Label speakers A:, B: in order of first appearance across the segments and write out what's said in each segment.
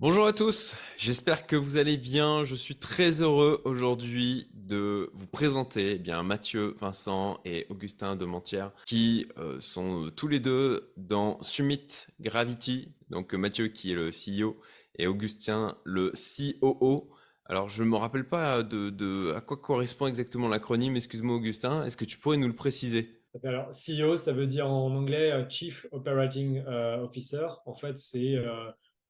A: Bonjour à tous, j'espère que vous allez bien. Je suis très heureux aujourd'hui de vous présenter eh bien Mathieu, Vincent et Augustin de Mentière qui euh, sont euh, tous les deux dans Summit Gravity. Donc Mathieu qui est le CEO et Augustin le COO. Alors je ne me rappelle pas de, à quoi correspond exactement l'acronyme. Excuse-moi Augustin, est-ce que tu pourrais nous le préciser?
B: Alors CEO, ça veut dire en anglais euh, Chief Operating Officer. En fait, c'est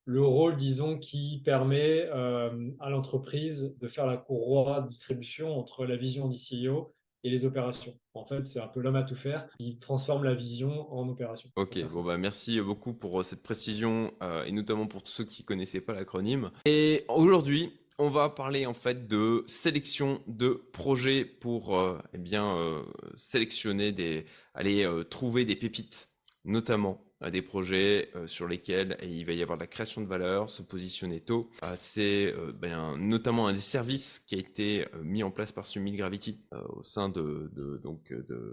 B: le rôle, disons, qui permet euh, à l'entreprise de faire la courroie de distribution entre la vision du CEO et les opérations. En fait, c'est un peu l'homme à tout faire qui transforme la vision en opération.
A: Ok, bon bah merci beaucoup pour euh, cette précision euh, et notamment pour tous ceux qui connaissaient pas l'acronyme. Et aujourd'hui, on va parler en fait de sélection de projets pour eh bien sélectionner des, aller trouver des pépites, notamment des projets euh, sur lesquels il va y avoir de la création de valeur, se positionner tôt. Euh, c'est euh, ben, notamment un des services qui a été mis en place par Summit Gravity au sein de,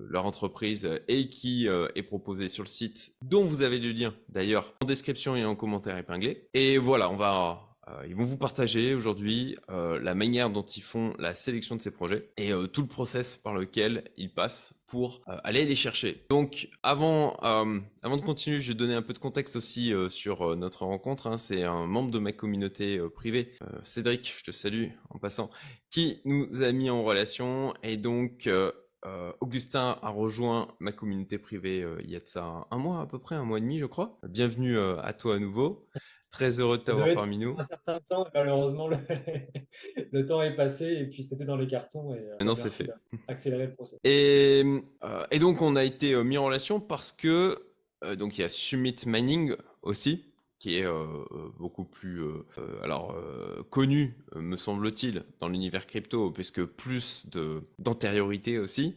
A: leur entreprise et qui est proposé sur le site dont vous avez le lien d'ailleurs en description et en commentaire épinglé. Et voilà, on va euh, ils vont vous partager aujourd'hui euh, la manière dont ils font la sélection de ces projets et euh, tout le process par lequel ils passent pour aller les chercher. Donc avant, avant de continuer, je vais donner un peu de contexte aussi sur notre rencontre. Hein. C'est un membre de ma communauté privée, Cédric, je te salue en passant, qui nous a mis en relation et donc Augustin a rejoint ma communauté privée il y a ça un mois à peu près, un mois et demi je crois. Bienvenue à toi à nouveau. Très heureux de t'avoir parmi nous.
B: Un certain temps, malheureusement, le, temps est passé et puis c'était dans les cartons. Et,
A: euh, non, c'est fait.
B: Accélérer le processus.
A: Et, euh, et, donc, on a été euh, mis en relation parce que donc il y a Summit Mining aussi qui est beaucoup plus alors connu me semble-t-il dans l'univers crypto puisque plus de d'antériorité aussi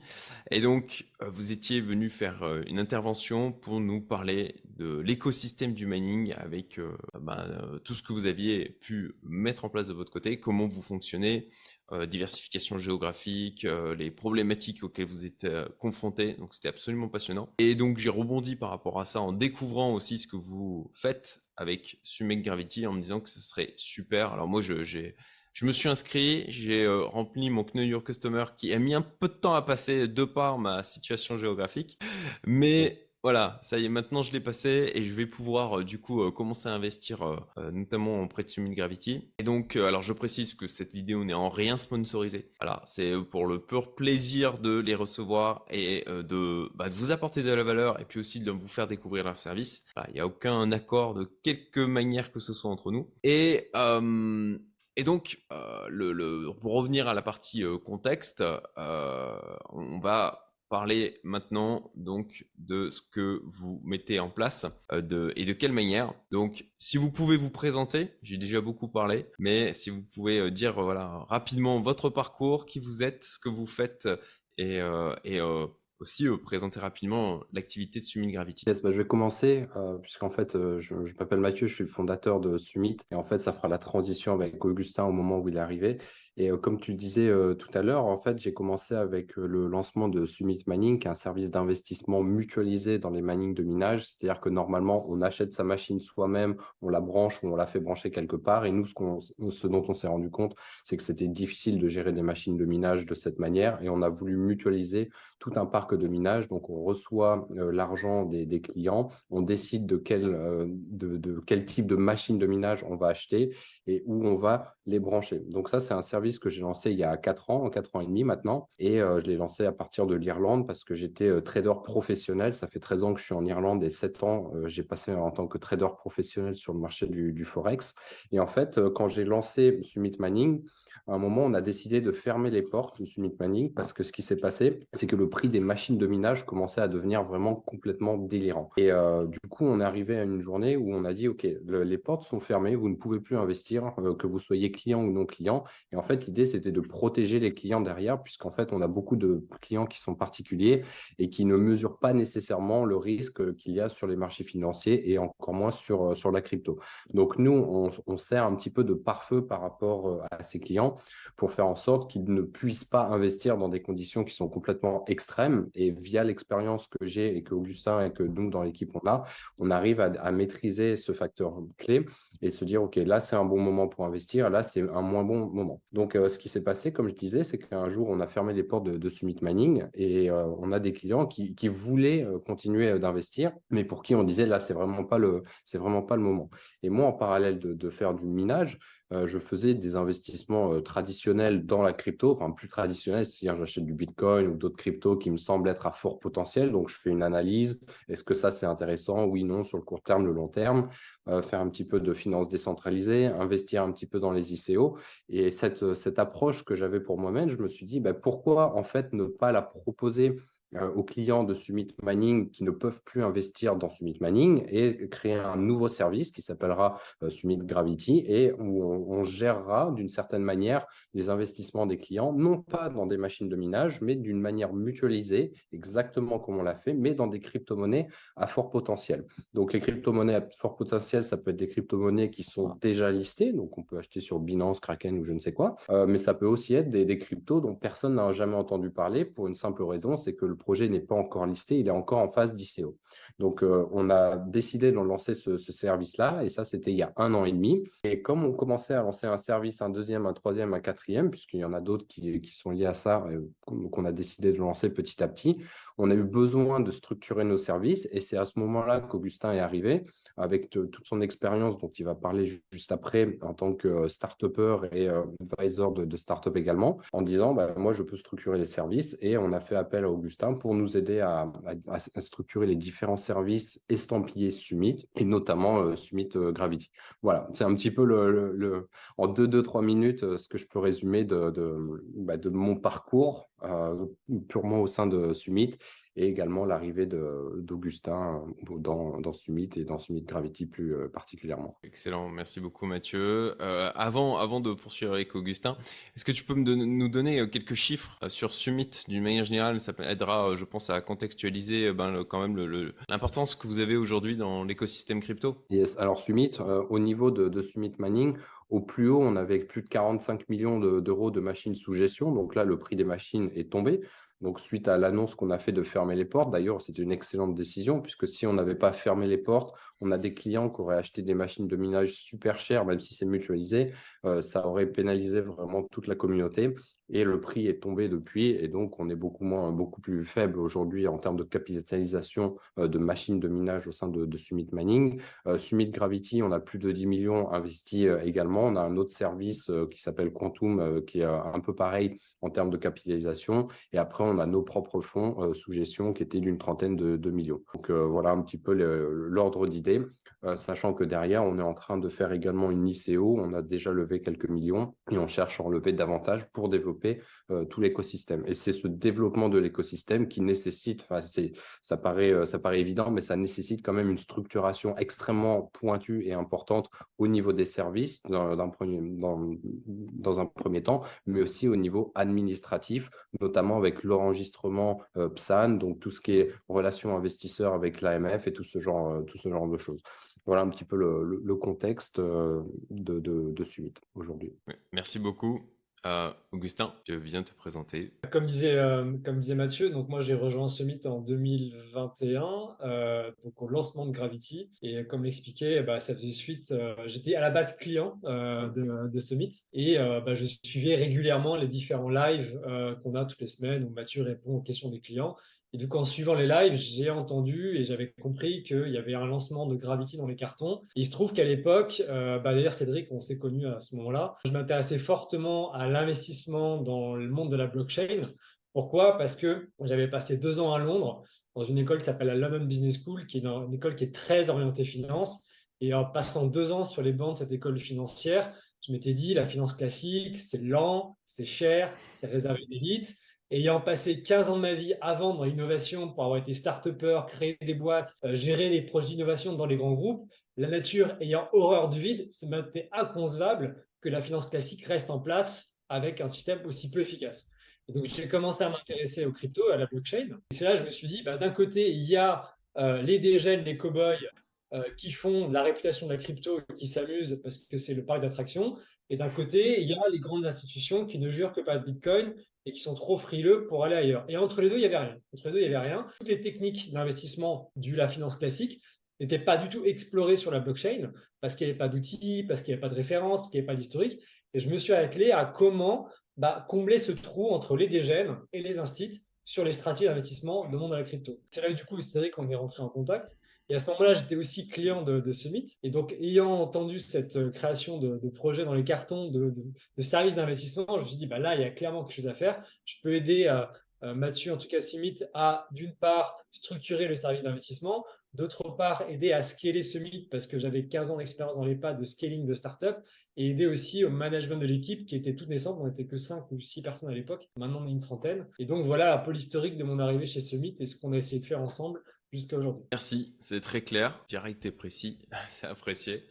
A: et donc vous étiez venu faire une intervention pour nous parler de l'écosystème du mining avec euh, bah, euh, tout ce que vous aviez pu mettre en place de votre côté, comment vous fonctionnez, euh, diversification géographique, les problématiques auxquelles vous êtes confrontés. Donc c'était absolument passionnant. Et donc j'ai rebondi par rapport à ça en découvrant aussi ce que vous faites avec Summit Gravity en me disant que ce serait super. Alors moi je, j'ai je me suis inscrit, j'ai rempli mon Know Your Customer qui a mis un peu de temps à passer de par ma situation géographique, mais voilà, ça y est, maintenant je l'ai passé et je vais pouvoir euh, du coup euh, commencer à investir euh, notamment auprès de Summit Gravity. Et donc, alors je précise que cette vidéo n'est en rien sponsorisée. Voilà, c'est pour le pur plaisir de les recevoir et de, bah, de, vous apporter de la valeur et puis aussi de vous faire découvrir leur service. Il n'y a aucun accord de quelque manière que ce soit entre nous. Et et donc, pour revenir à la partie contexte, on va parler maintenant donc de ce que vous mettez en place euh, de, et de quelle manière. Donc, si vous pouvez vous présenter, j'ai déjà beaucoup parlé, mais si vous pouvez euh, dire voilà rapidement votre parcours, qui vous êtes, ce que vous faites et, euh, et aussi présenter rapidement l'activité de Summit Gravity.
C: Bah, je vais commencer, puisqu'en fait, je, m'appelle Mathieu, je suis le fondateur de Summit, et en fait, ça fera la transition avec Augustin au moment où il est arrivé. Et comme tu le disais tout à l'heure, en fait, j'ai commencé avec le lancement de Summit Mining, qui est un service d'investissement mutualisé dans les minings de minage. C'est-à-dire que normalement, on achète sa machine soi-même, on la branche ou on la fait brancher quelque part. Et nous, ce, dont on s'est rendu compte, c'est que c'était difficile de gérer des machines de minage de cette manière. Et on a voulu mutualiser tout un parc de minage. Donc, on reçoit l'argent des, clients, on décide de quel, de quel type de machine de minage on va acheter et où on va les brancher. Donc ça, c'est un service que j'ai lancé il y a 4 ans, 4 ans et demi maintenant. Et euh, je l'ai lancé à partir de l'Irlande parce que j'étais euh, trader professionnel. Ça fait 13 ans que je suis en Irlande et 7 ans, euh, j'ai passé en tant que trader professionnel sur le marché du, du Forex. Et en fait, quand j'ai lancé Summit Mining, à un moment, on a décidé de fermer les portes de Summit Mining parce que ce qui s'est passé, c'est que le prix des machines de minage commençait à devenir vraiment complètement délirant. Et euh, du coup, on est arrivé à une journée où on a dit, OK, les portes sont fermées, vous ne pouvez plus investir, euh, que vous soyez client ou non client. Et en fait, l'idée, c'était de protéger les clients derrière, puisqu'en fait, on a beaucoup de clients qui sont particuliers et qui ne mesurent pas nécessairement le risque qu'il y a sur les marchés financiers et encore moins sur, euh, sur la crypto. Donc, nous, on, on sert un petit peu de pare-feu par rapport à ces clients pour faire en sorte qu'ils ne puissent pas investir dans des conditions qui sont complètement extrêmes. Et via l'expérience que j'ai et que Augustin et que nous, dans l'équipe, on a, on arrive à, maîtriser ce facteur clé et se dire, OK, là, c'est un bon moment pour investir, là, c'est un moins bon moment. Donc, euh, ce qui s'est passé, comme je disais, c'est qu'un jour, on a fermé les portes de, Summit Mining et euh, on a des clients qui, voulaient continuer d'investir, mais pour qui on disait, là, c'est vraiment pas le, vraiment pas le moment. Et moi, en parallèle de, de faire du minage, euh, je faisais des investissements euh, traditionnels dans la crypto, enfin plus traditionnels, c'est-à-dire j'achète du Bitcoin ou d'autres cryptos qui me semblent être à fort potentiel. Donc, je fais une analyse. Est-ce que ça, c'est intéressant? Oui, non, sur le court terme, le long terme. Euh, faire un petit peu de finance décentralisée, investir un petit peu dans les ICO. Et cette, cette approche que j'avais pour moi-même, je me suis dit, bah, pourquoi en fait ne pas la proposer euh, aux clients de Summit Mining qui ne peuvent plus investir dans Summit Mining et créer un nouveau service qui s'appellera euh, Summit Gravity et où on, gérera d'une certaine manière les investissements des clients, non pas dans des machines de minage, mais d'une manière mutualisée, exactement comme on l'a fait, mais dans des crypto-monnaies à fort potentiel. Donc les crypto-monnaies à fort potentiel, ça peut être des crypto-monnaies qui sont déjà listées, donc on peut acheter sur Binance, Kraken ou je ne sais quoi, euh, mais ça peut aussi être des, des cryptos dont personne n'a jamais entendu parler pour une simple raison, c'est que le projet n'est pas encore listé, il est encore en phase d'ICO. Donc, euh, on a décidé de lancer ce, service-là, et ça, c'était il y a un an et demi. Et comme on commençait à lancer un service, un deuxième, un troisième, un quatrième, puisqu'il y en a d'autres qui, qui, sont liés à ça, qu'on a décidé de lancer petit à petit, on a eu besoin de structurer nos services, et c'est à ce moment-là qu'Augustin est arrivé, avec toute son expérience dont il va parler juste après en tant que start-upper et euh, advisor de, de start-up également, en disant, bah, moi, je peux structurer les services, et on a fait appel à Augustin pour nous aider à, structurer les différents services estampillés Summit et notamment euh, Summit euh, Gravity. Voilà, c'est un petit peu le, en deux, deux, trois minutes euh, ce que je peux résumer de, bah, de mon parcours purement au sein de Summit et également l'arrivée d'Augustin euh, dans, dans, Summit et dans Summit Gravity plus euh, particulièrement.
A: Excellent, merci beaucoup Mathieu. Euh, avant, avant de poursuivre avec Augustin, est-ce que tu peux me nous donner quelques chiffres sur Summit d'une manière générale? Ça aidera, je pense, à contextualiser ben, quand même l'importance que vous avez aujourd'hui dans l'écosystème crypto.
C: Yes, alors Summit, au niveau de, de Summit Mining, au plus haut, on avait plus de 45 millions d'euros de, machines sous gestion. Donc là, le prix des machines est tombé. Donc, suite à l'annonce qu'on a fait de fermer les portes, d'ailleurs, c'était une excellente décision, puisque si on n'avait pas fermé les portes, on a des clients qui auraient acheté des machines de minage super chères, même si c'est mutualisé, euh, ça aurait pénalisé vraiment toute la communauté et le prix est tombé depuis et donc on est beaucoup moins beaucoup plus faible aujourd'hui en termes de capitalisation euh, de machines de minage au sein de, Summit Mining. Euh, Summit Gravity, on a plus de 10 millions investis euh, également. On a un autre service qui s'appelle Quantum qui est un peu pareil en termes de capitalisation et après on a nos propres fonds sous gestion qui étaient d'une trentaine de, de, millions. Donc voilà un petit peu l'ordre d'idée. Euh, sachant que derrière, on est en train de faire également une ICO, on a déjà levé quelques millions et on cherche à en lever davantage pour développer euh, tout l'écosystème. Et c'est ce développement de l'écosystème qui nécessite, ça paraît, euh, ça paraît évident, mais ça nécessite quand même une structuration extrêmement pointue et importante au niveau des services dans, un premier temps, mais aussi au niveau administratif, notamment avec l'enregistrement PSAN, donc tout ce qui est relation investisseur avec l'AMF et tout ce genre de choses voilà un petit peu le, contexte euh, de, de, Summit aujourd'hui.
A: Merci beaucoup. Euh, Augustin, je viens te présenter.
B: Comme disait, euh, comme disait Mathieu, donc moi j'ai rejoint Summit en 2021, donc au lancement de Gravity. Et comme l'expliquait, bah, ça faisait suite. J'étais à la base client de, de, Summit et bah, je suivais régulièrement les différents lives qu'on a toutes les semaines où Mathieu répond aux questions des clients. Et coup, en suivant les lives, j'ai entendu et j'avais compris qu'il y avait un lancement de Gravity dans les cartons. il se trouve qu'à l'époque, euh, bah d'ailleurs Cédric, on s'est connu à ce moment-là, je m'intéressais fortement à l'investissement dans le monde de la blockchain. Pourquoi? Parce que j'avais passé deux ans à Londres dans une école qui s'appelle la London Business School, qui est une école qui est très orientée finance. Et en passant deux ans sur les bancs de cette école financière, je m'étais dit, la finance classique, c'est lent, c'est cher, c'est réservé d'élite ayant passé 15 ans de ma vie à vendre l'innovation pour avoir été start-upper, créer des boîtes, euh, gérer des projets d'innovation dans les grands groupes, la nature ayant horreur du vide, c'est maintenant inconcevable que la finance classique reste en place avec un système aussi peu efficace. Donc, j'ai commencé à m'intéresser aux crypto, à la blockchain. Et c'est là que je me suis dit, bah, d'un côté, il y a euh, les dégènes, les cow-boys euh, qui font la réputation de la crypto, qui s'amusent parce que c'est le parc d'attraction. Et d'un côté, il y a les grandes institutions qui ne jurent que pas de Bitcoin et qui sont trop frileux pour aller ailleurs. Et entre les deux, il n'y avait rien. Entre les deux, il n'y avait rien. Toutes les techniques d'investissement du la finance classique n'était pas du tout exploré sur la blockchain parce qu'il n'y avait pas d'outils, parce qu'il n'y avait pas de référence, parce qu'il n'y avait pas d'historique. Et je me suis attelé à comment bah, combler ce trou entre les dégènes et les instits sur les stratégies d'investissement de monde de la crypto. C'est là du coup, Cédric, qu'on est rentré en contact. Et à ce moment-là, j'étais aussi client de, de, Summit. Et donc, ayant entendu cette euh, création de, projets dans les cartons de, services d'investissement, je me suis dit, bah là, il y a clairement quelque chose à faire. Je peux aider euh, euh, Mathieu, en tout cas Summit, à d'une part structurer le service d'investissement, d'autre part aider à scaler Summit parce que j'avais 15 ans d'expérience dans les pas de scaling de startup et aider aussi au management de l'équipe qui était toute naissante. On n'était que 5 ou 6 personnes à l'époque. Maintenant, on est une trentaine. Et donc, voilà un peu l'historique de mon arrivée chez Summit et ce qu'on a essayé de faire ensemble jusqu'à aujourd'hui.
A: Merci, c'est très clair, direct et précis, c'est apprécié.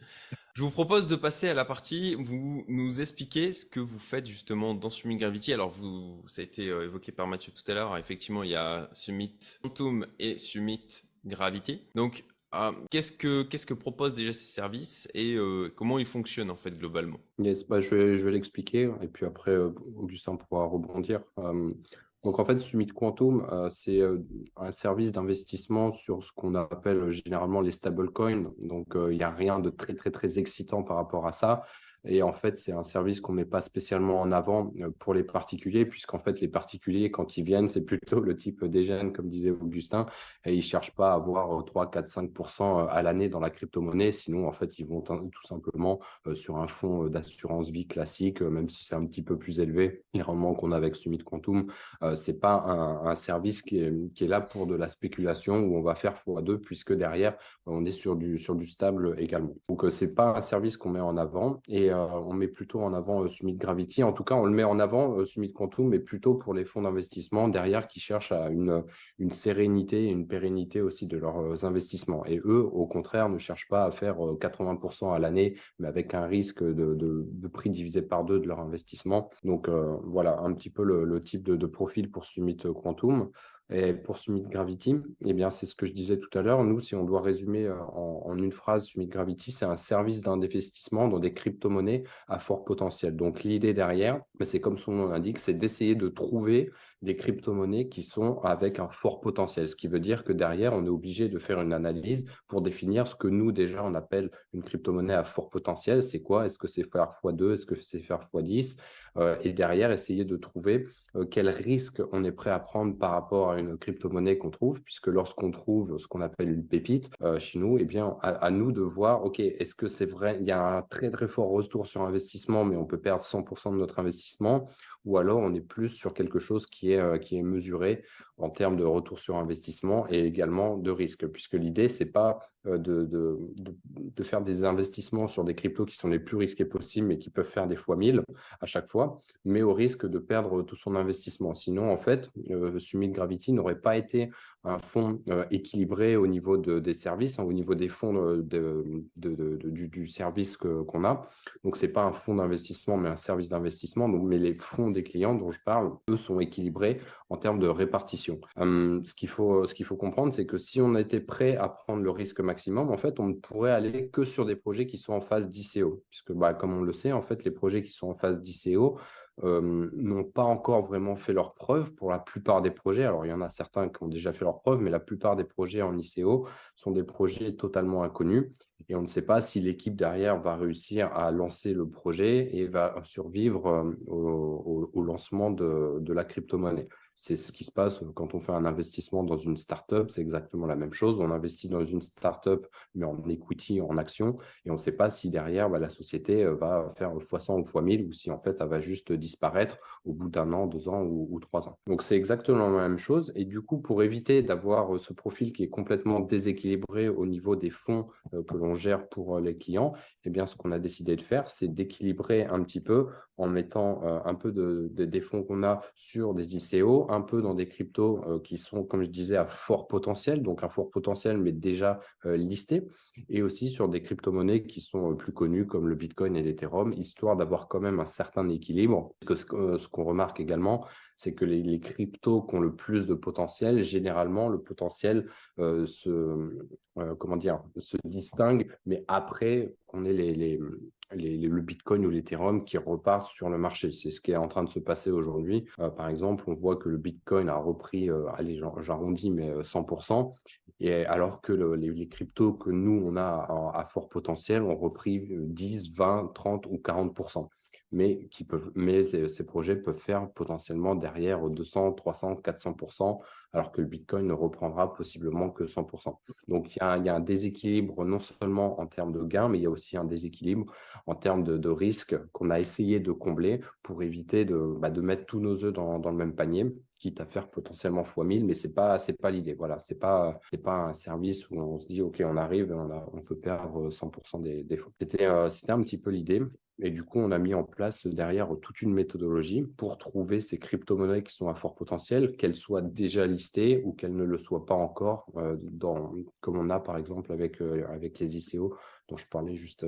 A: Je vous propose de passer à la partie où vous nous expliquez ce que vous faites justement dans Summit Gravity. Alors, vous, ça a été euh, évoqué par Mathieu tout à l'heure. Effectivement, il y a Summit Quantum et Summit Gravity. Donc, euh, qu'est-ce que qu'est-ce que proposent déjà ces services et euh, comment ils fonctionnent en fait globalement?
C: Yes, bah, je vais, je vais l'expliquer et puis après Augustin pourra rebondir. Donc en fait, Summit Quantum, euh, c'est euh, un service d'investissement sur ce qu'on appelle généralement les stablecoins. Donc euh, il n'y a rien de très très très excitant par rapport à ça. Et en fait, c'est un service qu'on ne met pas spécialement en avant euh, pour les particuliers, puisqu'en fait, les particuliers, quand ils viennent, c'est plutôt le type dégène, comme disait Augustin, et ils ne cherchent pas à avoir 3, 4, 5% à l'année dans la crypto-monnaie. Sinon, en fait, ils vont tout simplement euh, sur un fonds euh, d'assurance vie classique, même si c'est un petit peu plus élevé. Les rendements qu'on a avec Summit Quantum, ce n'est pas un, service qui est, qui est, là pour de la spéculation où on va faire x2, puisque derrière, on est sur du, sur du stable également. Donc, ce n'est pas un service qu'on met en avant. Et euh, on met plutôt en avant euh, Summit Gravity. En tout cas, on le met en avant, euh, Summit Quantum, mais plutôt pour les fonds d'investissement derrière qui cherchent à une, une sérénité et une pérennité aussi de leurs investissements. Et eux, au contraire, ne cherchent pas à faire 80% à l'année, mais avec un risque de, prix divisé par deux de leur investissement. Donc voilà un petit peu le, type de, profil pour Summit Quantum. Et pour Summit Gravity, eh bien, c'est ce que je disais tout à l'heure. Nous, si on doit résumer euh, en, une phrase, Summit Gravity, c'est un service d'investissement dans des crypto-monnaies à fort potentiel. Donc, l'idée derrière, c'est comme son nom l'indique, c'est d'essayer de trouver des crypto-monnaies qui sont avec un fort potentiel. Ce qui veut dire que derrière, on est obligé de faire une analyse pour définir ce que nous, déjà, on appelle une crypto-monnaie à fort potentiel. C'est quoi? Est-ce que c'est faire x2 Est-ce que c'est faire x10 euh, Et derrière, essayer de trouver euh, quel risque on est prêt à prendre par rapport à une crypto-monnaie qu'on trouve, puisque lorsqu'on trouve ce qu'on appelle une pépite euh, chez nous, eh bien, à, nous de voir, OK, est-ce que c'est vrai, il y a un très, très fort retour sur investissement, mais on peut perdre 100% de notre investissement, ou alors on est plus sur quelque chose qui est, euh, mesuré en termes de retour sur investissement et également de risque, puisque l'idée, ce n'est pas euh, de, de, de, faire des investissements sur des cryptos qui sont les plus risqués possibles et qui peuvent faire des fois 1000 à chaque fois, mais au risque de perdre tout son investissement. Sinon, en fait, euh, Summit Gravity n'aurait pas été un fonds euh, équilibré au niveau de, des services, hein, au niveau des fonds de, du, du, service qu'on a. Donc, ce n'est pas un fonds d'investissement, mais un service d'investissement. Mais les fonds des clients dont je parle, eux, sont équilibrés en termes de répartition. Hum, ce qu'il faut, comprendre, c'est que si on était prêt à prendre le risque maximum, en fait, on ne pourrait aller que sur des projets qui sont en phase d'ICO. Puisque, bah, comme on le sait, en fait, les projets qui sont en phase d'ICO, euh, n'ont pas encore vraiment fait leurs preuves pour la plupart des projets. Alors, il y en a certains qui ont déjà fait leurs preuves, mais la plupart des projets en ICO sont des projets totalement inconnus. Et on ne sait pas si l'équipe derrière va réussir à lancer le projet et va survivre euh, au, lancement de, de la crypto-monnaie. C'est ce qui se passe quand on fait un investissement dans une startup, c'est exactement la même chose. On investit dans une startup, mais en equity, en action, et on ne sait pas si derrière, bah, la société euh, va faire x100 ou x1000, ou si en fait, elle va juste disparaître au bout d'un an, deux ans ou, trois ans. Donc, c'est exactement la même chose. Et du coup, pour éviter d'avoir euh, ce profil qui est complètement déséquilibré au niveau des fonds euh, que l'on gère pour les clients, eh bien, ce qu'on a décidé de faire, c'est d'équilibrer un petit peu en mettant un peu de, des fonds qu'on a sur des ICO, un peu dans des cryptos euh, qui sont, comme je disais, à fort potentiel, donc un fort potentiel, mais déjà euh, listés, et aussi sur des crypto-monnaies qui sont euh, plus connues comme le Bitcoin et l'Ethereum, histoire d'avoir quand même un certain équilibre. Que ce qu'on remarque également, c'est que les, cryptos qui ont le plus de potentiel, généralement, le potentiel se, comment dire, se distingue, mais après, on est les le Bitcoin ou l'Ethereum qui repartent sur le marché. C'est ce qui est en train de se passer aujourd'hui. Euh, par exemple, on voit que le Bitcoin a repris, euh, allez, j'arrondis, mais 100%. Et alors que les, cryptos que nous, on a à, fort potentiel, ont repris 10, 20, 30 ou 40% mais, qui peuvent, mais ces, projets peuvent faire potentiellement derrière 200, 300, 400%, alors que le Bitcoin ne reprendra possiblement que 100%. Donc, il y, a, un déséquilibre non seulement en termes de gains, mais il y a aussi un déséquilibre en termes de, de risque qu'on a essayé de combler pour éviter de, bah, mettre tous nos œufs dans le même panier quitte à faire potentiellement x 1000, mais c'est pas c'est pas l'idée. Voilà, c'est pas c'est pas un service où on se dit ok on arrive, on, on peut perdre 100% des défauts. C'était euh, c'était un petit peu l'idée. Et du coup, on a mis en place derrière toute une méthodologie pour trouver ces crypto-monnaies qui sont à fort potentiel, qu'elles soient déjà listées ou qu'elles ne le soient pas encore, euh, dans, comme on a par exemple avec, euh, avec les ICO dont je parlais juste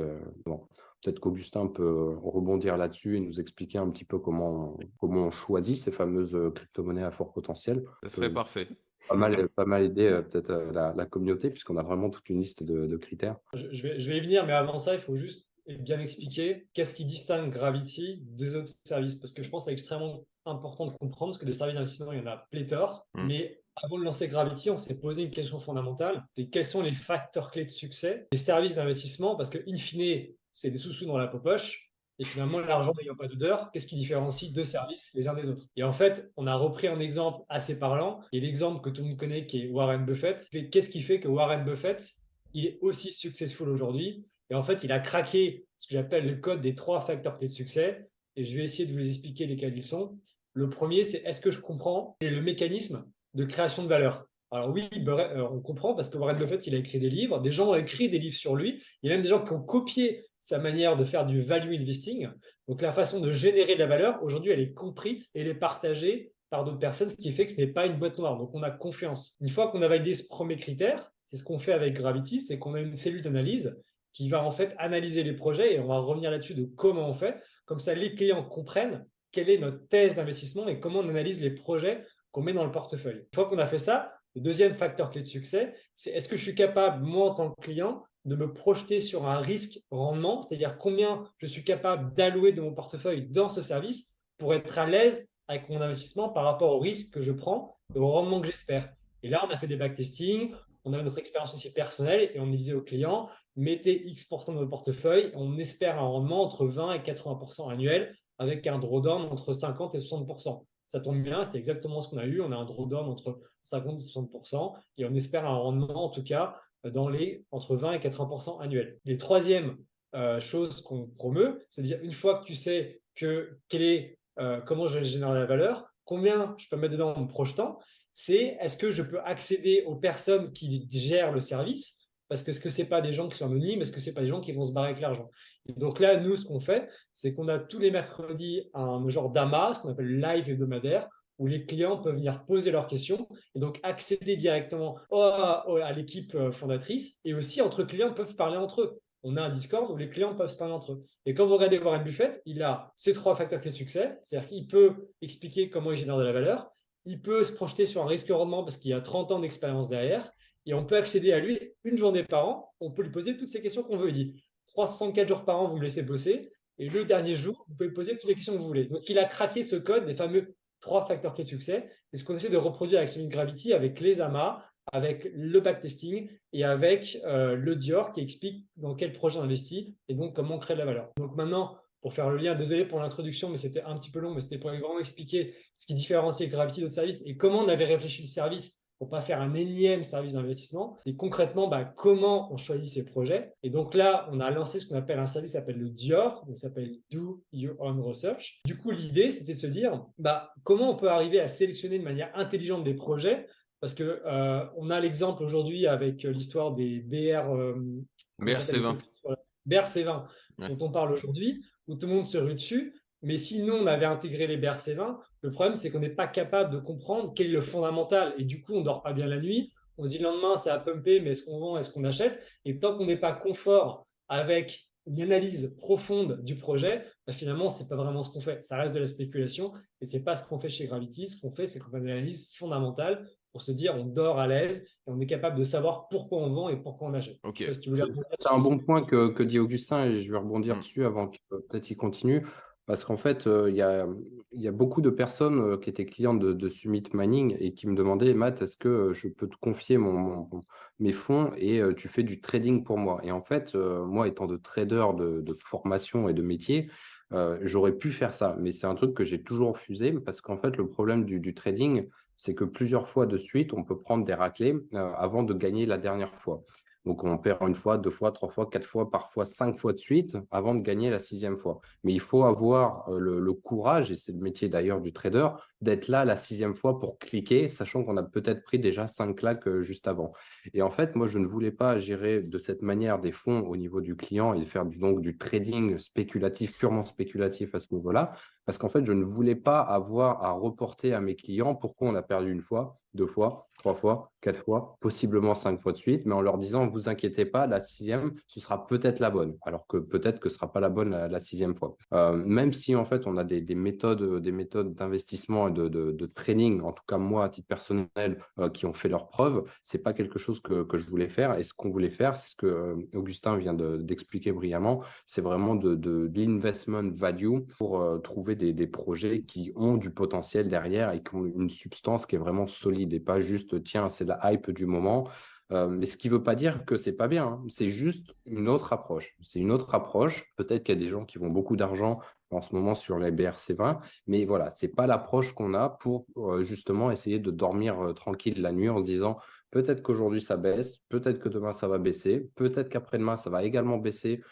C: avant. Peut-être qu'Augustin peut rebondir là-dessus et nous expliquer un petit peu comment, comment on choisit ces fameuses euh, crypto-monnaies à fort potentiel.
A: Ça serait parfait.
C: Pas mal, pas mal aider euh, peut-être euh, la, communauté, puisqu'on a vraiment toute une liste de, critères.
B: Je, vais, je vais y venir, mais avant ça, il faut juste bien expliquer qu'est-ce qui distingue Gravity des autres services. Parce que je pense que c'est extrêmement important de comprendre, parce que des services d'investissement, il y en a pléthore. Mmh. Mais avant de lancer Gravity, on s'est posé une question fondamentale, c'est quels sont les facteurs clés de succès des services d'investissement? Parce que, in fine, c'est des sous-sous dans la poche. Et finalement, l'argent n'ayant pas d'odeur, qu'est-ce qui différencie deux services les uns des autres? Et en fait, on a repris un exemple assez parlant, et l'exemple que tout le monde connaît qui est Warren Buffett. Qu'est-ce qui fait que Warren Buffett, il est aussi successful aujourd'hui? Et en fait, il a craqué ce que j'appelle le code des trois facteurs clés de succès. Et je vais essayer de vous expliquer lesquels ils sont. Le premier, c'est est-ce que je comprends le mécanisme de création de valeur? Alors oui, euh, on comprend parce que Warren Buffett, il a écrit des livres, des gens ont écrit des livres sur lui, il y a même des gens qui ont copié sa manière de faire du value investing. Donc la façon de générer de la valeur, aujourd'hui, elle est comprise et elle est partagée par d'autres personnes, ce qui fait que ce n'est pas une boîte noire. Donc on a confiance. Une fois qu'on a validé ce premier critère, c'est ce qu'on fait avec Gravity, c'est qu'on a une cellule d'analyse qui va en fait analyser les projets et on va revenir là-dessus de comment on fait. Comme ça, les clients comprennent quelle est notre thèse d'investissement et comment on analyse les projets qu'on met dans le portefeuille. Une fois qu'on a fait ça, le deuxième facteur clé de succès, c'est est-ce que je suis capable, moi en tant que client, de me projeter sur un risque rendement, c'est-à-dire combien je suis capable d'allouer de mon portefeuille dans ce service pour être à l'aise avec mon investissement par rapport au risque que je prends et au rendement que j'espère. Et là, on a fait des backtesting, on a notre expérience aussi personnelle et on disait aux clients, mettez X% dans votre portefeuille, on espère un rendement entre 20 et 80% annuel avec un drawdown entre 50 et 60% ça tombe bien, c'est exactement ce qu'on a eu. On a un drawdown entre 50 et 60% et on espère un rendement, en tout cas, dans les entre 20 et 80% annuels. Les troisième euh, chose qu'on promeut, c'est à dire une fois que tu sais que quel est, euh, comment je vais générer la valeur, combien je peux mettre dedans en me projetant, c'est est-ce que je peux accéder aux personnes qui gèrent le service parce que ce que c'est pas des gens qui sont anonymes Est-ce que c'est pas des gens qui vont se barrer avec l'argent? Donc là, nous, ce qu'on fait, c'est qu'on a tous les mercredis un genre d'amas, ce qu'on appelle live hebdomadaire, où les clients peuvent venir poser leurs questions et donc accéder directement à l'équipe euh, fondatrice et aussi entre clients peuvent parler entre eux. On a un Discord où les clients peuvent se parler entre eux. Et quand vous regardez Warren Buffett, il a ces trois facteurs clés de succès, c'est-à-dire qu'il peut expliquer comment il génère de la valeur, il peut se projeter sur un risque-rendement parce qu'il a 30 ans d'expérience derrière, et on peut accéder à lui une journée par an. On peut lui poser toutes ces questions qu'on veut. Il dit 364 jours par an, vous me laissez bosser. Et le dernier jour, vous pouvez poser toutes les questions que vous voulez. Donc, il a craqué ce code des fameux trois facteurs clés de succès. C'est ce qu'on essaie de reproduire avec Summit Gravity, avec les amas, avec le backtesting et avec euh, le Dior qui explique dans quel projet on investit et donc comment créer de la valeur. Donc maintenant, pour faire le lien, désolé pour l'introduction, mais c'était un petit peu long, mais c'était pour vraiment expliquer ce qui différenciait Gravity d'autres services et comment on avait réfléchi le service pour pas faire un énième service d'investissement. Et concrètement, bah, comment on choisit ces projets. Et donc là, on a lancé ce qu'on appelle un service qui s'appelle le Dior, donc s'appelle Do Your Own Research. Du coup, l'idée, c'était de se dire, bah, comment on peut arriver à sélectionner de manière intelligente des projets? Parce que euh, on a l'exemple aujourd'hui avec l'histoire des BR, euh,
A: BRC20,
B: BRC20 dont on parle aujourd'hui, où tout le monde se rue dessus. Mais si nous, on avait intégré les BRC20, le problème, c'est qu'on n'est pas capable de comprendre quel est le fondamental. Et du coup, on dort pas bien la nuit. On se dit le lendemain, ça a pumpé, mais est-ce qu'on vend, est-ce qu'on achète? Et tant qu'on n'est pas confort avec une analyse profonde du projet, bah, finalement, ce n'est pas vraiment ce qu'on fait. Ça reste de la spéculation et ce n'est pas ce qu'on fait chez Gravity. Ce qu'on fait, c'est qu'on fait une analyse fondamentale pour se dire on dort à l'aise et on est capable de savoir pourquoi on vend et pourquoi on achète.
C: c'est un bon point que, dit Augustin et je vais rebondir hmm. dessus avant que peut-être il continue. Parce qu'en fait, il y a, beaucoup de personnes qui étaient clientes de, Summit Mining et qui me demandaient, Matt, est-ce que je peux te confier mes fonds et tu fais du trading pour moi? Et en fait, moi, étant de trader de, formation et de métier, j'aurais pu faire ça. Mais c'est un truc que j'ai toujours refusé parce qu'en fait, le problème du, du trading, c'est que plusieurs fois de suite, on peut prendre des raclés avant de gagner la dernière fois. Donc, on perd une fois, deux fois, trois fois, quatre fois, parfois cinq fois de suite avant de gagner la sixième fois. Mais il faut avoir euh, le, courage, et c'est le métier d'ailleurs du trader, d'être là la sixième fois pour cliquer, sachant qu'on a peut-être pris déjà cinq claques euh, juste avant. Et en fait, moi, je ne voulais pas gérer de cette manière des fonds au niveau du client et faire donc du trading spéculatif, purement spéculatif à ce niveau-là, parce qu'en fait, je ne voulais pas avoir à reporter à mes clients pourquoi on a perdu une fois, deux fois, trois fois, quatre fois, possiblement cinq fois de suite, mais en leur disant, vous inquiétez pas, la sixième, ce sera peut-être la bonne, alors que peut-être que ce sera pas la bonne la, sixième fois. Euh, même si en fait, on a des, méthodes, des méthodes d'investissement et de, training, en tout cas moi, à titre personnel, euh, qui ont fait leurs preuves, c'est pas quelque chose que, je voulais faire. Et ce qu'on voulait faire, c'est ce que euh, Augustin vient d'expliquer brillamment, c'est vraiment de, l'investment value pour trouver des, des projets qui ont du potentiel derrière et qui ont une substance qui est vraiment solide et pas juste tiens, c'est la hype du moment. Euh, mais ce qui ne veut pas dire que c'est pas bien, hein. c'est juste une autre approche. C'est une autre approche. Peut-être qu'il y a des gens qui vont beaucoup d'argent en ce moment sur les BRC20, mais voilà, c'est pas l'approche qu'on a pour euh, justement essayer de dormir euh, tranquille la nuit en se disant peut-être qu'aujourd'hui ça baisse, peut-être que demain ça va baisser, peut-être qu'après-demain ça va également baisser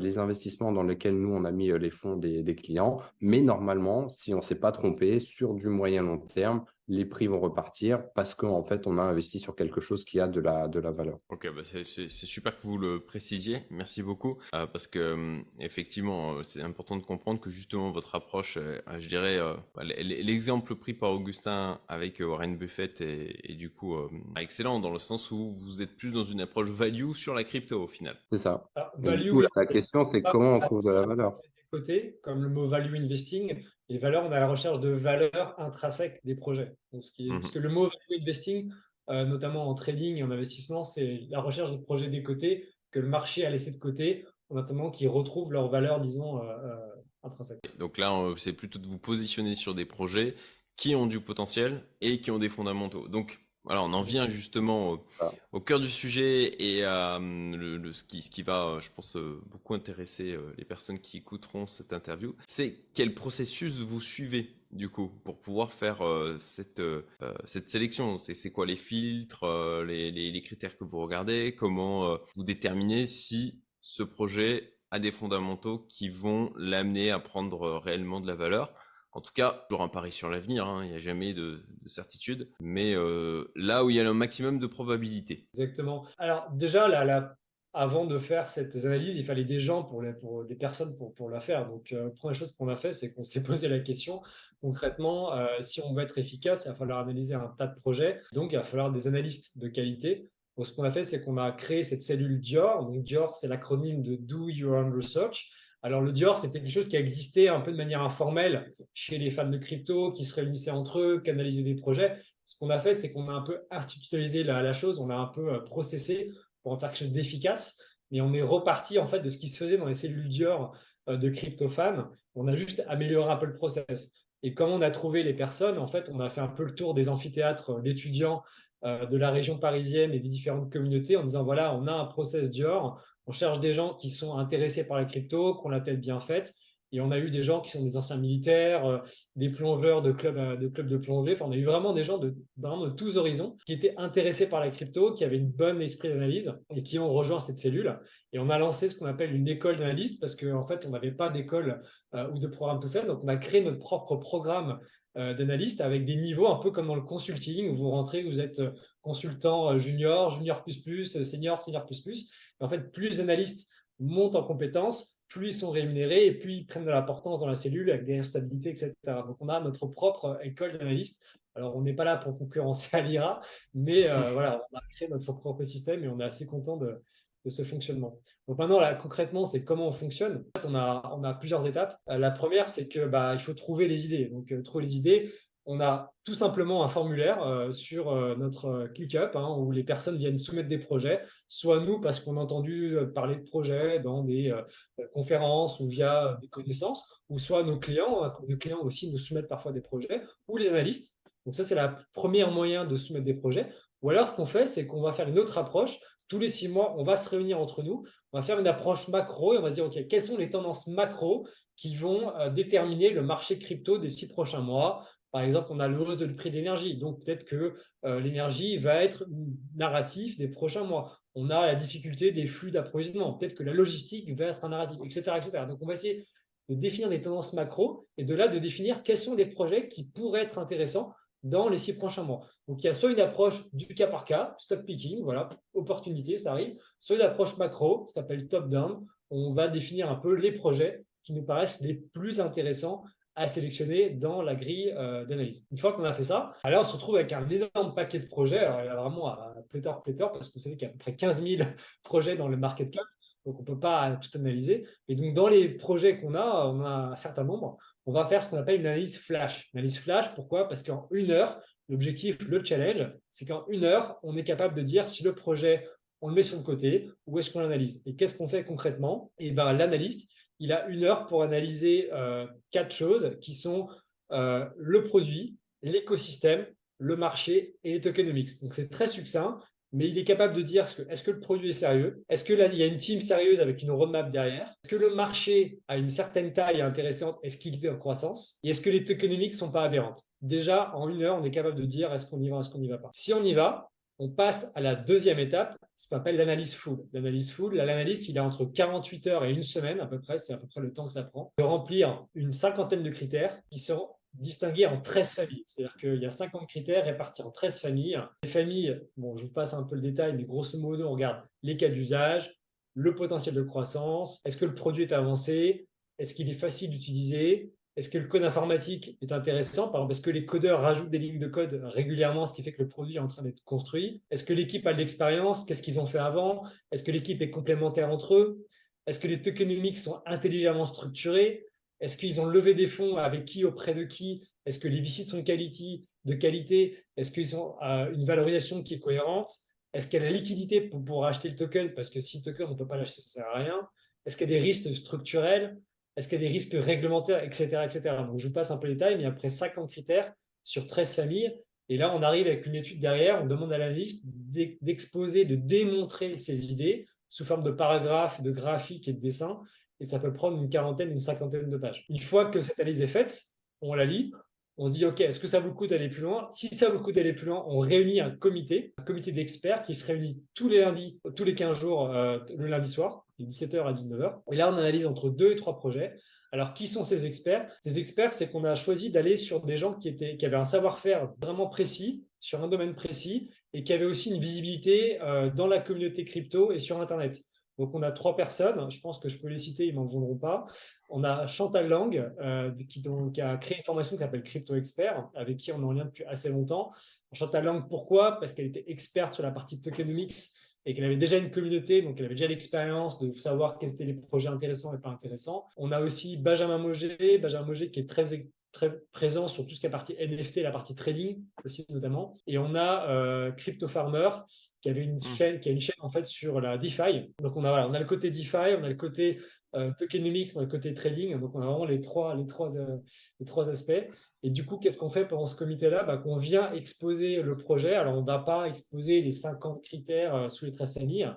C: les investissements dans lesquels nous on a mis les fonds des, des clients, mais normalement, si on ne s'est pas trompé, sur du moyen long terme, les prix vont repartir parce qu'en fait, on a investi sur quelque chose qui a de la, de la valeur.
A: Ok, bah c'est super que vous le précisiez. Merci beaucoup. Euh, parce que, euh, effectivement, euh, c'est important de comprendre que justement, votre approche, je dirais, l'exemple pris par Augustin avec Warren Buffett est, du coup excellent dans le sens où vous êtes plus dans une approche value sur la crypto au final.
C: C'est ça. Ah, value, la question, c'est comment on trouve de la valeur.
B: Côté, comme le mot value investing, et valeur, on est à la recherche de valeur intrinsèque des projets. Donc, ce qui est, mmh Puisque le mot investing, euh, notamment en trading et en investissement, c'est la recherche de projets des côtés que le marché a laissé de côté, notamment qui retrouvent leur valeur, disons, euh, euh, intrinsèque.
A: Donc là, c'est plutôt de vous positionner sur des projets qui ont du potentiel et qui ont des fondamentaux. Donc, alors, on en vient justement au, ah. cœur du sujet et à le, ce, qui, ce, qui, va, je pense, euh, beaucoup intéresser euh, les personnes qui écouteront cette interview. C'est quel processus vous suivez du coup pour pouvoir faire euh, cette, cette sélection? C'est quoi les filtres, les, les, les, critères que vous regardez? Comment vous déterminez si ce projet a des fondamentaux qui vont l'amener à prendre réellement de la valeur? En tout cas, toujours un pari sur l'avenir, hein, il n'y a jamais de, certitude, mais euh, là où il y a le maximum de probabilité.
B: Exactement. Alors déjà, avant de faire cette analyse, il fallait des gens, pour, des personnes pour, la faire. Donc, euh, première chose qu'on a fait, c'est qu'on s'est posé la question, concrètement, euh, si on veut être efficace, il va falloir analyser un tas de projets, donc il va falloir des analystes de qualité. Ce qu'on a fait, c'est qu'on a créé cette cellule Dior. Donc, Dior, c'est l'acronyme de Do Your Own Research. Alors, le Dior, c'était quelque chose qui existait un peu de manière informelle chez les fans de crypto qui se réunissaient entre eux, qui analysaient des projets. Ce qu'on a fait, c'est qu'on a un peu institutionnalisé la, chose, on a un peu euh, processé pour en faire quelque chose d'efficace, mais on est reparti en fait de ce qui se faisait dans les cellules Dior euh, de crypto fans. On a juste amélioré un peu le process. Et comme on a trouvé les personnes, en fait, on a fait un peu le tour des amphithéâtres d'étudiants euh, de la région parisienne et des différentes communautés en disant voilà, on a un process Dior, on cherche des gens qui sont intéressés par la crypto, qui ont la tête bien faite. Et on a eu des gens qui sont des anciens militaires, euh, des plongeurs de clubs, euh, de clubs de plongée. Enfin, on a eu vraiment des gens de, vraiment de tous horizons qui étaient intéressés par la crypto, qui avaient une bonne esprit d'analyse et qui ont rejoint cette cellule. Et on a lancé ce qu'on appelle une école d'analyse parce qu'en en fait, on n'avait pas d'école euh, ou de programme tout faire. Donc, on a créé notre propre programme d'analyste avec des niveaux un peu comme dans le consulting où vous rentrez, vous êtes consultant junior, junior plus plus, senior, senior plus plus. En fait, plus les analystes montent en compétences, plus ils sont rémunérés et plus ils prennent de l'importance dans la cellule avec des stabilités, etc. Donc, on a notre propre école d'analystes. Alors, on n'est pas là pour concurrencer à l'IRA, mais euh, voilà, on a créé notre propre système et on est assez content de, ce fonctionnement. Donc maintenant, là, concrètement, c'est comment on fonctionne. En fait, on a, on a plusieurs étapes. Euh, la première, c'est que bah, il faut trouver les idées. Donc, euh, trouver les idées, on a tout simplement un formulaire euh, sur euh, notre ClickUp hein, où les personnes viennent soumettre des projets, soit nous parce qu'on a entendu euh, parler de projets dans des conférences ou via des connaissances, ou soit nos clients, hein, nos clients aussi nous soumettent parfois des projets, ou les analystes. Donc ça, c'est la première moyen de soumettre des projets. Ou alors, ce qu'on fait, c'est qu'on va faire une autre approche. Tous les six mois, on va se réunir entre nous, on va faire une approche macro et on va se dire, OK, quelles sont les tendances macro qui vont déterminer le marché crypto des six prochains mois? Par exemple, on a le hausse de prix de l'énergie. Donc, peut-être que euh, l'énergie va être narratif des prochains mois. On a la difficulté des flux d'approvisionnement. Peut-être que la logistique va être un narratif, etc., etc. Donc, on va essayer de définir des tendances macro et de là, de définir quels sont les projets qui pourraient être intéressants dans les six prochains mois. Donc, il y a soit une approche du cas par cas, stock picking, voilà, opportunité, ça arrive, soit une approche macro, ça s'appelle top-down. On va définir un peu les projets qui nous paraissent les plus intéressants à sélectionner dans la grille euh, d'analyse. Une fois qu'on a fait ça, alors on se retrouve avec un énorme paquet de projets. Alors, il y a vraiment un pléthore, pléthore, parce que vous qu'il y a à peu près 15 000 projets dans le market cap, donc on ne peut pas tout analyser. Et donc, dans les projets qu'on a, on a un certain nombre, on va faire ce qu'on appelle une analyse flash. Une analyse flash, pourquoi? Parce qu'en une heure, l'objectif, le challenge, c'est qu'en une heure, on est capable de dire si le projet, on le met sur le côté ou est-ce qu'on l'analyse. Et qu'est-ce qu'on fait concrètement? Et eh ben, l'analyste, il a une heure pour analyser euh, quatre choses qui sont euh, le produit, l'écosystème, le marché et les tokenomics. Donc c'est très succinct, mais il est capable de dire est-ce que le produit est sérieux? Est-ce qu'il y a une team sérieuse avec une roadmap derrière? Est-ce que le marché a une certaine taille intéressante? Est-ce qu'il est en croissance? Et est-ce que les tokenomics ne sont pas aberrantes? Déjà, en une heure, on est capable de dire est-ce qu'on y va, est-ce qu'on n'y va pas? Si on y va, on passe à la deuxième étape, ce qu'on appelle l'analyse full. L'analyse full, l'analyste, il a entre 48 heures et une semaine à peu près, c'est à peu près le temps que ça prend, de remplir une cinquantaine de critères qui sont distingués en 13 familles. C'est-à-dire qu'il y a 50 critères répartis en 13 familles. Les familles, bon, je vous passe un peu le détail, mais grosso modo, on regarde les cas d'usage, le potentiel de croissance, est-ce que le produit est avancé, est-ce qu'il est facile d'utiliser, est-ce que le code informatique est intéressant? Par que les codeurs rajoutent des lignes de code régulièrement, ce qui fait que le produit est en train d'être construit? Est-ce que l'équipe a de l'expérience? Qu'est-ce qu'ils ont fait avant? Est-ce que l'équipe est complémentaire entre eux? Est-ce que les tokenomics sont intelligemment structurés? Est-ce qu'ils ont levé des fonds avec qui, auprès de qui? Est-ce que les VC sont de qualité Est-ce qu'ils ont euh, une valorisation qui est cohérente? Est-ce qu'il y a la liquidité pour, pour acheter le token? Parce que si le token, on ne peut pas l'acheter, ça ne sert à rien. Est-ce qu'il y a des risques structurels? Est-ce qu'il y a des risques réglementaires, etc., etc. Donc, je vous passe un peu les détails, mais après 50 critères sur 13 familles, et là, on arrive avec une étude derrière, on demande à l'analyste d'exposer, de démontrer ses idées sous forme de paragraphes, de graphiques et de dessins, et ça peut prendre une quarantaine, une cinquantaine de pages. Une fois que cette analyse est faite, on la lit, on se dit, OK, est-ce que ça le coup d'aller plus loin? Si ça le coup d'aller plus loin, on réunit un comité, un comité d'experts qui se réunit tous les lundis, tous les 15 jours, euh, le lundi soir, de 17h à 19h. Et là, on analyse entre deux et trois projets. Alors, qui sont ces experts? Ces experts, c'est qu'on a choisi d'aller sur des gens qui, qui avaient un savoir-faire vraiment précis, sur un domaine précis, et qui avaient aussi une visibilité euh, dans la communauté crypto et sur Internet. Donc, on a trois personnes, je pense que je peux les citer, ils m'en voudront pas. On a Chantal Lang, euh, qui, donc, a créé une formation qui s'appelle Crypto Expert, avec qui on est en lien depuis assez longtemps. Chantal Lang, pourquoi? Parce qu'elle était experte sur la partie tokenomics et qu'elle avait déjà une communauté, donc elle avait déjà l'expérience de savoir quels étaient les projets intéressants et pas intéressants. On a aussi Benjamin Moget, Benjamin Moget qui est très très présent sur tout ce qui est partie NFT, la partie trading aussi notamment. Et on a euh, Crypto Farmer qui avait une mmh. chaîne, qui a une chaîne en fait sur la DeFi. Donc on a voilà, on a le côté DeFi, on a le côté euh, tokenomics, on a le côté trading. Donc on a vraiment les trois les trois euh, les trois aspects. Et du coup, qu'est-ce qu'on fait pendant ce comité-là? Bah, Qu'on vient exposer le projet. Alors on ne va pas exposer les 50 critères euh, sous les 13 familles.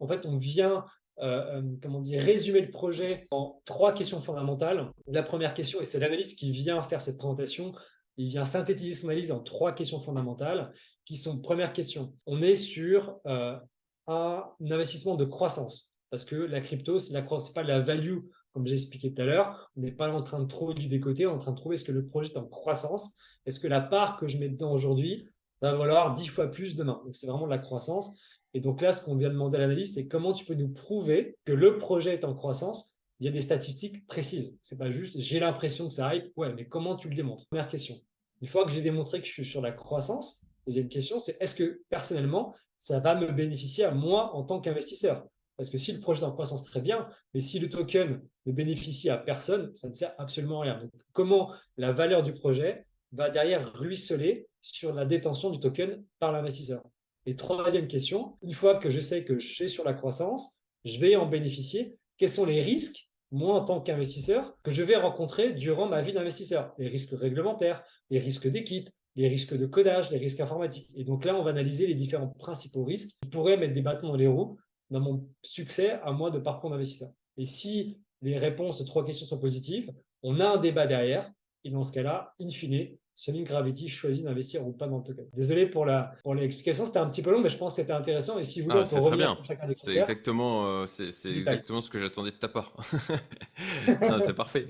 B: En fait, on vient euh, euh, comment dire, résumer le projet en trois questions fondamentales. La première question, et c'est l'analyste qui vient faire cette présentation, il vient synthétiser son analyse en trois questions fondamentales, qui sont, première question, on est sur un investissement de croissance, parce que la crypto, ce n'est pas la value, comme j'ai expliqué tout à l'heure, on n'est pas en train de trouver du décoté, on est en train de trouver est-ce que le projet est en croissance, est-ce que la part que je mets dedans aujourd'hui va valoir dix fois plus demain? Donc c'est vraiment de la croissance. Et donc là, ce qu'on vient demander à l'analyse, c'est comment tu peux nous prouver que le projet est en croissance Il y a des statistiques précises. C'est pas juste j'ai l'impression que ça arrive. Ouais, mais comment tu le démontres? Première question. Une fois que j'ai démontré que je suis sur la croissance, deuxième question, c'est est-ce que personnellement, ça va me bénéficier à moi en tant qu'investisseur? Parce que si le projet est en croissance, très bien, mais si le token ne bénéficie à personne, ça ne sert absolument à rien. Donc, comment la valeur du projet va derrière ruisseler sur la détention du token par l'investisseur? Et troisième question, une fois que je sais que je suis sur la croissance, je vais en bénéficier. Quels sont les risques, moi en tant qu'investisseur, que je vais rencontrer durant ma vie d'investisseur? Les risques réglementaires, les risques d'équipe, les risques de codage, les risques informatiques. Et donc là, on va analyser les différents principaux risques qui pourraient mettre des bâtons dans les roues dans mon succès à moi de parcours d'investisseur. Et si les réponses de trois questions sont positives, on a un débat derrière. Et dans ce cas-là, in fine, Summing Gravity choisit d'investir ou pas dans le token. Désolé pour la pour l'explication, c'était un petit peu long, mais je pense que c'était intéressant. Et si vous voulez,
A: ah, on peut revenir sur chacun des C'est exactement, euh, c'est, exactement ce que j'attendais de ta part. c'est parfait.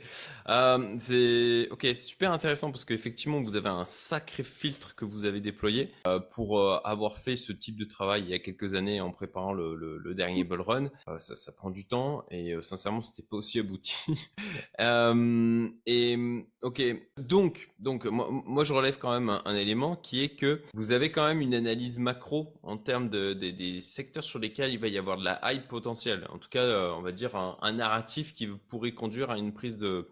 A: Euh, c'est ok, super intéressant parce qu'effectivement, vous avez un sacré filtre que vous avez déployé euh, pour avoir fait ce type de travail il y a quelques années en préparant le, le, dernier Bull Run. ça, ça prend du temps et sincèrement, c'était pas aussi abouti. et ok, donc donc moi moi, je relève quand même un, élément qui est que vous avez quand même une analyse macro en termes de, des secteurs sur lesquels il va y avoir de la hype potentielle. En tout cas, euh, on va dire un, narratif qui pourrait conduire à une prise de,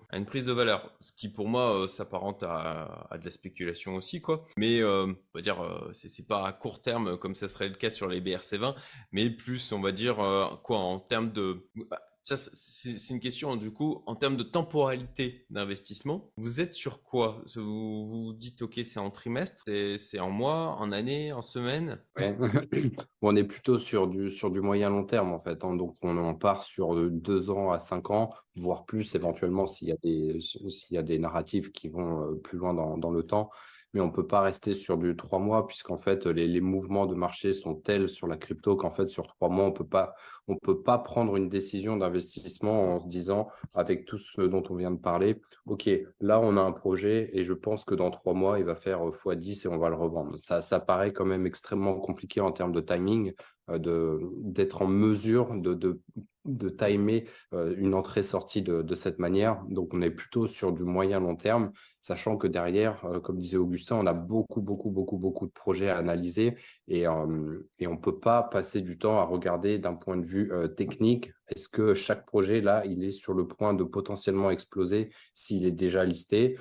A: valeur. Ce qui, pour moi, euh, s'apparente à, de la spéculation aussi, quoi. Mais, euh, on va dire, c'est pas à court terme comme ça serait le cas sur les BRC20, mais plus, on va dire, quoi, en termes de, c'est une question du coup en termes de temporalité d'investissement. Vous êtes sur quoi? Vous, vous dites ok c'est en trimestre, c'est en mois, en année, en semaine?
C: On est plutôt sur du sur du moyen long terme en fait. Hein. Donc on en part sur deux ans à cinq ans, voire plus éventuellement s'il y a des y a des narratifs qui vont euh, plus loin dans, dans le temps mais on ne peut pas rester sur du trois mois, puisqu'en fait, les, mouvements de marché sont tels sur la crypto qu'en fait, sur trois mois, on on peut pas prendre une décision d'investissement en se disant, avec tout ce dont on vient de parler, OK, là, on a un projet et je pense que dans trois mois, il va faire x10 et on va le revendre. Ça, ça paraît quand même extrêmement compliqué en termes de timing, euh, d'être en mesure de timer euh, une entrée-sortie de, de cette manière. Donc, on est plutôt sur du moyen-long terme sachant que derrière, euh, comme disait Augustin, on a beaucoup, beaucoup, beaucoup, beaucoup de projets à analyser et, on ne peut pas passer du temps à regarder d'un point de vue technique, est-ce que chaque projet, là, il est sur le point de potentiellement exploser s'il est déjà listé?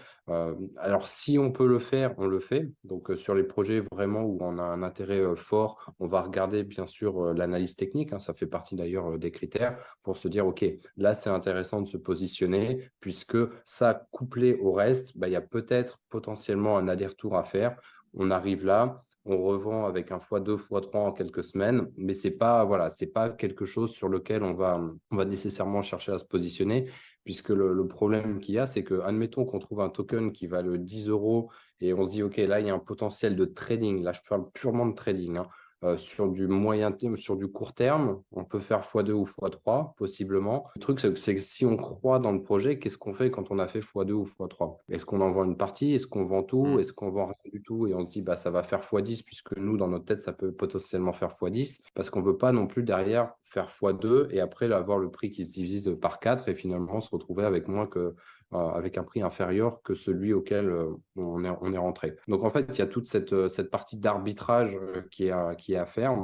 C: Alors, si on peut le faire, on le fait. Donc, sur les projets vraiment où on a un intérêt fort, on va regarder bien sûr l'analyse technique, hein, ça fait partie d'ailleurs des critères pour se dire, OK, là, c'est intéressant de se positionner puisque ça, couplé au reste, bah, il y a peut-être potentiellement un aller-retour à faire. On arrive là, on revend avec un x2, x3 en quelques semaines, mais c'est pas voilà, c'est pas quelque chose sur lequel on va, on va nécessairement chercher à se positionner, puisque le, problème qu'il y a, c'est que, admettons qu'on trouve un token qui valent 10 euros et on se dit, OK, là, il y a un potentiel de trading. Là, je parle purement de trading. Hein. Euh, sur du moyen terme, sur du court terme, on peut faire x2 ou x3 possiblement. Le truc, c'est que si on croit dans le projet, qu'est-ce qu'on fait quand on a fait x2 ou x3 Est-ce qu'on en vend une partie? Est-ce qu'on vend tout? Mmh. Est-ce qu'on vend rien du tout? Et on se dit, bah, ça va faire x10 puisque nous, dans notre tête, ça peut potentiellement faire x10 parce qu'on ne veut pas non plus derrière faire x2 et après avoir le prix qui se divise par 4 et finalement se retrouver avec moins que avec un prix inférieur que celui auquel euh, on est, on est rentré. Donc en fait, il y a toute cette, euh, cette partie d'arbitrage qui est, qui est à faire.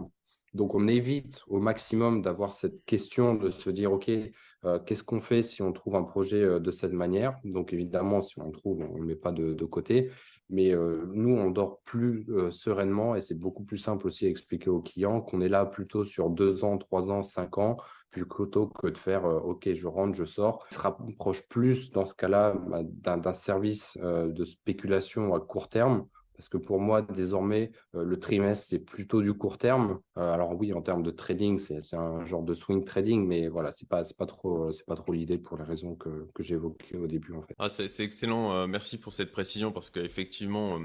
C: Donc on évite au maximum d'avoir cette question de se dire, OK, qu'est-ce qu'on fait si on trouve un projet de cette manière? Donc évidemment, si on le trouve, on ne le met pas de côté. Mais nous, on dort plus sereinement et c'est beaucoup plus simple aussi à expliquer aux clients qu'on est là plutôt sur deux ans, trois ans, cinq ans plutôt que de faire OK, je rentre, je sors. On se rapproche plus dans ce cas-là bah, d'un service de spéculation à court terme. Parce que pour moi, désormais, le trimestre, c'est plutôt du court terme. alors oui, en termes de trading, c'est un genre de swing trading, mais voilà, c'est pas, pas trop, trop l'idée pour les raisons que, que j'ai évoquées au début.
A: Ah, c'est excellent. merci pour cette précision parce qu'effectivement,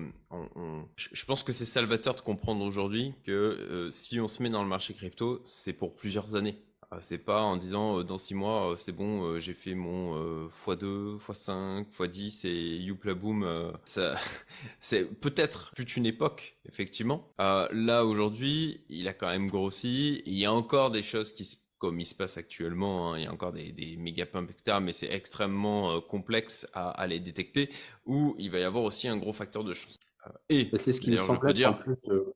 A: je pense que c'est salvateur de comprendre aujourd'hui que si on se met dans le marché crypto, c'est pour plusieurs années. Ah, c'est pas en disant dans six mois, c'est bon, j'ai fait mon x2, x5, x10 et youpla boom. ça, c'est peut-être plus une époque, effectivement. là, aujourd'hui, il a quand même grossi. Il y a encore des choses qui comme il se passe actuellement, hein, il y a encore des, des méga pumps, etc., mais c'est extrêmement complexe à, les détecter, où il va y avoir aussi un gros facteur de chance.
C: et c'est ce qui me semble dire,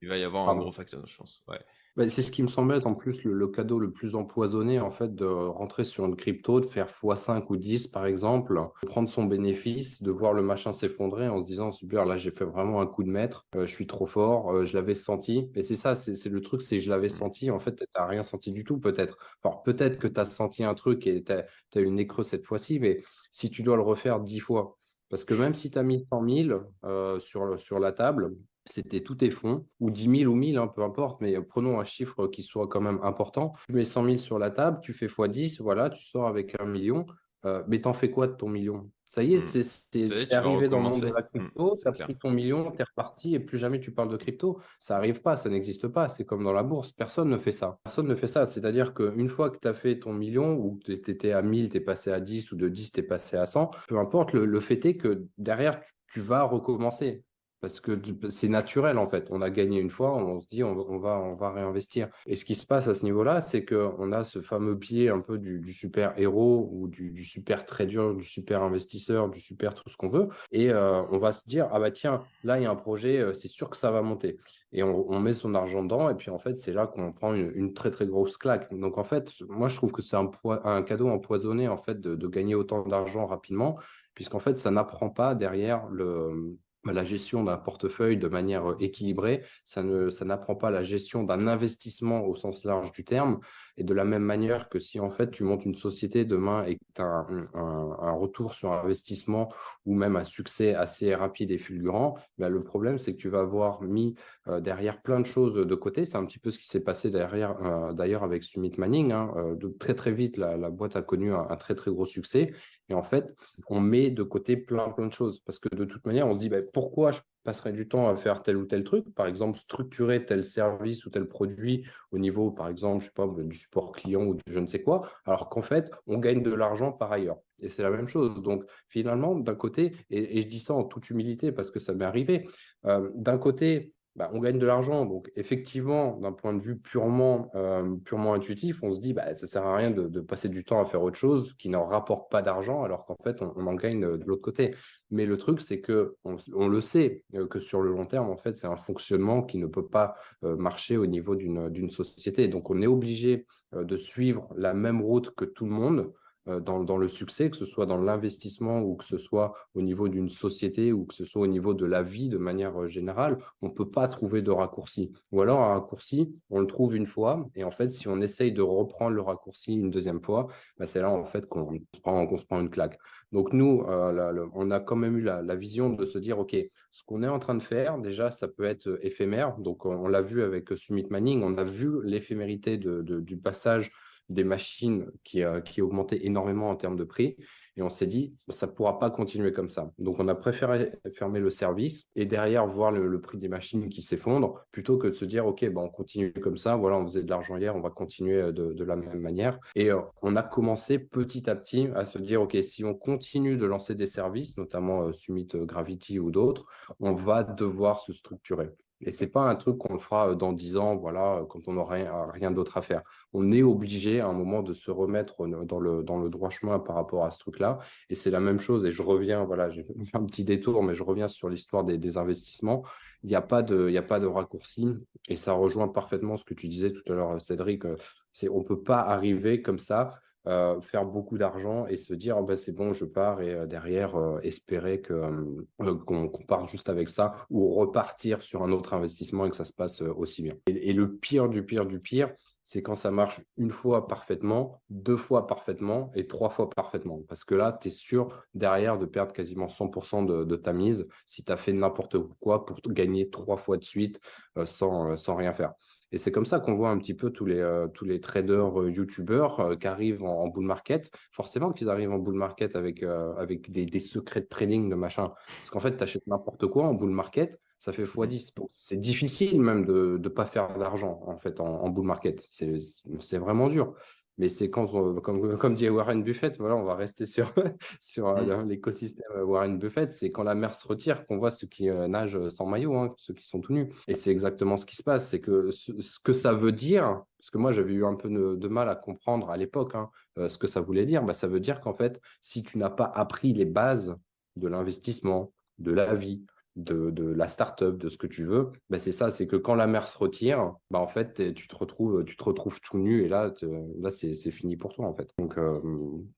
A: il va y avoir un gros facteur de chance. Ouais.
C: Bah, c'est ce qui me semble être en plus le, cadeau le plus empoisonné, en fait, de rentrer sur une crypto, de faire x5 ou 10 par exemple, de prendre son bénéfice, de voir le machin s'effondrer en se disant super, là j'ai fait vraiment un coup de maître, euh, je suis trop fort, euh, je l'avais senti. Et c'est ça, c'est le truc, c'est je l'avais senti. En fait, tu n'as rien senti du tout, peut-être. Enfin, peut-être que tu as senti un truc et tu as, as eu le nez creux cette fois-ci, mais si tu dois le refaire 10 fois, parce que même si tu as mis 100 000 euh, sur, sur la table, c'était tout est fonds, ou 10 000 ou 1000, hein, peu importe, mais prenons un chiffre qui soit quand même important. Tu mets 100 000 sur la table, tu fais x10, voilà, tu sors avec un million. Euh, mais t'en fais quoi de ton million? Ça y est, mmh. c'est arrivé dans le monde de la mmh, crypto, tu as pris ton million, tu es reparti et plus jamais tu parles de crypto. Ça n'arrive pas, ça n'existe pas. C'est comme dans la bourse, personne ne fait ça. Personne ne fait ça. C'est-à-dire qu'une fois que tu as fait ton million ou que tu étais à 1000, tu es passé à 10 ou de 10, tu es passé à 100, peu importe, le, fait est que derrière, tu vas recommencer parce que c'est naturel en fait. On a gagné une fois, on se dit on, va, on va réinvestir. Et ce qui se passe à ce niveau-là, c'est qu'on a ce fameux pied un peu du, super héros ou du, super trader, du super investisseur, du super tout ce qu'on veut. Et euh, on va se dire ah bah tiens, là il y a un projet, euh, c'est sûr que ça va monter. Et on, met son argent dedans. Et puis en fait, c'est là qu'on prend une, très très grosse claque. Donc en fait, moi je trouve que c'est un, cadeau empoisonné en fait de, de gagner autant d'argent rapidement, puisqu'en fait ça n'apprend pas derrière le la gestion d'un portefeuille de manière équilibrée, ça ne ça n'apprend pas la gestion d'un investissement au sens large du terme. Et de la même manière que si en fait tu montes une société demain et que tu as un, retour sur investissement ou même un succès assez rapide et fulgurant, bah, le problème c'est que tu vas avoir mis derrière plein de choses de côté. C'est un petit peu ce qui s'est passé derrière d'ailleurs avec Summit Manning. Hein, de très très vite, la, boîte a connu un, un, très très gros succès. Et en fait, on met de côté plein plein de choses parce que de toute manière, on se dit bah, pourquoi je passerais du temps à faire tel ou tel truc, par exemple structurer tel service ou tel produit au niveau, par exemple, je sais pas, du support client ou de je ne sais quoi, alors qu'en fait, on gagne de l'argent par ailleurs. Et c'est la même chose. Donc finalement, d'un côté, et, je dis ça en toute humilité parce que ça m'est arrivé, euh, d'un côté, bah, on gagne de l'argent. Donc, effectivement, d'un point de vue purement, euh, purement intuitif, on se dit, bah, ça ne sert à rien de, passer du temps à faire autre chose qui ne rapporte pas d'argent, alors qu'en fait, on, en gagne de, l'autre côté. Mais le truc, c'est que on, le sait euh, que sur le long terme, en fait, c'est un fonctionnement qui ne peut pas euh, marcher au niveau d'une société. Donc, on est obligé de suivre la même route que tout le monde euh, dans, le succès, que ce soit dans l'investissement ou que ce soit au niveau d'une société ou que ce soit au niveau de la vie de manière euh, générale, on ne peut pas trouver de raccourci. Ou alors un raccourci, on le trouve une fois et en fait, si on essaye de reprendre le raccourci une deuxième fois, bah, c'est là en fait qu'on se, prend une claque. Donc nous, euh, on a quand même eu la, vision de se dire, OK, ce qu'on est en train de faire, déjà, ça peut être éphémère. Donc on, l'a vu avec Summit Manning, on a vu l'éphémérité du passage des machines qui, euh, qui augmentaient énormément en termes de prix. Et on s'est dit, ça ne pourra pas continuer comme ça. Donc, on a préféré fermer le service et derrière voir le, prix des machines qui s'effondrent plutôt que de se dire, OK, ben, on continue comme ça. Voilà, on faisait de l'argent hier, on va continuer euh, de, la même manière. Et euh, on a commencé petit à petit à se dire, OK, si on continue de lancer des services, notamment Summit Gravity ou d'autres, on va devoir se structurer. Et ce n'est pas un truc qu'on fera dans 10 ans, voilà, quand on n'aura rien, rien d'autre à faire. On est obligé à un moment de se remettre dans le, dans le droit chemin par rapport à ce truc-là. Et c'est la même chose. Et je reviens, voilà, j'ai fait un petit détour, mais je reviens sur l'histoire des, investissements. Il n'y a, pas de, il a pas de raccourci. Et ça rejoint parfaitement ce que tu disais tout à l'heure, Cédric. C'est, on ne peut pas arriver comme ça euh, faire beaucoup d'argent et se dire ben, c'est bon, je pars et euh, derrière euh, espérer qu'on, parte juste avec ça ou repartir sur un autre investissement et que ça se passe aussi bien. Et, le pire du pire du pire, c'est quand ça marche une fois parfaitement, deux fois parfaitement et trois fois parfaitement. Parce que là, tu es sûr derrière de perdre quasiment 100% de, de, ta mise si tu as fait n'importe quoi pour gagner trois fois de suite sans, sans rien faire. Et c'est comme ça qu'on voit un petit peu tous les, euh, tous les traders euh, YouTubeurs euh, qui arrivent en, bull market. Forcément qu'ils arrivent en bull market avec, avec des, des, secrets de trading, de machin. Parce qu'en fait, tu achètes n'importe quoi en bull market, ça fait x10. Donc, c'est difficile même de ne pas faire d'argent en fait en, en bull market. C'est vraiment dur. Mais c'est quand, comme, comme, dit Warren Buffett, voilà, on va rester sur, sur euh, mmh. l'écosystème euh, Warren Buffett, c'est quand la mer se retire qu'on voit ceux qui euh, nagent sans maillot, hein, ceux qui sont tout nus. Et c'est exactement ce qui se passe. C'est que ce, que ça veut dire, parce que moi j'avais eu un peu de, mal à comprendre à l'époque hein, ce que ça voulait dire, bah, ça veut dire qu'en fait, si tu n'as pas appris les bases de l'investissement, de la vie, de, la startup, de ce que tu veux, bah, c'est ça, c'est que quand la mer se retire, bah, en fait, tu te retrouves, tu te retrouves tout nu et là, là c'est fini pour toi en fait. Donc euh,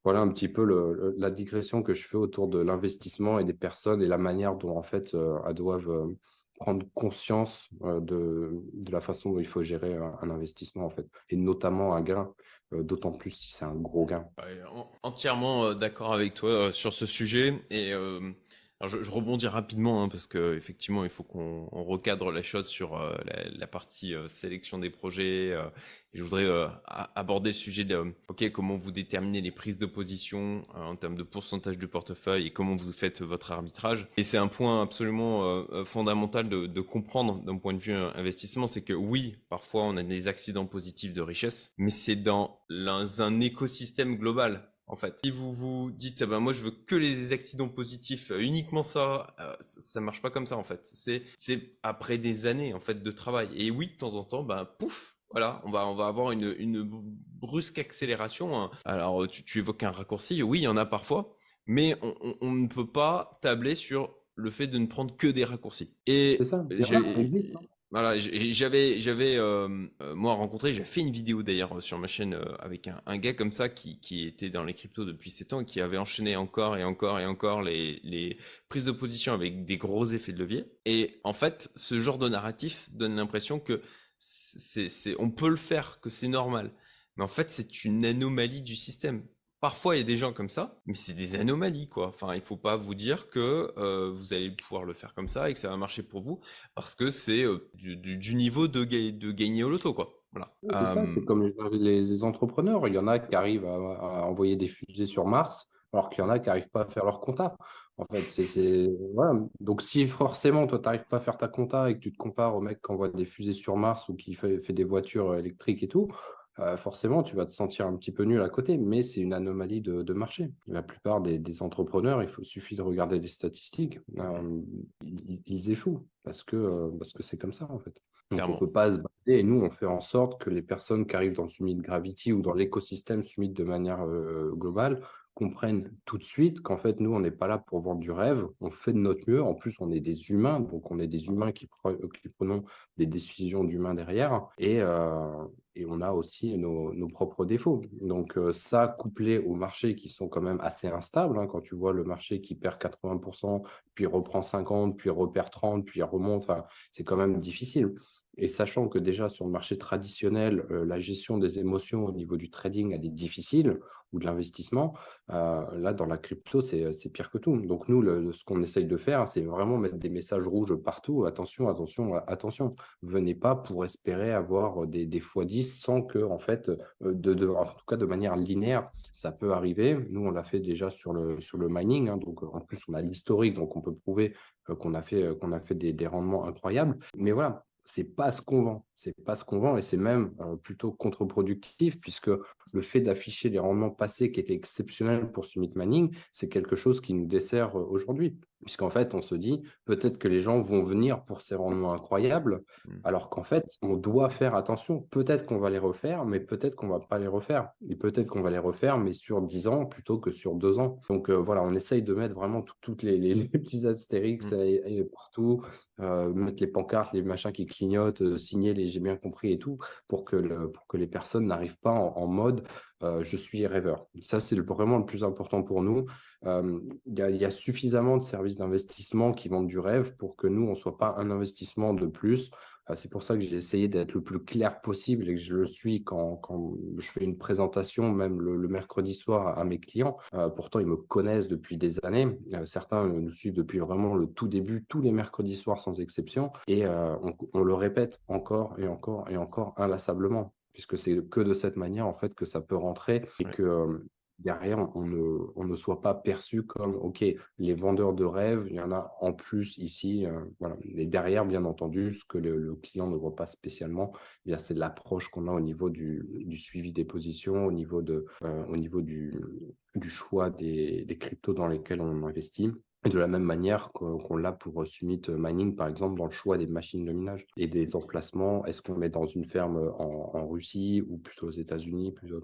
C: voilà un petit peu la digression que je fais autour de l'investissement et des personnes et la manière dont en fait euh, elles doivent euh, prendre conscience de, de, la façon dont il faut gérer un, investissement en fait, et notamment un gain, d'autant plus si c'est un gros gain.
A: entièrement d'accord avec toi sur ce sujet et je, je, rebondis rapidement hein, parce que effectivement, il faut qu'on recadre la chose sur euh, la, partie euh, sélection des projets. Euh, je voudrais aborder le sujet de ok comment vous déterminez les prises de position en termes de pourcentage de portefeuille et comment vous faites votre arbitrage. Et c'est un point absolument fondamental de, de comprendre d'un point de vue investissement, c'est que oui, parfois on a des accidents positifs de richesse, mais c'est dans un écosystème global en fait. Si vous vous dites, ben moi je veux que les accidents positifs, euh, uniquement ça, euh, ça marche pas comme ça en fait. C'est c'est après des années en fait de travail. Et oui, de temps en temps, ben pouf, voilà, on va on va avoir une une brusque accélération. Hein. Alors tu, tu évoques un raccourci, oui, il y en a parfois, mais on, on, ne peut pas tabler sur le fait de ne prendre que des raccourcis.
C: Et c'est ça. Hein.
A: Voilà, j'avais, j'avais euh, euh, moi rencontré, j'ai fait une vidéo d'ailleurs sur ma chaîne euh, avec un, gars comme ça qui, était dans les cryptos depuis 7 ans, qui avait enchaîné encore et encore et encore les, les prises de position avec des gros effets de levier. Et en fait, ce genre de narratif donne l'impression que c'est, on peut le faire, que c'est normal. Mais en fait, c'est une anomalie du système. Parfois, il y a des gens comme ça, mais c'est des anomalies, quoi. Enfin, il faut pas vous dire que euh, vous allez pouvoir le faire comme ça et que ça va marcher pour vous, parce que c'est euh, du, du, niveau de, de gagner au loto, quoi. Voilà.
C: C'est c'est comme les, les, entrepreneurs. Il y en a qui arrivent à, envoyer des fusées sur Mars, alors qu'il y en a qui n'arrivent pas à faire leur compta. En fait, c'est voilà. Donc, si forcément, toi, tu n'arrives pas à faire ta compta et que tu te compares au mec qui envoie des fusées sur Mars ou qui fait, fait des voitures électriques et tout, euh, forcément, tu vas te sentir un petit peu nul à côté, mais c'est une anomalie de, marché. La plupart des, entrepreneurs, il faut, suffit de regarder les statistiques, euh, ils, échouent parce que euh, parce que c'est comme ça en fait. Donc on ne peut pas se baser, et nous, on fait en sorte que les personnes qui arrivent dans Summit Gravity ou dans l'écosystème Summit de manière globale comprennent tout de suite qu'en fait, nous, on n'est pas là pour vendre du rêve, on fait de notre mieux. En plus, on est des humains, donc on est des humains qui, prenons des décisions d'humains derrière, et, euh, et, on a aussi nos, propres défauts. Donc euh, ça, couplé aux marchés qui sont quand même assez instables, hein, quand tu vois le marché qui perd 80%, puis reprend 50%, puis reperd 30%, puis remonte, c'est quand même difficile. Et sachant que déjà sur le marché traditionnel, euh, la gestion des émotions au niveau du trading, elle est difficile, ou de l'investissement, euh, là, dans la crypto, c'est pire que tout. Donc nous, ce qu'on essaye de faire, c'est vraiment mettre des messages rouges partout. Attention, attention, attention. Venez pas pour espérer avoir des, des x10 sans que, en fait, euh, de, de, en tout cas de manière linéaire, ça peut arriver. Nous, on l'a fait déjà sur le, sur le mining. Hein, donc en plus, on a l'historique, donc on peut prouver qu'on a fait, qu'on a fait des rendements incroyables. Mais voilà, c'est pas ce qu'on vend. C'est pas ce qu'on vend et c'est même euh, plutôt contre-productif puisque le fait d'afficher les rendements passés qui étaient exceptionnels pour Summit Manning, c'est quelque chose qui nous dessert euh, aujourd'hui. Puisqu'en fait, on se dit peut-être que les gens vont venir pour ces rendements incroyables, mmh. alors qu'en fait, on doit faire attention. Peut-être qu'on va les refaire, mais peut-être qu'on va pas les refaire. Et peut-être qu'on va les refaire, mais sur 10 ans plutôt que sur 2 ans. Donc euh, voilà, on essaye de mettre vraiment toutes les, les, petits astérix mmh. partout, mettre les pancartes, les machins qui clignotent, signer les j'ai bien compris et tout, pour que, pour que les personnes n'arrivent pas en, mode euh, je suis rêveur. Ça, c'est vraiment le plus important pour nous. Euh, il y, a suffisamment de services d'investissement qui vendent du rêve pour que nous, on ne soit pas un investissement de plus. Euh, c'est pour ça que j'ai essayé d'être le plus clair possible et que je le suis quand, quand je fais une présentation, même le, mercredi soir à, mes clients. Euh, pourtant, ils me connaissent depuis des années. Euh, certains nous suivent depuis vraiment le tout début, tous les mercredis soirs sans exception. Et on, on, le répète encore et encore et encore inlassablement puisque c'est que de cette manière en fait que ça peut rentrer et que derrière, on ne, soit pas perçu comme, OK, les vendeurs de rêves, il y en a en plus ici. Euh, voilà. Et derrière, bien entendu, ce que le, client ne voit pas spécialement, eh c'est l'approche qu'on a au niveau du, suivi des positions, au niveau, euh, du choix des, des, cryptos dans lesquels on investit. De la même manière qu'on l'a pour Summit Mining, par exemple, dans le choix des machines de minage et des emplacements. Est-ce qu'on met dans une ferme en, Russie ou plutôt aux États-Unis plutôt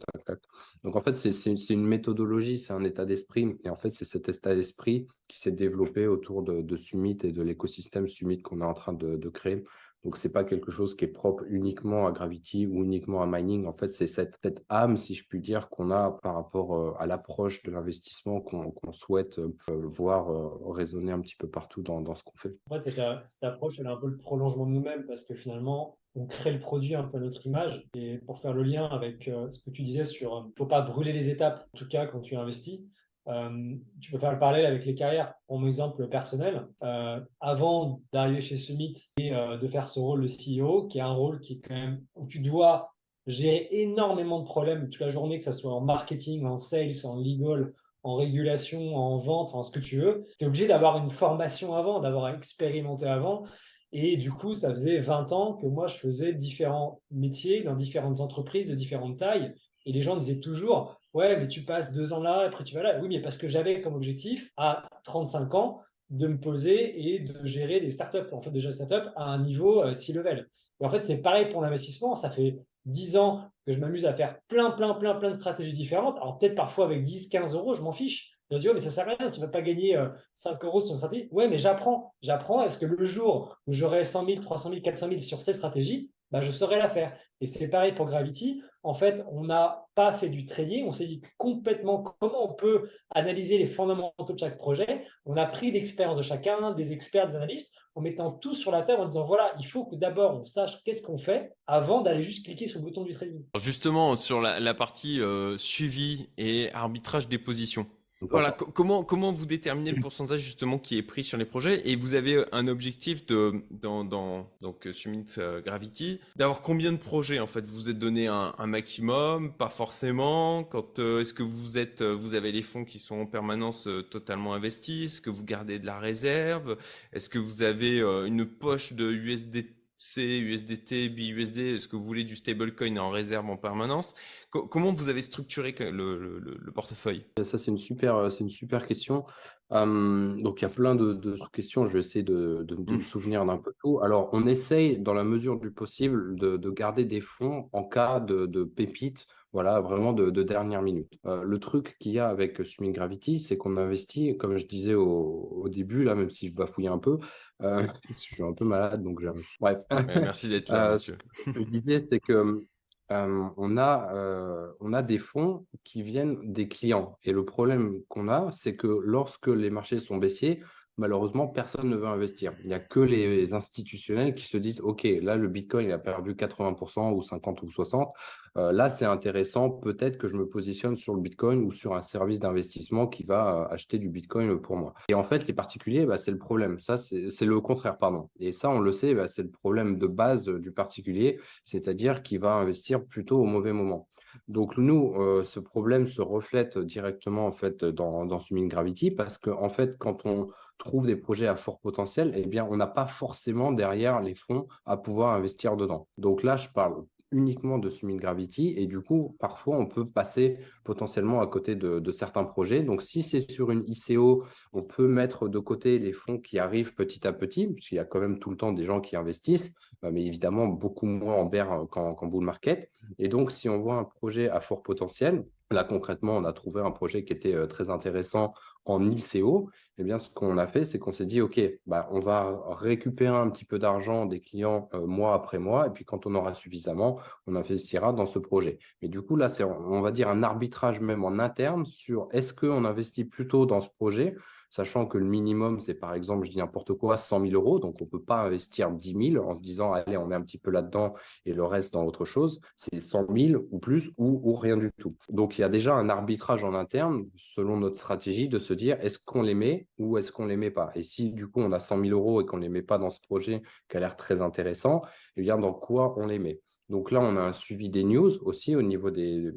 C: Donc en fait, c'est une méthodologie, c'est un état d'esprit. Et en fait, c'est cet état d'esprit qui s'est développé autour de, Summit et de l'écosystème Summit qu'on est en train de créer. Donc, ce n'est pas quelque chose qui est propre uniquement à Gravity ou uniquement à Mining. En fait, c'est cette, âme, si je puis dire, qu'on a par rapport euh, à l'approche de l'investissement qu'on souhaite euh, voir euh, résonner un petit peu partout dans, ce qu'on fait.
B: En fait, cette, cette, approche, elle est un peu le prolongement de nous-mêmes parce que finalement, on crée le produit un peu à notre image. Et pour faire le lien avec ce que tu disais sur il ne faut pas brûler les étapes, en tout cas quand tu investis, euh, tu peux faire le parallèle avec les carrières. Pour mon exemple personnel, euh, avant d'arriver chez Summit et euh, de faire ce rôle de CEO, qui est un rôle qui est quand même où tu dois gérer énormément de problèmes toute la journée, que ce soit en marketing, en sales, en legal, en régulation, en vente, en ce que tu veux, tu es obligé d'avoir une formation avant, d'avoir expérimenté avant. Et du coup, ça faisait 20 ans que moi, je faisais différents métiers dans différentes entreprises de différentes tailles. Et les gens disaient toujours, ouais, mais tu passes deux ans là, après tu vas là. Oui, mais parce que j'avais comme objectif à 35 ans de me poser et de gérer des startups, en fait déjà startups à un niveau euh, C-level. Et en fait, c'est pareil pour l'investissement. Ça fait 10 ans que je m'amuse à faire plein, plein, plein, plein de stratégies différentes. Alors peut-être parfois avec 10, 15 euros, je m'en fiche. Je dis, mais ça sert à rien, tu ne vas pas gagner 5 euh, euros sur une stratégie. Ouais, mais j'apprends. J'apprends. Est-ce que le jour où j'aurai 100 000, 300 000, 400 000 sur ces stratégies, bah, je saurai la faire. Et c'est pareil pour Gravity. En fait, on n'a pas fait du trading. On s'est dit complètement comment on peut analyser les fondamentaux de chaque projet. On a pris l'expérience de chacun, des experts, des analystes, en mettant tout sur la table en disant voilà, il faut que d'abord on sache qu'est-ce qu'on fait avant d'aller juste cliquer sur le bouton du trading.
A: Justement, sur la, partie euh, suivi et arbitrage des positions. Voilà, comment, comment vous déterminez le pourcentage justement qui est pris sur les projets? Et vous avez un objectif de, dans, dans donc Summit euh, Gravity d'avoir combien de projets en fait? Vous vous êtes donné un, maximum, pas forcément? Quand euh, est-ce que vous êtes, euh, vous avez les fonds qui sont en permanence totalement investis? Est-ce que vous gardez de la réserve? Est-ce que vous avez une poche de USDT C, USDT, BUSD, est-ce que vous voulez du stablecoin en réserve en permanence? Comment vous avez structuré le, portefeuille?
C: Ça, c'est une, super, une super question. donc, il y a plein de, questions. Je vais essayer de, me mmh. souvenir d'un peu tout. Alors, on essaye, dans la mesure du possible, de, garder des fonds en cas de, pépites voilà, vraiment de, dernière minute. Euh, le truc qu'il y a avec Summit Gravity, c'est qu'on investit, comme je disais au, début, là, même si je bafouille un peu, euh, je suis un peu malade, donc
A: bref. merci d'être là,
C: euh, monsieur. Ce que je disais, c'est que on, a, on a des fonds qui viennent des clients. Et le problème qu'on a, c'est que lorsque les marchés sont baissiers, malheureusement, personne ne veut investir. Il n'y a que les institutionnels qui se disent, OK, là, le Bitcoin a perdu 80% ou 50 ou 60. Euh, là, c'est intéressant. Peut-être que je me positionne sur le Bitcoin ou sur un service d'investissement qui va euh, acheter du Bitcoin pour moi. Et en fait, les particuliers, bah, c'est le problème. Ça, c'est le contraire, pardon. Et ça, on le sait, bah, c'est le problème de base du particulier, c'est-à-dire qu'il va investir plutôt au mauvais moment. Donc nous, euh, ce problème se reflète directement en fait dans, dans Summit Gravity parce qu'en en fait, quand on trouve des projets à fort potentiel, eh bien, on n'a pas forcément derrière les fonds à pouvoir investir dedans. Donc là, je parle uniquement de Summit Gravity et du coup, parfois, on peut passer potentiellement à côté de, certains projets. Donc, si c'est sur une ICO, on peut mettre de côté les fonds qui arrivent petit à petit, puisqu'il y a quand même tout le temps des gens qui investissent, euh, mais évidemment beaucoup moins en bear qu'en bull market. Et donc, si on voit un projet à fort potentiel, Là, concrètement, on a trouvé un projet qui était euh, très intéressant en ICO, eh bien, ce qu'on a fait, c'est qu'on s'est dit, OK, bah, on va récupérer un petit peu d'argent des clients euh, mois après mois, et puis quand on aura suffisamment, on investira dans ce projet. Mais du coup, là, c'est, on va dire, un arbitrage même en interne sur est-ce qu'on investit plutôt dans ce projet sachant que le minimum, c'est par exemple, je dis n'importe quoi, 100 000 euros. Donc, on ne peut pas investir 10 000 en se disant, allez, on met un petit peu là-dedans et le reste dans autre chose. C'est 100 000 ou plus ou, rien du tout. Donc, il y a déjà un arbitrage en interne, selon notre stratégie, de se dire, est-ce qu'on les met ou est-ce qu'on ne les met pas? Et si, du coup, on a 100 000 euros et qu'on ne les met pas dans ce projet qui a l'air très intéressant, eh bien, dans quoi on les met? Donc là, on a un suivi des news aussi au niveau des,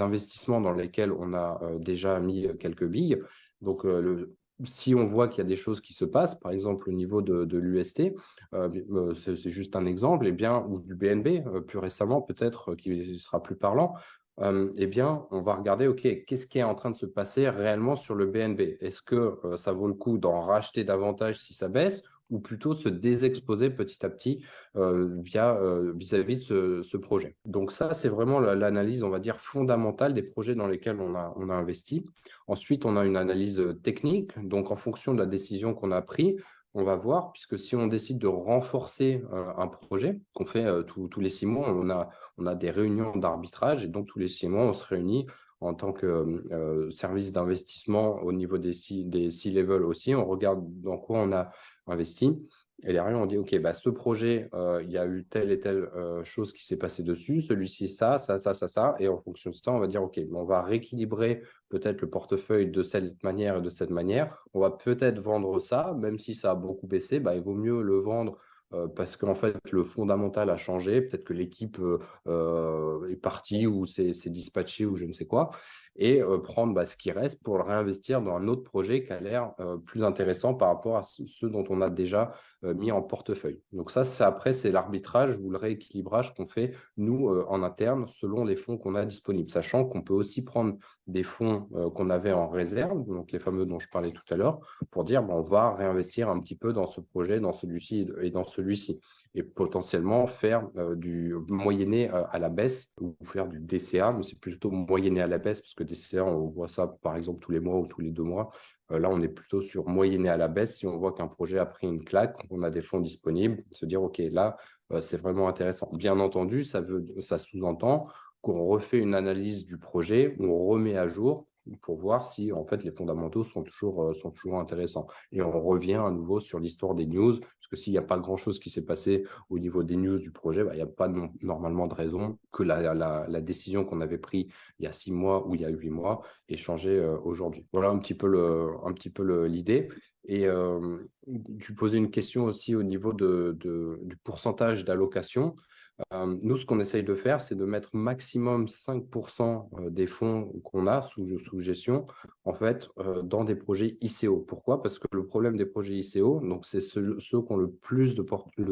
C: investissements dans lesquels on a euh, déjà mis quelques billes. Donc, euh, le, si on voit qu'il y a des choses qui se passent, par exemple au niveau de, l'UST, euh, c'est juste un exemple, eh bien, ou du BNB, plus récemment peut-être, qui sera plus parlant, eh bien, on va regarder, OK, qu'est-ce qui est en train de se passer réellement sur le BNB Est-ce que ça vaut le coup d'en racheter davantage si ça baisse ou plutôt se désexposer petit à petit via vis-à-vis de ce, projet. Donc ça, c'est vraiment l'analyse, on va dire, fondamentale des projets dans lesquels on a, on a investi. Ensuite, on a une analyse technique. Donc, en fonction de la décision qu'on a prise, on va voir, puisque si on décide de renforcer un projet, qu'on fait tous les six mois, on a, on a des réunions d'arbitrage et donc tous les six mois, on se réunit en tant que service d'investissement au niveau des C-level aussi. On regarde dans quoi on a investi. Et derrière, on dit, OK, bah, ce projet, il y a eu telle et telle chose qui s'est passée dessus, celui-ci, ça, ça, ça, ça, ça. Et en fonction de ça, on va dire, OK, on va rééquilibrer peut-être le portefeuille de cette manière et de cette manière. On va peut-être vendre ça, même si ça a beaucoup baissé, bah, il vaut mieux le vendre parce qu'en fait, le fondamental a changé. Peut-être que l'équipe est partie ou s'est dispatchée ou je ne sais quoi et prendre bah, ce qui reste pour le réinvestir dans un autre projet qui a l'air plus intéressant par rapport à ceux dont on a déjà mis en portefeuille. Donc ça, c'est après, c'est l'arbitrage ou le rééquilibrage qu'on fait, nous, en interne, selon les fonds qu'on a disponibles, sachant qu'on peut aussi prendre des fonds qu'on avait en réserve, donc les fameux dont je parlais tout à l'heure, pour dire, bon, on va réinvestir un petit peu dans ce projet, dans celui-ci et dans celui-ci et potentiellement faire du moyenner à la baisse ou faire du DCA, mais c'est plutôt moyenner à la baisse parce que DCA, on voit ça par exemple tous les mois ou tous les deux mois. là, on est plutôt sur moyenner à la baisse si on voit qu'un projet a pris une claque, on a des fonds disponibles, se dire OK, là, c'est vraiment intéressant. Bien entendu, ça sous-entend qu'on refait une analyse du projet, on remet à jour pour voir si en fait les fondamentaux sont toujours, sont toujours intéressants. Et on revient à nouveau sur l'histoire des news, parce que s'il n'y a pas grand-chose qui s'est passé au niveau des news du projet, bah, il n'y a pas normalement de raison que la, décision qu'on avait prise il y a six mois ou il y a huit mois ait changé euh, aujourd'hui. Voilà un petit peu l'idée. Et euh, tu posais une question aussi au niveau du pourcentage d'allocation nous, ce qu'on essaye de faire, c'est de mettre maximum 5% des fonds qu'on a sous, gestion, en fait, dans des projets ICO. Pourquoi? Parce que le problème des projets ICO, donc c'est ceux, qui ont le plus de,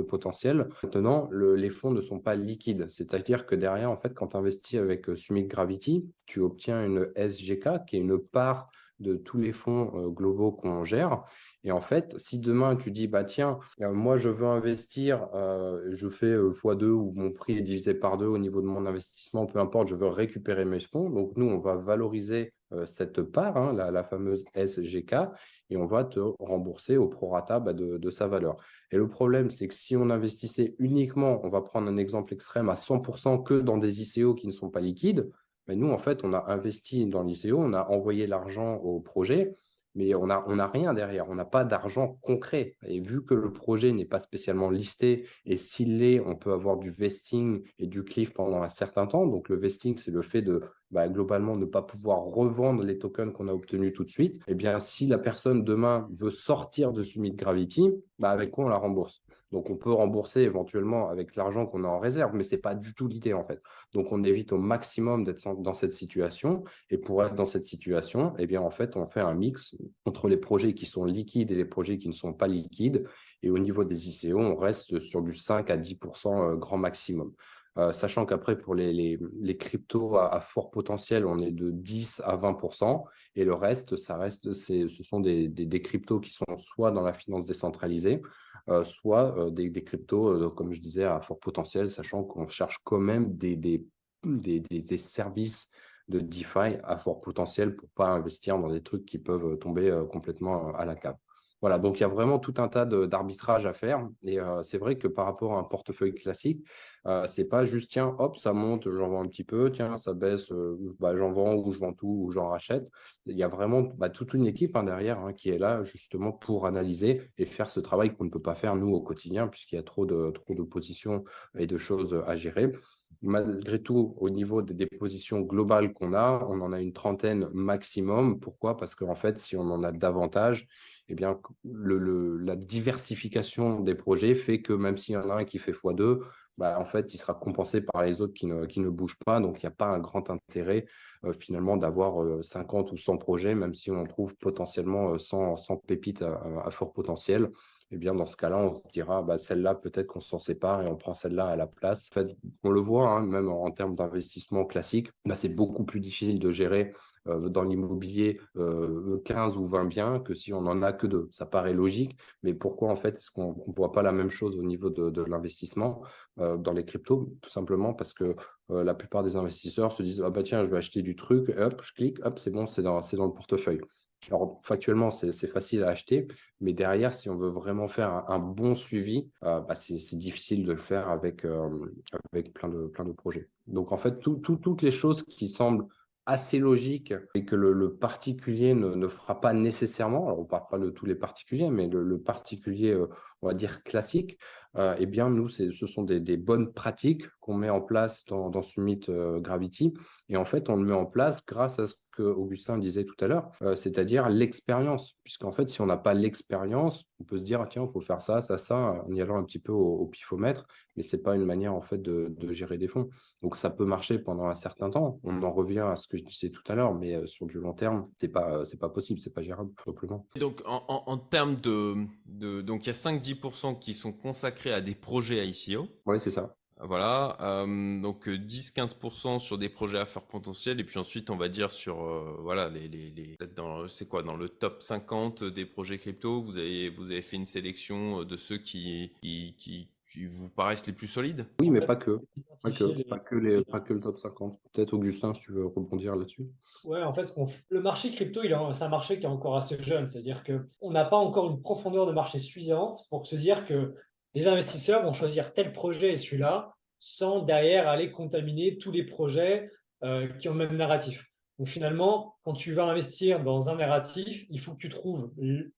C: potentiel. Maintenant, les fonds ne sont pas liquides. C'est-à-dire que derrière, en fait, quand tu investis avec Summit Gravity, tu obtiens une SGK, qui est une part de tous les fonds globaux qu'on gère. Et en fait, si demain tu dis, bah tiens, euh, moi je veux investir, euh, je fais x2 euh, ou mon prix est divisé par deux au niveau de mon investissement, peu importe, je veux récupérer mes fonds. Donc nous, on va valoriser cette part, hein, la, fameuse SGK, et on va te rembourser au prorata bah, de, sa valeur. Et le problème, c'est que si on investissait uniquement, on va prendre un exemple extrême, à 100% que dans des ICO qui ne sont pas liquides, mais nous, en fait, on a investi dans l'ICO, on a envoyé l'argent au projet, mais on n'a rien derrière, on n'a pas d'argent concret. Et vu que le projet n'est pas spécialement listé, et s'il l'est, on peut avoir du vesting et du cliff pendant un certain temps. Donc le vesting, c'est le fait de bah, globalement ne pas pouvoir revendre les tokens qu'on a obtenus tout de suite. Eh bien, si la personne demain veut sortir de Summit Gravity, bah, avec quoi on la rembourse? Donc, on peut rembourser éventuellement avec l'argent qu'on a en réserve, mais ce n'est pas du tout l'idée en fait. Donc, on évite au maximum d'être dans cette situation. Et pour être dans cette situation, eh bien, en fait, on fait un mix entre les projets qui sont liquides et les projets qui ne sont pas liquides. Et au niveau des ICO, on reste sur du 5 à 10% euh, grand maximum. Euh, sachant qu'après, pour les, cryptos à, fort potentiel, on est de 10 à 20% et le reste, ce sont des, des, cryptos qui sont soit dans la finance décentralisée, soit euh, des, cryptos, euh, comme je disais, à fort potentiel, sachant qu'on cherche quand même des, services de DeFi à fort potentiel pour pas investir dans des trucs qui peuvent tomber complètement à la cave. Voilà, donc il y a vraiment tout un tas d'arbitrages à faire. Et c'est vrai que par rapport à un portefeuille classique, ce c'est pas juste tiens, hop, ça monte, j'en vends un petit peu, tiens, ça baisse, bah, j'en vends ou je vends tout ou j'en rachète. Il y a vraiment bah, toute une équipe hein, derrière hein, qui est là justement pour analyser et faire ce travail qu'on ne peut pas faire nous au quotidien puisqu'il y a trop de, trop de positions et de choses à gérer malgré tout, au niveau des positions globales qu'on a, on en a une trentaine maximum. Pourquoi? Parce qu'en fait, si on en a davantage, eh bien, la diversification des projets fait que même s'il y en a un qui fait x2, bah, en fait, il sera compensé par les autres qui ne, qui ne bougent pas. Donc, il n'y a pas un grand intérêt finalement d'avoir 50 ou 100 projets, même si on trouve potentiellement 100, 100 pépites à, fort potentiel. Eh bien, dans ce cas-là, on se dira, bah, celle-là, peut-être qu'on s'en sépare et on prend celle-là à la place. En fait, on le voit, hein, même en, termes d'investissement classique, bah, c'est beaucoup plus difficile de gérer euh, dans l'immobilier 15 euh, ou 20 biens que si on n'en a que deux. Ça paraît logique, mais pourquoi en fait est-ce qu'on ne voit pas la même chose au niveau de, l'investissement euh, dans les cryptos? Tout simplement parce que la plupart des investisseurs se disent ah bah tiens je vais acheter du truc, hop je clique, hop c'est bon c'est dans, dans le portefeuille. Alors, factuellement, c'est facile à acheter, mais derrière, si on veut vraiment faire un, bon suivi, bah, c'est difficile de le faire avec, avec plein, de, plein de projets. Donc, en fait, toutes les choses qui semblent assez logique et que le, particulier ne, fera pas nécessairement, alors on ne parle pas de tous les particuliers, mais le, particulier, euh, on va dire classique, euh, eh bien nous, ce sont des, bonnes pratiques qu'on met en place dans, dans Summit euh, Gravity. Et en fait, on le met en place grâce à ce que Augustin disait tout à l'heure, euh, c'est-à-dire l'expérience. Puisqu'en fait, si on n'a pas l'expérience, on peut se dire, ah, tiens, il faut faire ça, ça, ça, en y allant un petit peu au, pifomètre, mais ce n'est pas une manière en fait de, gérer des fonds. Donc ça peut marcher pendant un certain temps. On en revient à ce que je disais tout à l'heure, mais euh, sur du long terme, ce n'est pas, c'est pas possible, c'est pas gérable, simplement.
A: Donc en, termes de, de, Donc il y a 5-10% qui sont consacrés à des projets ICO.
C: Oui, c'est ça.
A: Voilà, euh, donc 10-15% sur des projets à faire potentiel, et puis ensuite on va dire sur, euh, voilà, les, les, les dans, c'est quoi, dans le top 50 des projets crypto, vous avez, vous avez fait une sélection de ceux qui, qui, qui, vous paraissent les plus solides?
C: Oui, mais pas que. Pas que, pas que, les, pas que le top 50. Peut-être Augustin, si tu veux rebondir là-dessus.
B: Ouais, en fait, le marché crypto, c'est un marché qui est encore assez jeune. C'est-à-dire qu'on n'a pas encore une profondeur de marché suffisante pour se dire que les investisseurs vont choisir tel projet et celui-là sans derrière aller contaminer tous les projets euh, qui ont le même narratif. Donc finalement, quand tu vas investir dans un narratif, il faut que tu trouves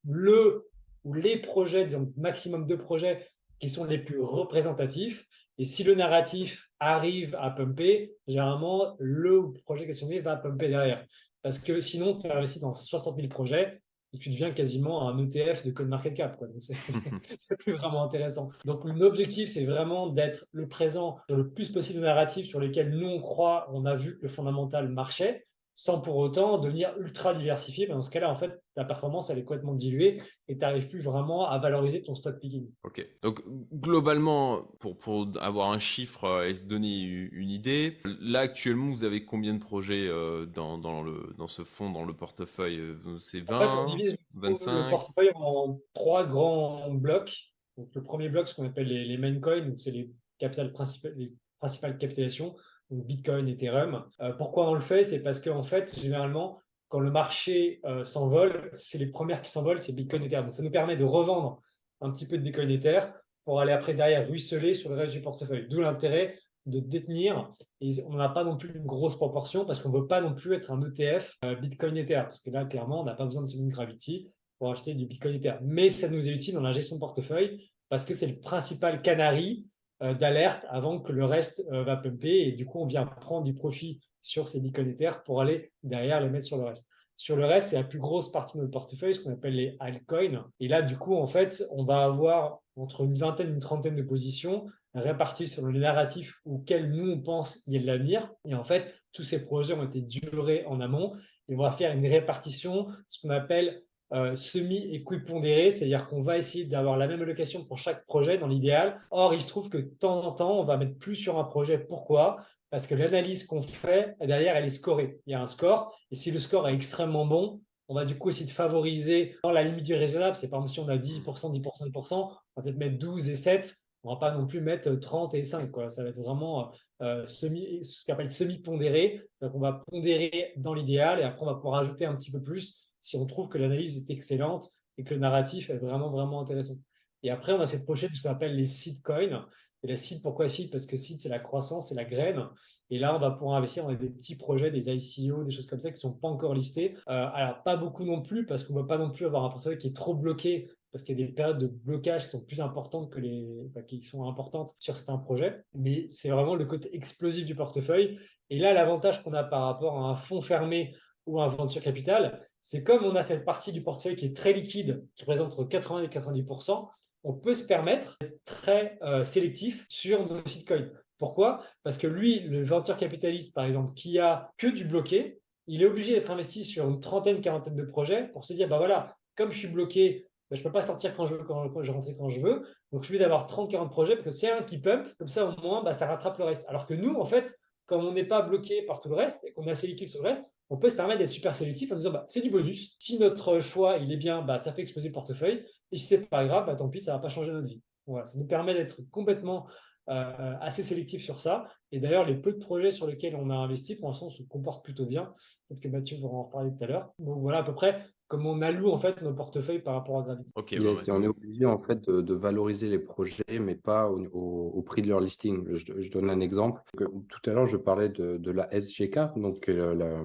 B: le ou les projets, disons maximum de projets qui sont les plus représentatifs. Et si le narratif arrive à pumper, généralement, le projet questionné va pumper derrière. Parce que sinon, tu investis dans 60 000 projets, et tu deviens quasiment un ETF de code market cap. Quoi. Donc, c'est plus vraiment intéressant. Donc, l'objectif, c'est vraiment d'être le présent sur le plus possible de narratifs sur lesquels nous, on croit, on a vu que le fondamental marchait, sans pour autant devenir ultra diversifié. Mais dans ce cas-là, en fait, ta performance, elle est complètement diluée et tu n'arrives plus vraiment à valoriser ton stock picking.
A: Ok. Donc, globalement, pour, pour avoir un chiffre euh, et se donner une idée, là, actuellement, vous avez combien de projets euh, dans, dans, le, dans ce fonds, dans le portefeuille euh, C'est 20,
B: on divise 25 le portefeuille en trois grands blocs. Donc, le premier bloc, ce qu'on appelle les, les main coins, c'est les, capitales principales, les principales capitalisations Bitcoin, Ethereum. Euh, pourquoi on le fait? C'est parce qu'en fait, généralement, quand le marché euh, s'envole, c'est les premières qui s'envolent, c'est Bitcoin et Ethereum. Donc, ça nous permet de revendre un petit peu de Bitcoin et Ether pour aller après derrière ruisseler sur le reste du portefeuille. D'où l'intérêt de détenir. Et on n'a pas non plus une grosse proportion parce qu'on ne veut pas non plus être un ETF euh, Bitcoin Ether. Parce que là, clairement, on n'a pas besoin de une Gravity pour acheter du Bitcoin Ether. Mais ça nous est utile dans la gestion de portefeuille parce que c'est le principal canari d'alerte avant que le reste euh, va pumper. Et du coup, on vient prendre du profit sur ces bitcoins pour aller derrière les mettre sur le reste. Sur le reste, c'est la plus grosse partie de notre portefeuille, ce qu'on appelle les altcoins. Et là, du coup, en fait, on va avoir entre une vingtaine et une trentaine de positions réparties sur le narratif auquel nous, on pense y a de l'avenir. Et en fait, tous ces projets ont été durés en amont. Et on va faire une répartition, ce qu'on appelle euh, semi-équipondéré, c'est-à-dire qu'on va essayer d'avoir la même allocation pour chaque projet dans l'idéal. Or, il se trouve que de temps en temps, on va mettre plus sur un projet. Pourquoi? Parce que l'analyse qu'on fait, derrière, elle est scorée. Il y a un score, et si le score est extrêmement bon, on va du coup essayer de favoriser dans la limite du raisonnable. C'est par exemple si on a 10%, 10%, 10%, on va peut-être mettre 12 et 7. On va pas non plus mettre 30 et 5. Quoi. Ça va être vraiment euh, semi, ce qu'on appelle semi-pondéré. On va pondérer dans l'idéal et après on va pouvoir ajouter un petit peu plus si on trouve que l'analyse est excellente et que le narratif est vraiment, vraiment intéressant. Et après, on a cette pochette de ce qu'on appelle les seed coins. Et la seed, pourquoi seed Parce que seed, c'est la croissance, c'est la graine. Et là, on va pouvoir investir dans des petits projets, des ICO, des choses comme ça qui ne sont pas encore listés. Euh, alors, pas beaucoup non plus, parce qu'on ne va pas non plus avoir un portefeuille qui est trop bloqué, parce qu'il y a des périodes de blocage qui sont plus importantes que les, qui sont importantes sur certains projets. Mais c'est vraiment le côté explosif du portefeuille. Et là, l'avantage qu'on a par rapport à un fonds fermé ou un venture capital, c'est comme on a cette partie du portefeuille qui est très liquide, qui présente entre 80 et 90%, on peut se permettre d'être très sélectif sur nos sitcoins. Pourquoi? Parce que lui, le venture capitaliste, par exemple, qui a que du bloqué, il est obligé d'être investi sur une trentaine, quarantaine de projets pour se dire, bah voilà, comme je suis bloqué, bah, je ne peux pas sortir quand je veux, quand, je rentre quand je veux. Donc, je vais d'avoir 30, 40 projets parce que c'est un qui pump. Comme ça, au moins, bah, ça rattrape le reste. Alors que nous, en fait, comme on n'est pas bloqué par tout le reste et qu'on a assez liquide sur le reste, on peut se permettre d'être super sélectif en disant bah, c'est du bonus. Si notre choix est bien, bah, ça fait exploser le portefeuille. Et si c'est pas grave, bah, tant pis, ça va pas changer notre vie. Ça nous permet d'être complètement euh, assez sélectif sur ça. Et d'ailleurs, les peu de projets sur lesquels on a investi, pour l'instant, se comportent plutôt bien. Peut-être que Mathieu va en reparler tout à l'heure. Donc voilà à peu près comment on alloue en fait nos portefeuilles par rapport à Gravity.
C: Ok. Bah, on est obligé en fait de, valoriser les projets, mais pas au, prix de leur listing. Je, donne un exemple. Tout à l'heure, je parlais de, la SGK, donc euh,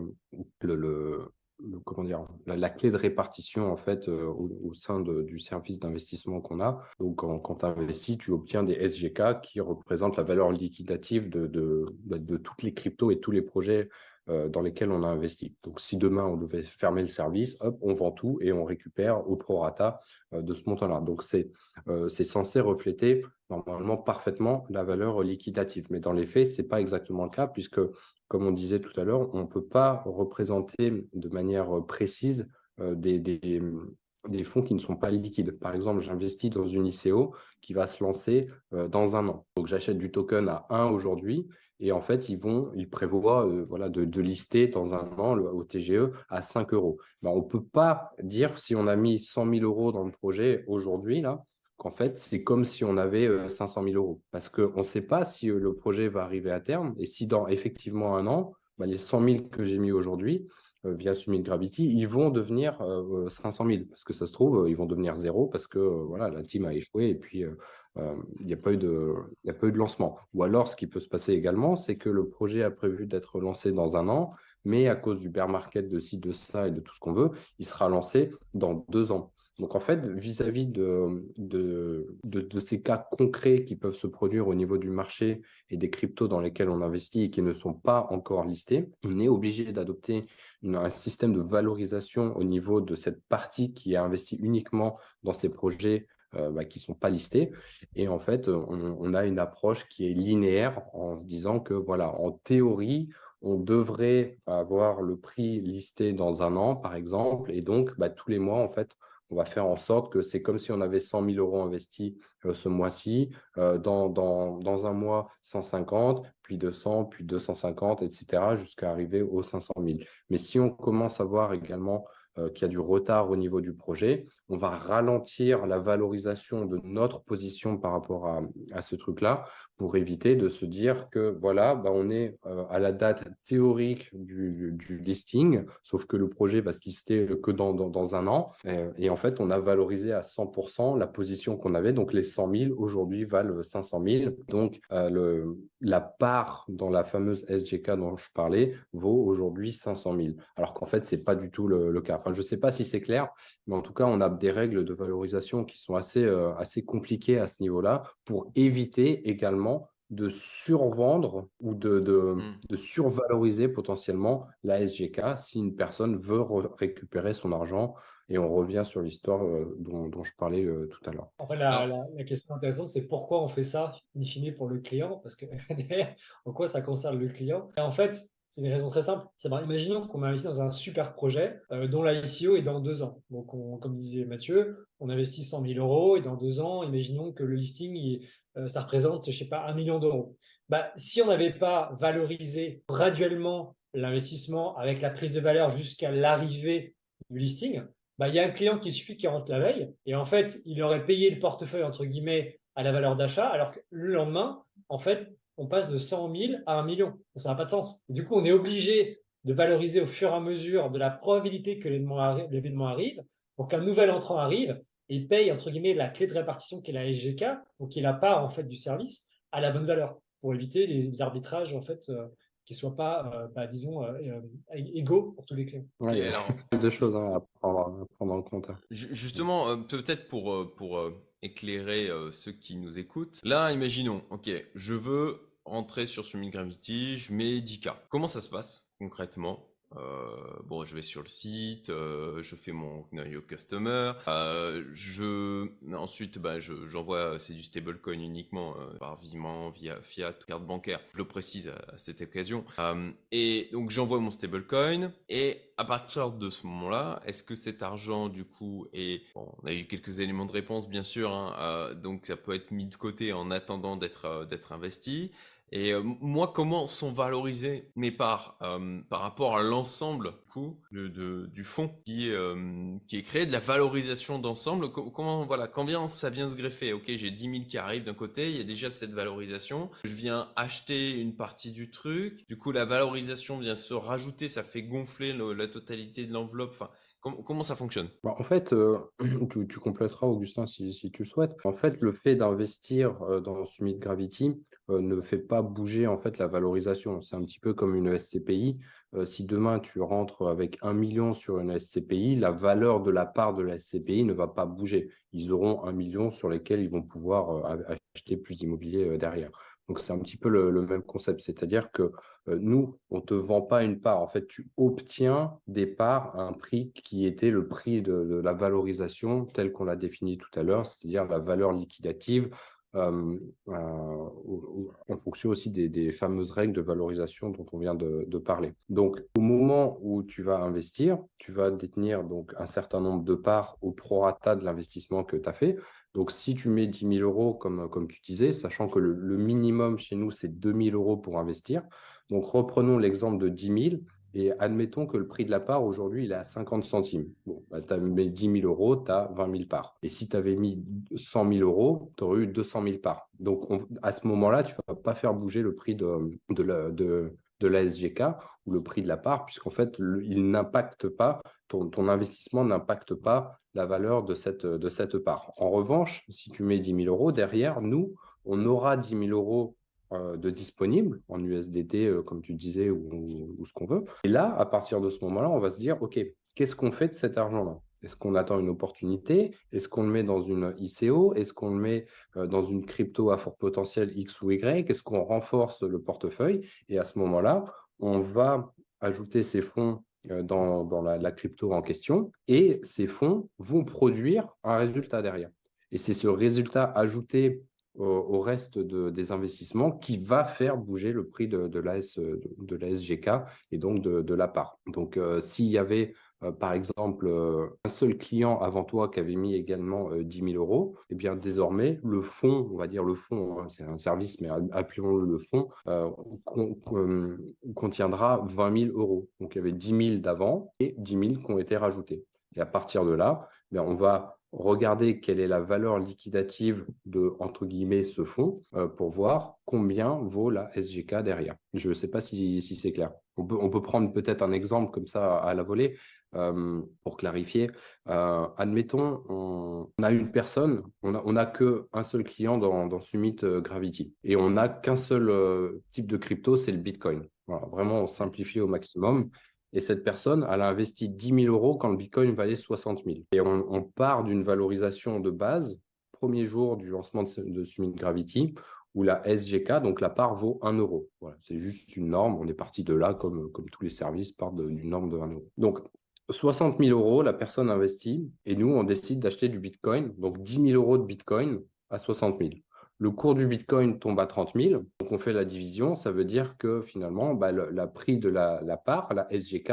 C: le, comment dire, la, clé de répartition en fait euh, au, sein du service d'investissement qu'on a. Donc quand, tu investis, tu obtiens des SGK qui représentent la valeur liquidative de, de, bah, de toutes les cryptos et tous les projets euh, dans lesquels on a investi. Donc, si demain on devait fermer le service, hop, on vend tout et on récupère au prorata euh, de ce montant-là. Donc, euh, c'est censé refléter normalement parfaitement la valeur liquidative. Mais dans les faits, ce n'est pas exactement le cas puisque, comme on disait tout à l'heure, on ne peut pas représenter de manière précise des, des, des fonds qui ne sont pas liquides. Par exemple, j'investis dans une ICO qui va se lancer dans un an. Donc, j'achète du token à 1 aujourd'hui et en fait, ils vont, ils prévoient euh, voilà, de, lister dans un an au TGE à 5 euros. Ben, on ne peut pas dire si on a mis 100 000 euros dans le projet aujourd'hui, là, qu'en fait, c'est comme si on avait 500 euh, 000 euros. Parce qu'on ne sait pas si euh, le projet va arriver à terme et si dans effectivement un an, ben, les 100 000 que j'ai mis aujourd'hui, via Summit Gravity, ils vont devenir 500 000 parce que ça se trouve, ils vont devenir zéro parce que voilà, la team a échoué et puis il n'y a, eu de, a pas eu de lancement. Ou alors, ce qui peut se passer également, c'est que le projet a prévu d'être lancé dans un an, mais à cause du bear market de ci, de ça et de tout ce qu'on veut, il sera lancé dans deux ans. Donc en fait, vis-à-vis de, de, ces cas concrets qui peuvent se produire au niveau du marché et des cryptos dans lesquels on investit et qui ne sont pas encore listés, on est obligé d'adopter un système de valorisation au niveau de cette partie qui est investie uniquement dans ces projets euh, bah, qui ne sont pas listés. Et en fait, on, a une approche qui est linéaire en se disant que, voilà, en théorie, on devrait avoir le prix listé dans un an, par exemple, et donc bah, tous les mois, en fait, on va faire en sorte que c'est comme si on avait 100 000 euros investis euh, ce mois-ci, euh, dans, un mois 150, puis 200, puis 250, etc., jusqu'à arriver aux 500 000. Mais si on commence à voir également euh, qu'il y a du retard au niveau du projet. On va ralentir la valorisation de notre position par rapport à, ce truc-là pour éviter de se dire que voilà, bah, on est euh, à la date théorique du, listing, sauf que le projet va se lister que dans, dans, un an. Et, en fait, on a valorisé à 100% la position qu'on avait. Donc les 100 000 aujourd'hui valent 500 000. Donc euh, le, la part dans la fameuse SGK dont je parlais vaut aujourd'hui 500 000. Alors qu'en fait, ce n'est pas du tout le, cas. Enfin, je ne sais pas si c'est clair, mais en tout cas, on a des règles de valorisation qui sont assez, euh, assez compliquées à ce niveau-là pour éviter également de survendre ou de, de, mmh. de, survaloriser potentiellement la SGK si une personne veut récupérer son argent et on revient sur l'histoire euh, dont, je parlais euh, tout à l'heure.
B: En fait, la, la, question intéressante, c'est pourquoi on fait ça, in fine, pour le client? Parce que derrière, en quoi ça concerne le client? Et en fait, c'est une raison très simple. C'est imaginons qu'on investit dans un super projet euh, dont la ICO est dans deux ans. Donc, comme disait Mathieu, on investit 100 000 euros et dans deux ans, imaginons que le listing, ça représente, je sais pas, un million d'euros. Bah, si on n'avait pas valorisé graduellement l'investissement avec la prise de valeur jusqu'à l'arrivée du listing, bah, il y a un client qui suffit qu'il rentre la veille et en fait, il aurait payé le portefeuille entre guillemets à la valeur d'achat, alors que le lendemain, en fait, on passe de 100 000 à 1 million. Ça n'a pas de sens. du coup, on est obligé de valoriser au fur et à mesure de la probabilité que l'événement arrive pour qu'un nouvel entrant arrive et paye entre guillemets la clé de répartition qui est la SGK, donc qui est la part en fait du service à la bonne valeur pour éviter les arbitrages en fait euh, qui ne soient pas, euh, bah, disons, euh, égaux pour tous les clients.
C: il y a deux choses hein, à, prendre, en compte.
A: Justement, peut-être pour, pour éclairer ceux qui nous écoutent. Là, imaginons, ok, je veux rentrer sur Summit Gravity, je mets 10K. Comment ça se passe concrètement? Bon, je vais sur le site, je fais mon know customer, je ensuite bah, j'envoie c'est du stablecoin uniquement par virement via fiat carte bancaire. Je le précise à, cette occasion. et donc j'envoie mon stablecoin et à partir de ce moment-là, est-ce que cet argent, du coup, est... on a eu quelques éléments de réponse, bien sûr, hein, donc ça peut être mis de côté en attendant d'être d'être investi. Et euh, moi, comment sont valorisées mes parts euh, par rapport à l'ensemble du fonds qui, euh, qui est créé, de la valorisation d'ensemble? Comment voilà, combien ça vient se greffer? Ok, j'ai 10 000 qui arrivent d'un côté, il y a déjà cette valorisation. Je viens acheter une partie du truc. Du coup, la valorisation vient se rajouter, ça fait gonfler la totalité de l'enveloppe. Comment, ça fonctionne?
C: Bah, En fait, tu, tu, compléteras, Augustin, si, si, tu souhaites. En fait, le fait d'investir dans Summit Gravity, ne fait pas bouger en fait la valorisation. C'est un petit peu comme une SCPI. Euh, si demain tu rentres avec un million sur une SCPI, la valeur de la part de la SCPI ne va pas bouger. Ils auront un million sur lesquels ils vont pouvoir euh, acheter plus d'immobilier derrière. Donc c'est un petit peu le, même concept, c'est-à-dire que nous, on ne te vend pas une part, en fait, tu obtiens des parts à un prix qui était le prix de, la valorisation tel qu'on l'a défini tout à l'heure, c'est-à-dire la valeur liquidative euh, en fonction aussi des, fameuses règles de valorisation dont on vient de, parler. Donc, au moment où tu vas investir, tu vas détenir donc un certain nombre de parts au prorata de l'investissement que tu as fait. Donc, si tu mets 10 000 euros, comme, comme tu disais, sachant que le, le minimum chez nous, c'est 2 000 euros pour investir. Donc, reprenons l'exemple de 10 000. Et admettons que le prix de la part aujourd'hui, il est à 50 centimes. Bon, bah, tu as mis 10 000 euros, tu as 20 000 parts. Et si tu avais mis 100 000 euros, tu aurais eu 200 000 parts. Donc, à ce moment-là, tu ne vas pas faire bouger le prix de, de, la, SGK ou le prix de la part, puisqu'en fait, il n'impacte pas, ton, ton investissement n'impacte pas la valeur de cette, de cette part. En revanche, si tu mets 10 000 euros, derrière, nous, on aura 10 000 euros de disponible en USDT, euh, comme tu disais, ou, ce qu'on veut. Et là, à partir de ce moment-là, on va se dire, OK, qu'est-ce qu'on fait de cet argent-là? Est-ce qu'on attend une opportunité? Est-ce qu'on le met dans une ICO Est-ce qu'on le met euh, dans une crypto à fort potentiel X ou Y? Est-ce qu'on renforce le portefeuille? Et à ce moment-là, on va ajouter ces fonds dans, la, crypto en question. Et ces fonds vont produire un résultat derrière. Et c'est ce résultat ajouté au, reste des investissements qui va faire bouger le prix de, de, la, de, la SGK et donc de, la part. Donc, euh, s'il y avait euh, par exemple, euh, un seul client avant toi qui avait mis également 10 000 euros, eh bien désormais, le fonds, on va dire le fonds, hein, c'est un service, mais appelons-le le fonds, contiendra 20 000 euros. Donc, il y avait 10 000 d'avant et 10 000 qui ont été rajoutés. Et à partir de là, eh on va regarder quelle est la valeur liquidative de, entre guillemets, ce fonds euh, pour voir combien vaut la SGK derrière. Je ne sais pas si, c'est clair. On peut, on peut prendre peut-être un exemple comme ça à la volée euh, pour clarifier. Euh, admettons, on, a une personne, on n'a on a qu'un seul client dans, dans Summit Gravity et on n'a qu'un seul type de crypto, c'est le Bitcoin. vraiment, on simplifie au maximum. Et cette personne, elle a investi 10 000 euros quand le Bitcoin valait 60 000. Et on, part d'une valorisation de base, premier jour du lancement de, Summit Gravity, où la SGK, donc la part, vaut 1 euro. Voilà, c'est juste une norme. On est parti de là, comme, comme tous les services partent d'une norme de 1 euro. Donc, 60 000 euros, la personne investit, et nous, on décide d'acheter du Bitcoin, donc 10 000 euros de Bitcoin à 60 000 le cours du Bitcoin tombe à 30 000, donc on fait la division, ça veut dire que finalement, bah, le, prix de la, part, la SGK,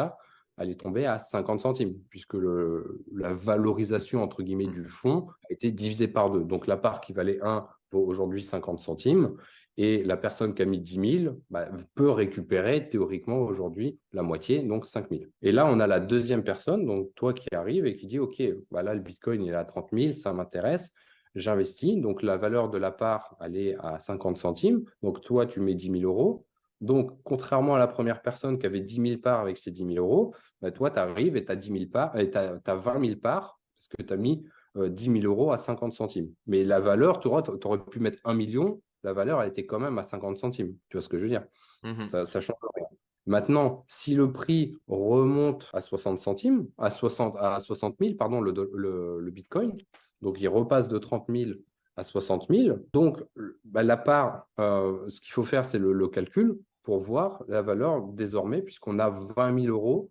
C: elle est à 50 centimes, puisque la valorisation, entre guillemets, du fonds a été divisée par deux. Donc la part qui valait 1 vaut aujourd'hui 50 centimes, et la personne qui a mis 10 000 bah, peut récupérer théoriquement aujourd'hui la moitié, donc 5 000. Et là, on a la deuxième personne, donc toi qui arrive et qui dit, OK, bah là, le Bitcoin, il est à 30 000, ça m'intéresse j'investis. Donc, la valeur de la part, elle est à 50 centimes. Donc, toi, tu mets 10 000 euros. Donc, contrairement à la première personne qui avait 10 000 parts avec ses 10 000 euros, bah, toi, tu arrives et tu as, 10 000 parts, et tu as, 20 000 parts parce que tu as mis 10 euh, 000 euros à 50 centimes. Mais la valeur, tu aurais, aurais, pu mettre 1 million, la valeur, elle était quand même à 50 centimes. Tu vois ce que je veux dire? Mmh ça, change rien. Maintenant, si le prix remonte à 60 centimes, à 60, à 60 000, pardon, le, le, le Bitcoin, donc, il repasse de 30 000 à 60 000. Donc, bah, la part, euh, ce qu'il faut faire, c'est le, calcul. pour voir la valeur désormais, puisqu'on a 20 000 euros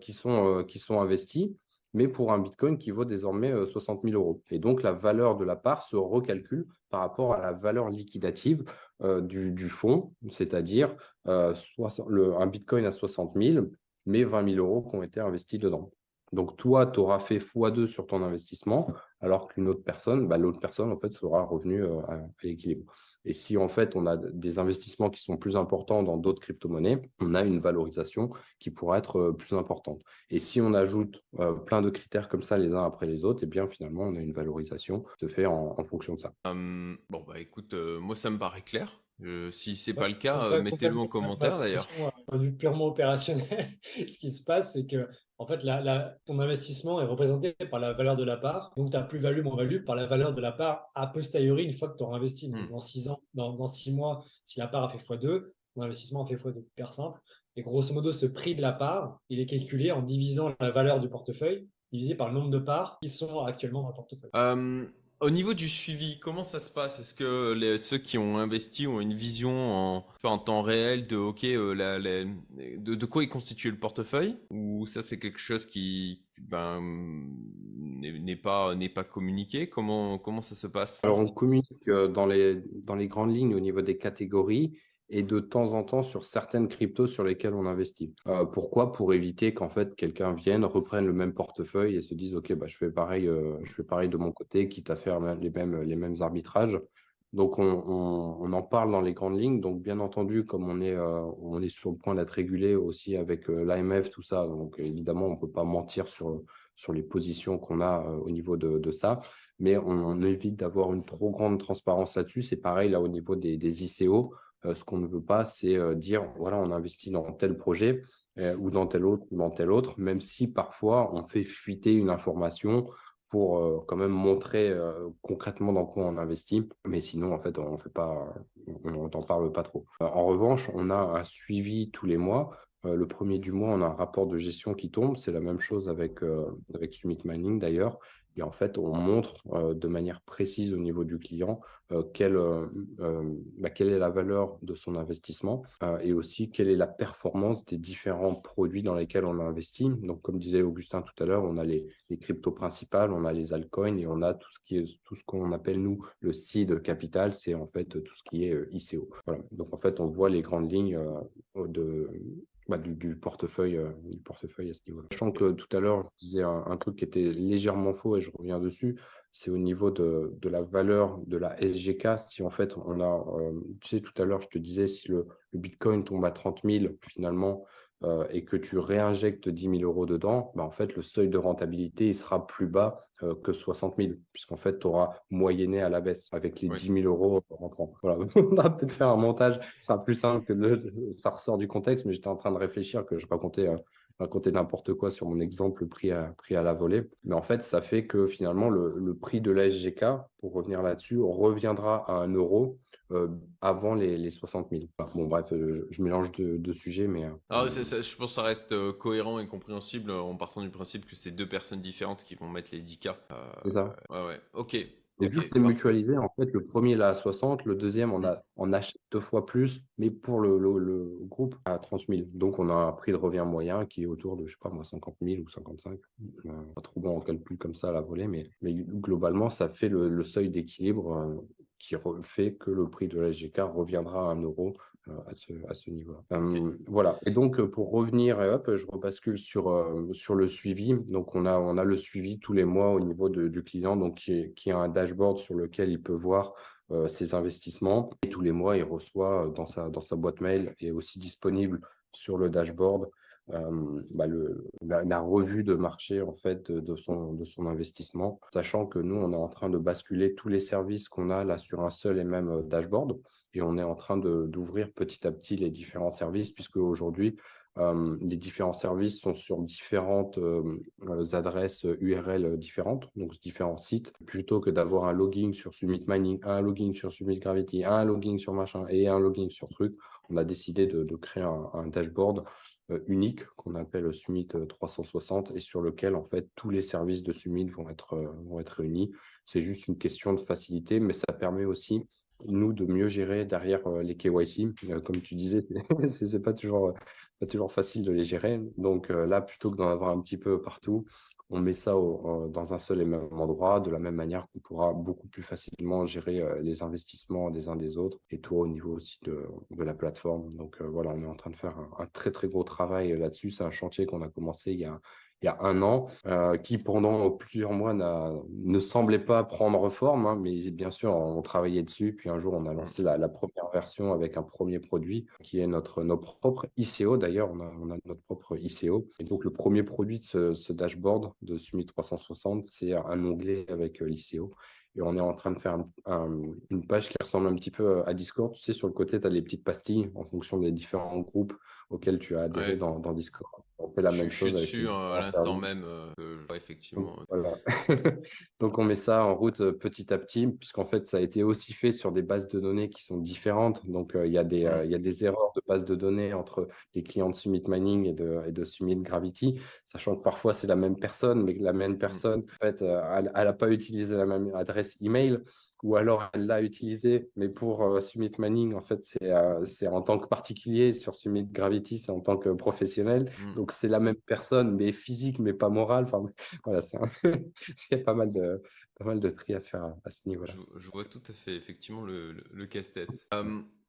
C: qui, sont, qui sont investis, mais pour un Bitcoin qui vaut désormais 60 000 euros. Et donc, la valeur de la part se recalcule par rapport à la valeur liquidative du, du, fonds, c'est-à-dire un Bitcoin à 60 000, mais 20 000 euros qui ont été investis dedans. Donc, toi, tu auras fait x2 sur ton investissement, alors qu'une autre personne, bah, l'autre personne, en fait, sera revenue euh, à, l'équilibre. Et si, en fait, on a des investissements qui sont plus importants dans d'autres crypto-monnaies, on a une valorisation qui pourra être euh, plus importante. Et si on ajoute euh, plein de critères comme ça les uns après les autres, et eh bien, finalement, on a une valorisation de fait en, fonction de ça.
A: Bon, bah écoute, moi, ça me paraît clair. Si si c'est pas le cas, mettez-le en commentaire d'ailleurs.
B: D'un vue purement opérationnel, ce qui se passe, c'est que en fait, ton investissement est représenté par la valeur de la part. Donc, tu as plus-value, moins-value par la valeur de la part a posteriori une fois que tu auras investi. Hmm. dans six ans, dans, dans six mois, si la part a fait x2, ton investissement a fait x2. Hyper simple. Et grosso modo, ce prix de la part, il est calculé en divisant la valeur du portefeuille divisé par le nombre de parts qui sont actuellement dans le portefeuille.
A: Euh, au niveau du suivi, comment ça se passe? Est-ce que ceux qui ont investi ont une vision en, temps réel de ok euh, de, quoi est constitué le portefeuille? Ou ça c'est quelque chose qui ben, n'est pas communiqué? Comment ça se passe?
C: Alors on communique euh, dans les grandes lignes au niveau des catégories et de temps en temps sur certaines cryptos sur lesquelles on investit. Euh, pourquoi? Pour éviter qu'en fait quelqu'un vienne, reprenne le même portefeuille et se dise ok bah je fais pareil, euh, je fais pareil de mon côté, quitte à faire les mêmes les mêmes arbitrages. Donc on, on, en parle dans les grandes lignes. Donc bien entendu, comme on est euh, on est sur le point d'être régulé aussi avec l'AMF tout ça, donc évidemment on peut pas mentir sur sur les positions qu'on a au niveau de, de ça, mais on, évite d'avoir une trop grande transparence là-dessus. C'est pareil là au niveau des ICO. Euh, ce qu'on ne veut pas, c'est euh, dire, voilà, on investit dans tel projet euh, ou dans tel autre même si parfois on fait fuiter une information pour quand même montrer concrètement dans quoi on investit. Mais sinon, en fait, on fait pas, on n'en parle pas trop. en revanche, on a un suivi tous les mois. le premier du mois, on a un rapport de gestion qui tombe. C'est la même chose avec, avec Summit Mining d'ailleurs. Et en fait, on montre de manière précise au niveau du client quelle, bah, quelle est la valeur de son investissement et aussi quelle est la performance des différents produits dans lesquels on a investi. Donc, comme disait Augustin tout à l'heure, on a les, les, cryptos principales, on a les altcoins et on a tout ce qui est tout ce qu'on appelle nous le seed capital, c'est en fait tout ce qui est ICO. Voilà. Donc, en fait, on voit les grandes lignes de bah, du, portefeuille, euh, du portefeuille à ce niveau-là. Sachant que tout à l'heure, je disais un, truc qui était légèrement faux et je reviens dessus, c'est au niveau de, de, la valeur de la SGK. Si en fait on a, euh, tu sais, tout à l'heure, je te disais, si le, le Bitcoin tombe à 30 000, finalement, euh, et que tu réinjectes 10 000 euros dedans, bah, en fait, le seuil de rentabilité il sera plus bas euh, que 60 000, puisqu'en fait, tu auras moyenné à la baisse avec les 10 000 euros rentrants. Voilà. on va peut-être faire un montage, ce sera plus simple que de, ça ressort du contexte, mais j'étais en train de réfléchir que je racontais. Euh, raconter n'importe quoi sur mon exemple pris à, pris à la volée. Mais en fait, ça fait que finalement, le, le prix de la SGK, pour revenir là-dessus, reviendra à un euro euh, avant les, les, 60 000. bon, bref, je, mélange deux, sujets, mais. Euh,
A: ah, je pense que ça reste euh, cohérent et compréhensible en partant du principe que c'est deux personnes différentes qui vont mettre les 10K.
C: c'est ça.
A: Ouais, ouais. Ok.
C: Et vu que c'est mutualisé, en fait, le premier là à 60, le deuxième on, a, on achète deux fois plus, mais pour le, le, groupe à 30 000. Donc on a un prix de revient moyen qui est autour de, je sais pas moi, 50 000 ou 55. pas trop bon en calcul comme ça à la volée, mais, mais globalement, ça fait le, seuil d'équilibre qui fait que le prix de la SGK reviendra à 1 euro euh, à ce, à ce niveau-là. Euh, voilà. Et donc, euh, pour revenir, et hop, je rebascule sur, sur le suivi. Donc, on a, on a le suivi tous les mois au niveau du client, donc qui, qui, a un dashboard sur lequel il peut voir ses investissements. Et tous les mois, il reçoit dans sa, dans sa boîte mail et aussi disponible sur le dashboard euh, bah, la, revue de marché en fait de, son, de son investissement, sachant que nous, on est en train de basculer tous les services qu'on a là sur un seul et même euh, dashboard et on est en train d'ouvrir petit à petit les différents services puisque aujourd'hui, euh, les différents services sont sur différentes adresses URL différentes, donc différents sites, plutôt que d'avoir un login sur Summit Mining, un login sur Summit Gravity, un login sur machin et un login sur truc. On a décidé de, créer un, dashboard unique qu'on appelle Summit 360 euh, et sur lequel en fait tous les services de Summit vont être, euh, vont réunis. C'est juste une question de facilité, mais ça permet aussi nous, de mieux gérer derrière les KYC. comme tu disais, c'est pas pas toujours facile de les gérer. Donc là, plutôt que d'en avoir un petit peu partout, on met ça dans un seul et même endroit, de la même manière qu'on pourra beaucoup plus facilement gérer les investissements des uns des autres et tout au niveau aussi de, la plateforme. Donc voilà, on est en train de faire un, un très très gros travail là-dessus. C'est un chantier qu'on a commencé il y a, il y a un an, euh, qui pendant plusieurs mois ne semblait pas prendre forme, hein, mais bien sûr, on travaillait dessus. Puis un jour, on a lancé la, première version avec un premier produit qui est notre, notre propre ICO. D'ailleurs, on a, notre propre ICO. Et donc, le premier produit de ce, dashboard de Summit 360, c'est un onglet avec euh, l'ICO. Et on est en train de faire une page qui ressemble un petit peu à Discord. Tu sais, sur le côté, tu as les petites pastilles en fonction des différents groupes auxquels tu as adhéré dans, dans Discord
A: on fait la même chose. Je suis dessus hein, à l'instant même, euh, effectivement.
C: Donc, on met ça en route euh, petit à petit, puisqu'en fait, ça a été aussi fait sur des bases de données qui sont différentes. Donc, euh, il y, a des, il y a des erreurs de bases de données entre les clients de Summit Mining et de, et de Summit Gravity, sachant que parfois, c'est la même personne, mais que la même mmh. personne, en fait, elle n'a pas utilisé la même adresse email ou alors elle l'a utilisé, mais pour euh, Summit Manning, en fait, euh, c'est en tant que particulier, sur Summit Gravity, c'est en tant que professionnel. Mmh. Donc, c'est la même personne, mais physique, mais pas morale. Enfin, voilà, il y a pas mal de, pas mal de tri à faire à, ce niveau-là.
A: Je, vois tout à fait, effectivement, le, le, casse-tête.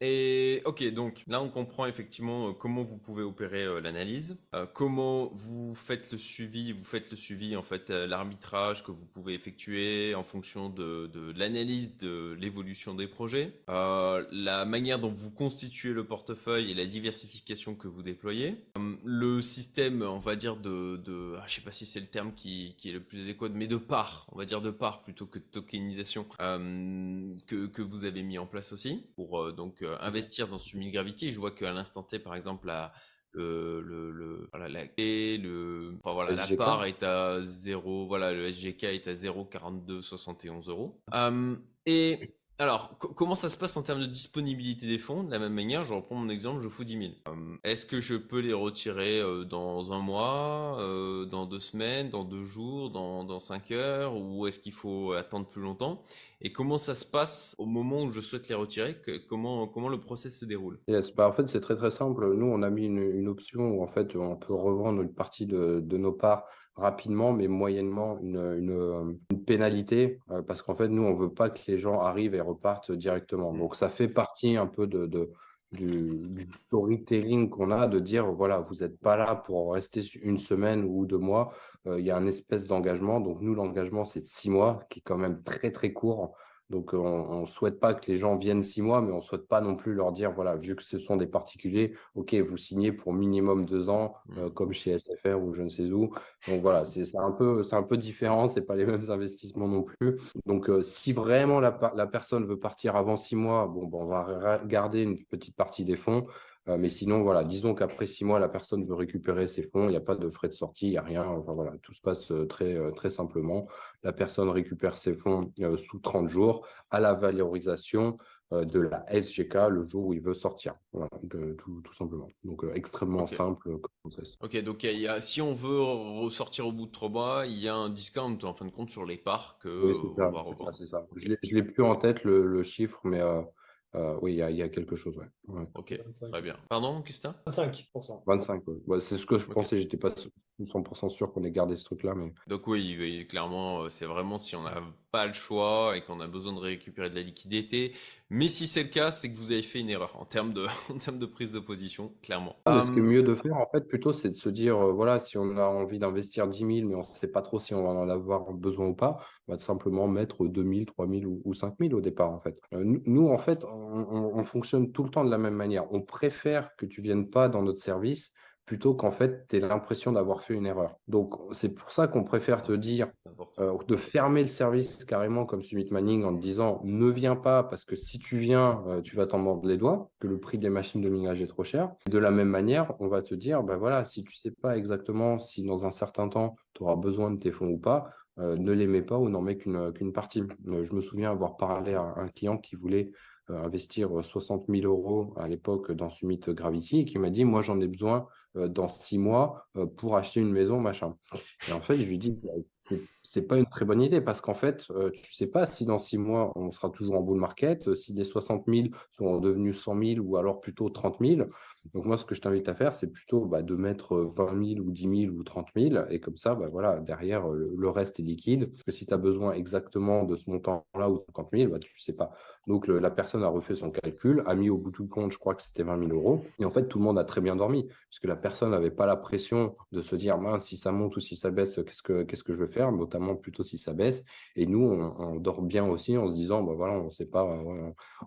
A: Et ok, donc là on comprend effectivement euh, comment vous pouvez opérer euh, l'analyse, euh, comment vous faites le suivi, vous faites le suivi en fait l'arbitrage que vous pouvez effectuer en fonction de, l'analyse de l'évolution des projets, la manière dont vous constituez le portefeuille et la diversification que vous déployez, le système on va dire de, de ah, je sais pas si c'est le terme qui, qui, est le plus adéquat, mais de part, on va dire de part plutôt que de tokenisation que, que vous avez mis en place aussi pour donc euh, investir dans Summit Gravity. Je vois qu'à l'instant T, par exemple, la, le, le, voilà, la, le, enfin, voilà, la part est à 0, voilà, le SGK est à 0,4271 euros. Euh, et alors, comment ça se passe en termes de disponibilité des fonds? De la même manière, je reprends mon exemple, je fous 10 000. Euh, est-ce que je peux les retirer euh, dans un mois, euh, dans deux semaines, dans deux jours, dans, cinq heures? Ou est-ce qu'il faut attendre plus longtemps? Et comment ça se passe au moment où je souhaite les retirer? Comment, comment le process se déroule?
C: Bah, En fait, c'est très très simple. Nous, on a mis une, option où en fait, on peut revendre une partie de nos parts rapidement, mais moyennement une, une, une pénalité, euh, parce qu'en fait, nous, on veut pas que les gens arrivent et repartent directement. Donc, ça fait partie un peu de, de du, storytelling qu'on a, de dire, voilà, vous n'êtes pas là pour rester une semaine ou deux mois, euh, il y a un espèce d'engagement. Donc, nous, l'engagement, c'est six mois, qui est quand même très, très court. Donc, on ne souhaite pas que les gens viennent six mois, mais on ne souhaite pas non plus leur dire, voilà, vu que ce sont des particuliers, OK, vous signez pour minimum deux ans, mmh. euh, comme chez SFR ou je ne sais où. Donc, voilà, c'est un, peu, un peu différent, ce pas les mêmes investissements non plus. Donc, euh, si vraiment la, la, personne veut partir avant six mois, bon, bon on va garder une petite partie des fonds. Euh, mais sinon, voilà, disons qu'après six mois, la personne veut récupérer ses fonds, il n'y a pas de frais de sortie, il n'y a rien. Enfin voilà, tout se passe euh, très, euh, très simplement. La personne récupère ses fonds sous 30 jours à la valorisation de la SGK le jour où il veut sortir. Voilà, tout, tout, simplement. Donc extrêmement simple comme
A: process. Ok, donc y a, si on veut ressortir au bout de trois mois, il y a un discount en fin de compte sur les parts que
C: oui, c'est ça, c'est ça, Je ne l'ai plus en tête le, le chiffre, mais euh, oui, il y, a quelque chose, ouais.
A: Ok, très bien. Pardon, Augustin
B: 25%.
C: 25, ouais. c'est ce que je pensais, j'étais pas 100% sûr qu'on ait gardé ce truc-là. Mais...
A: Donc oui, clairement, euh, c'est vraiment si on n'a pas le choix et qu'on a besoin de récupérer de la liquidité. Mais si c'est le cas, c'est que vous avez fait une erreur en termes de, en termes de prise de position, clairement.
C: Ah, ce qui est mieux de faire, en fait, plutôt, c'est de se dire, euh, voilà, si on a envie d'investir 10 000, mais on ne sait pas trop si on va en avoir besoin ou pas, on va simplement mettre 2 000, 3 000 ou, ou 5 000 au départ, en fait. nous, en fait, on, fonctionne tout le temps de la même manière. On préfère que tu viennes pas dans notre service plutôt qu'en fait, tu aies l'impression d'avoir fait une erreur. Donc, c'est pour ça qu'on préfère te dire euh, de fermer le service carrément comme Summit Manning en te disant ne viens pas parce que si tu viens, euh, tu vas t'en mordre les doigts, que le prix des machines de minage est trop cher. De la même manière, on va te dire, ben voilà, si tu sais pas exactement si dans un certain temps, tu auras besoin de tes fonds ou pas, euh, ne les mets pas ou n'en mets qu'une partie. je me souviens avoir parlé à un client qui voulait investir 60 000 euros à l'époque dans Summit Gravity et qui m'a dit, moi j'en ai besoin dans six mois pour acheter une maison, machin. Et en fait, je lui dis, bah, c'est c'est pas une très bonne idée parce qu'en fait, tu sais pas si dans six mois, on sera toujours en bull market, si les 60 000 sont devenus 100 000 ou alors plutôt 30 000. Donc moi, ce que je t'invite à faire, c'est plutôt bah, de mettre 20 000 ou 10 000 ou 30 000 et comme ça, bah, voilà, derrière, le, reste est liquide. Que si tu as besoin exactement de ce montant-là ou 50 000, bah, tu ne sais pas. Donc la personne a refait son calcul, a mis au bout du compte, je crois que c'était 20 000 euros. Et en fait, tout le monde a très bien dormi puisque la personne n'avait pas la pression de se dire, si ça monte ou si ça baisse, qu'est-ce que, que je vais faire, notamment plutôt si ça baisse. Et nous, on, dort bien aussi en se disant, bah, voilà, on ne sait pas,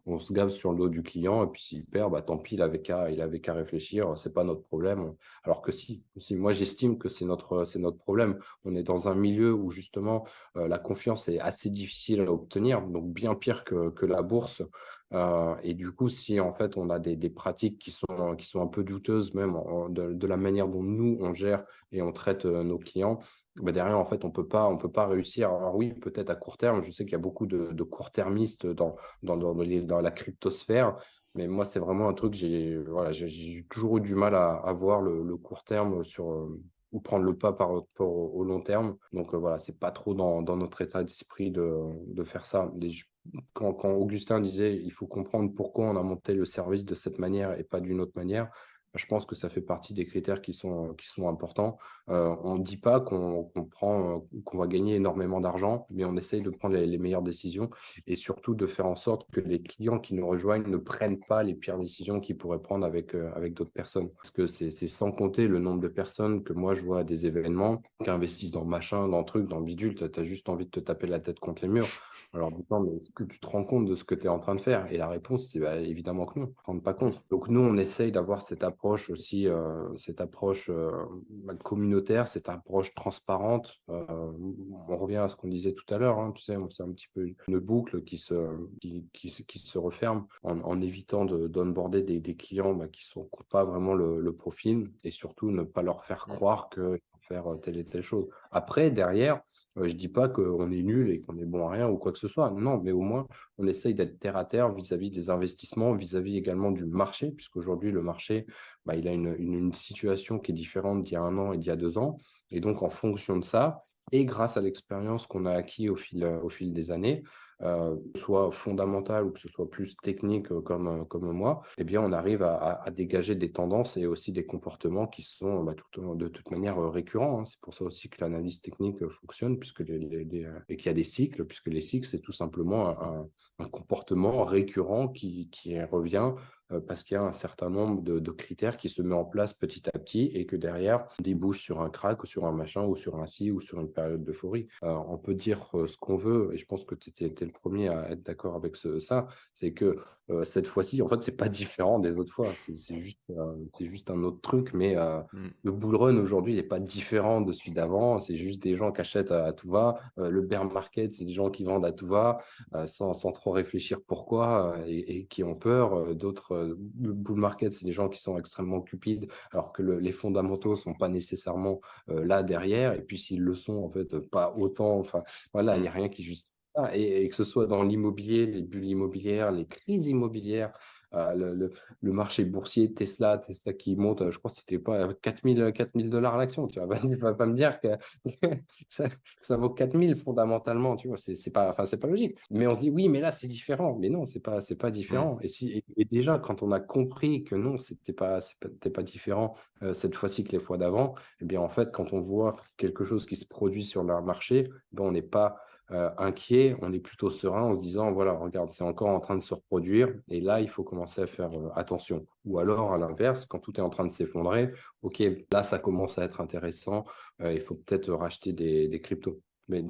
C: on, se gave sur le dos du client et puis s'il perd, bah, tant pis, il avait qu'à, réfléchir, c'est pas notre problème. Alors que si, moi j'estime que c'est notre, c'est notre problème. On est dans un milieu où justement euh, la confiance est assez difficile à obtenir, donc bien pire que, que la bourse. Euh, et du coup, si en fait on a des, pratiques qui sont, qui sont un peu douteuses même de, la manière dont nous on gère et on traite euh, nos clients, bah derrière en fait on peut pas on peut pas réussir. Alors oui, peut-être à court terme. Je sais qu'il y a beaucoup de, court-termistes dans, dans, dans, la cryptosphère, mais moi c'est vraiment un truc j'ai voilà j'ai toujours eu du mal à, à voir le, court terme sur euh, ou prendre le pas par rapport au, long terme. Donc voilà, c'est pas trop dans, dans notre état d'esprit de, de, faire ça quand, quand, Augustin disait il faut comprendre pourquoi on a monté le service de cette manière et pas d'une autre manière, je pense que ça fait partie des critères qui sont, qui sont importants. On ne dit pas qu'on prend, qu'on va gagner énormément d'argent, mais on essaye de prendre les, meilleures décisions et surtout de faire en sorte que les clients qui nous rejoignent ne prennent pas les pires décisions qu'ils pourraient prendre avec, avec d'autres personnes. Parce que c'est sans compter le nombre de personnes que moi je vois à des événements qui investissent dans machin, dans truc, dans bidule, tu as, juste envie de te taper la tête contre les murs. Alors, mais est-ce que tu te rends compte de ce que tu es en train de faire? Et la réponse, c'est bah, évidemment que non, ne te rends pas compte. Donc, nous, on essaye d'avoir cette approche aussi, cette approche bah, communautaire, cette approche transparente. Euh, on revient à ce qu'on disait tout à l'heure, hein, tu sais, c'est un petit peu une boucle qui se, qui, qui, qui se referme en, en évitant d'onboarder des, des clients bah, qui ne sont pas vraiment le, le, profil et surtout ne pas leur faire croire que faire telle et telle chose. Après, derrière, je ne dis pas qu'on est nul et qu'on est bon à rien ou quoi que ce soit. Non, mais au moins, on essaye d'être terre à terre vis-à-vis des investissements, vis-à-vis également du marché, puisqu'aujourd'hui, le marché, bah, il a une, situation qui est différente d'il y a un an et d'il y a deux ans. Et donc, en fonction de ça, et grâce à l'expérience qu'on a acquis au fil, au fil des années, euh, soit fondamental ou que ce soit plus technique euh, comme, euh, comme moi, eh bien, on arrive à, dégager des tendances et aussi des comportements qui sont bah, de toute manière récurrents. Hein. C'est pour ça aussi que l'analyse technique fonctionne puisque et qu'il y a des cycles, puisque les cycles, c'est tout simplement un, comportement récurrent qui, revient parce qu'il y a un certain nombre de, critères qui se mettent en place petit à petit et que derrière on débouche sur un crack ou sur un machin ou sur un si ou sur une période d'euphorie. Euh, on peut dire euh, ce qu'on veut et je pense que tu étais, le premier à être d'accord avec ça, c'est que cette fois-ci, en fait, c'est pas différent des autres fois. C'est juste, juste un autre truc, mais mmh. le bull run aujourd'hui n'est pas différent de celui d'avant. C'est juste des gens qui achètent à, tout va. le bear market, c'est des gens qui vendent à tout va sans, sans, trop réfléchir pourquoi et, et qui ont peur. D'autres le bull market, c'est des gens qui sont extrêmement cupides, alors que les fondamentaux sont pas nécessairement euh, là derrière. Et puis s'ils le sont, en fait, pas autant. Enfin, voilà, il n'y a mmh. rien qui justifie Et, et, que ce soit dans l'immobilier, les bulles immobilières, les crises immobilières, euh, le, le, marché boursier Tesla, Tesla qui monte, je crois que c'était pas 4000 4000 dollars l'action. Tu vas pas, pas me dire que ça, ça, vaut 4000 fondamentalement, tu vois, c'est pas, enfin c'est pas logique. Mais on se dit oui, mais là c'est différent. Mais non, c'est pas, c'est pas différent. Et si, et, déjà quand on a compris que non, c'était pas, c'était pas différent euh, cette fois-ci que les fois d'avant, eh bien en fait quand on voit quelque chose qui se produit sur le marché, ben, on n'est pas euh, inquiet, on est plutôt serein en se disant, voilà, regarde, c'est encore en train de se reproduire, et là, il faut commencer à faire euh, attention. Ou alors, à l'inverse, quand tout est en train de s'effondrer, OK, là, ça commence à être intéressant, euh, il faut peut-être racheter des, cryptos. Mais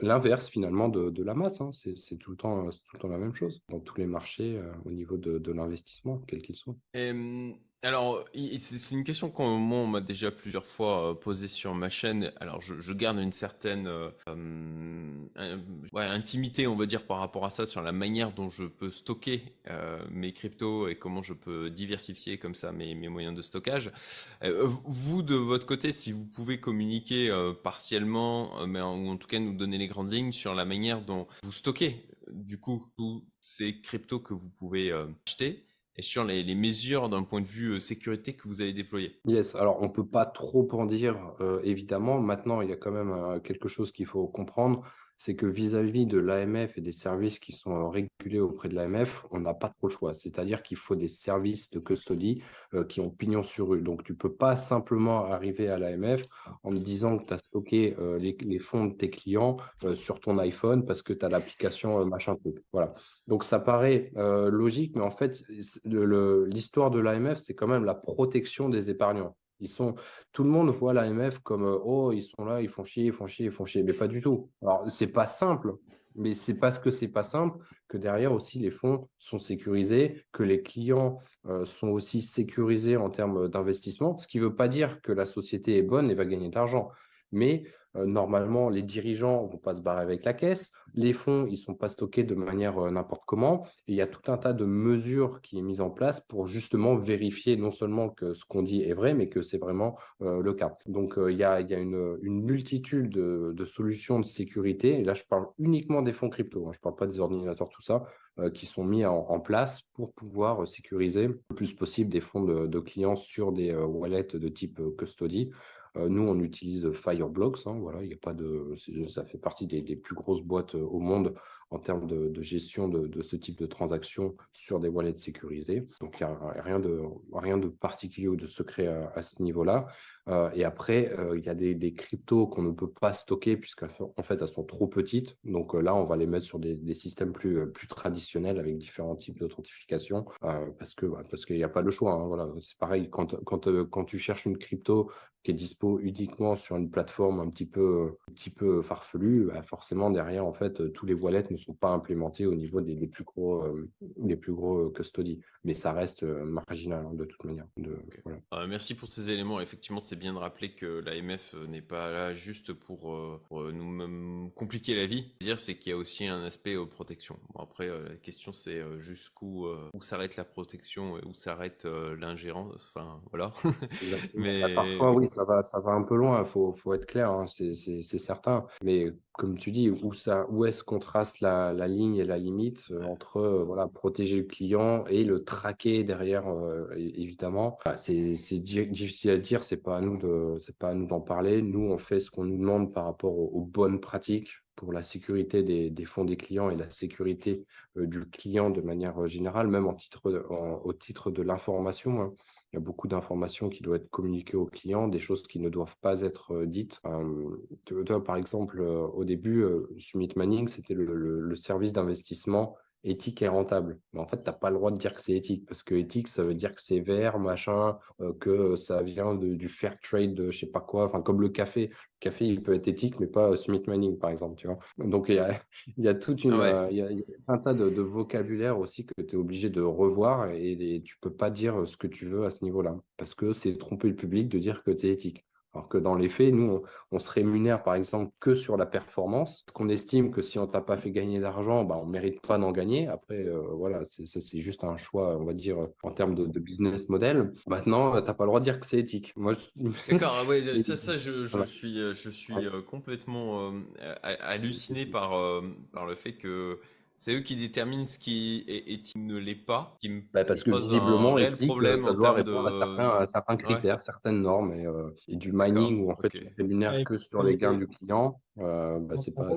C: l'inverse finalement de, la masse, hein, c'est tout, le temps, tout le temps la même chose dans tous les marchés au niveau de, l'investissement, quel qu'il soit.
A: Et, alors, c'est une question qu'on m'a déjà plusieurs fois euh, posée sur ma chaîne. Alors, je, garde une certaine euh, euh, intimité, on va dire, par rapport à ça, sur la manière dont je peux stocker mes cryptos et comment je peux diversifier comme ça mes, moyens de stockage. vous, de votre côté, si vous pouvez communiquer partiellement, mais ou en tout cas nous donner les grandes lignes sur la manière dont vous stockez, du coup, tous ces cryptos que vous pouvez acheter et sur les, mesures d'un point de vue sécurité que vous avez déployé.
C: Yes, alors on ne peut pas trop en dire, évidemment. Maintenant, il y a quand même quelque chose qu'il faut comprendre c'est que vis-à-vis de l'AMF et des services qui sont régulés auprès de l'AMF, on n'a pas trop le choix. C'est-à-dire qu'il faut des services de custody qui ont pignon sur rue. Donc, tu ne peux pas simplement arriver à l'AMF en me disant que tu as stocké les, fonds de tes clients sur ton iPhone parce que tu as l'application machin truc. Voilà. Donc, ça paraît logique, mais en fait, l'histoire de l'AMF, c'est quand même la protection des épargnants. Ils sont, tout le monde voit l'AMF comme oh ils sont là, ils font chier, ils font chier, ils font chier, mais pas du tout. Alors c'est pas simple, mais c'est parce que c'est pas simple que derrière aussi les fonds sont sécurisés, que les clients sont aussi sécurisés en termes d'investissement, ce qui ne veut pas dire que la société est bonne et va gagner de l'argent, mais normalement, les dirigeants ne vont pas se barrer avec la caisse. Les fonds, ils ne sont pas stockés de manière n'importe comment. Et il y a tout un tas de mesures qui est mise en place pour justement vérifier non seulement que ce qu'on dit est vrai, mais que c'est vraiment le cas. Donc, il y a, une, multitude de, solutions de sécurité. Et là, je parle uniquement des fonds crypto. Hein. Je ne parle pas des ordinateurs, tout ça qui sont mis en, place pour pouvoir sécuriser le plus possible des fonds de clients sur des wallets de type custody. Euh, nous, on utilise Fireblocks. Hein, voilà, il y a pas de, ça fait partie des, plus grosses boîtes au monde en termes de, gestion de, ce type de transactions sur des wallets sécurisés. Donc, il n'y a rien de, rien de particulier ou de secret à, ce niveau-là. Euh, et après, euh, il y a des, cryptos qu'on ne peut pas stocker puisqu'en fait, elles sont trop petites. Donc là, on va les mettre sur des, systèmes plus, plus traditionnels avec différents types d'authentification parce que parce qu'il n'y a pas le choix. Hein, voilà, c'est pareil quand, quand, quand tu cherches une crypto qui est dispo uniquement sur une plateforme un petit peu, un petit peu farfelue, bah, forcément derrière, en fait, tous les wallets ne sont pas implémentés au niveau des, plus gros, euh, des plus gros custody. Mais ça reste euh, marginal hein, de toute manière. De,
A: euh, merci pour ces éléments. Effectivement, c'est bien de rappeler que l'AMF n'est pas là juste pour, nous compliquer la vie. dire, c'est qu'il y a aussi un aspect protection. Bon, après, la question, c'est jusqu'où où s'arrête la protection et où s'arrête l'ingérence. Enfin, voilà.
C: Mais parfois, oui, ça va, ça va un peu loin, il faut, faut, être clair, hein, c'est certain. Mais comme tu dis, où, ça, où est-ce qu'on trace la, la, ligne et la limite euh, entre euh, voilà, protéger le client et le traquer derrière, euh, évidemment? C'est difficile à dire, c'est pas à nous de, c'est pas à nous d'en parler. Nous, on fait ce qu'on nous demande par rapport aux, bonnes pratiques pour la sécurité des, des, fonds des clients et la sécurité du client de manière générale, même en titre au titre de l'information. Hein. Il y a beaucoup d'informations qui doivent être communiquées aux clients, des choses qui ne doivent pas être dites. toi, par exemple, au début, Summit Manning, c'était le, service d'investissement éthique et rentable. Mais en fait, tu n'as pas le droit de dire que c'est éthique, parce que éthique, ça veut dire que c'est vert, machin, euh, que ça vient du fair trade, de je sais pas quoi, enfin comme le café. Le café, il peut être éthique, mais pas Smith Manning, par exemple, tu vois. Donc, il y a, y a toute une, euh, il, y a, un tas de, vocabulaire aussi que tu es obligé de revoir et, et tu peux pas dire ce que tu veux à ce niveau-là, parce que c'est tromper le public de dire que tu es éthique. Alors que dans les faits, nous, on, se rémunère par exemple que sur la performance, qu'on estime que si on t'a pas fait gagner d'argent, bah, on ne mérite pas d'en gagner. Après, euh, voilà, c'est juste un choix, on va dire, en termes de, business model. Maintenant, tu n'as pas le droit de dire que c'est éthique.
A: Moi, D'accord, ouais, ça, ça, je, je suis, je suis euh, complètement euh, halluciné par, par le fait que c'est eux qui déterminent ce qui est éthique ne l'est pas. Qui me
C: bah, parce que visiblement, un problème ça doit répondre à, certains, critères, certaines normes et, euh, du mining où en fait, on rémunère que sur les gains du client. Euh, bah, c'est pas...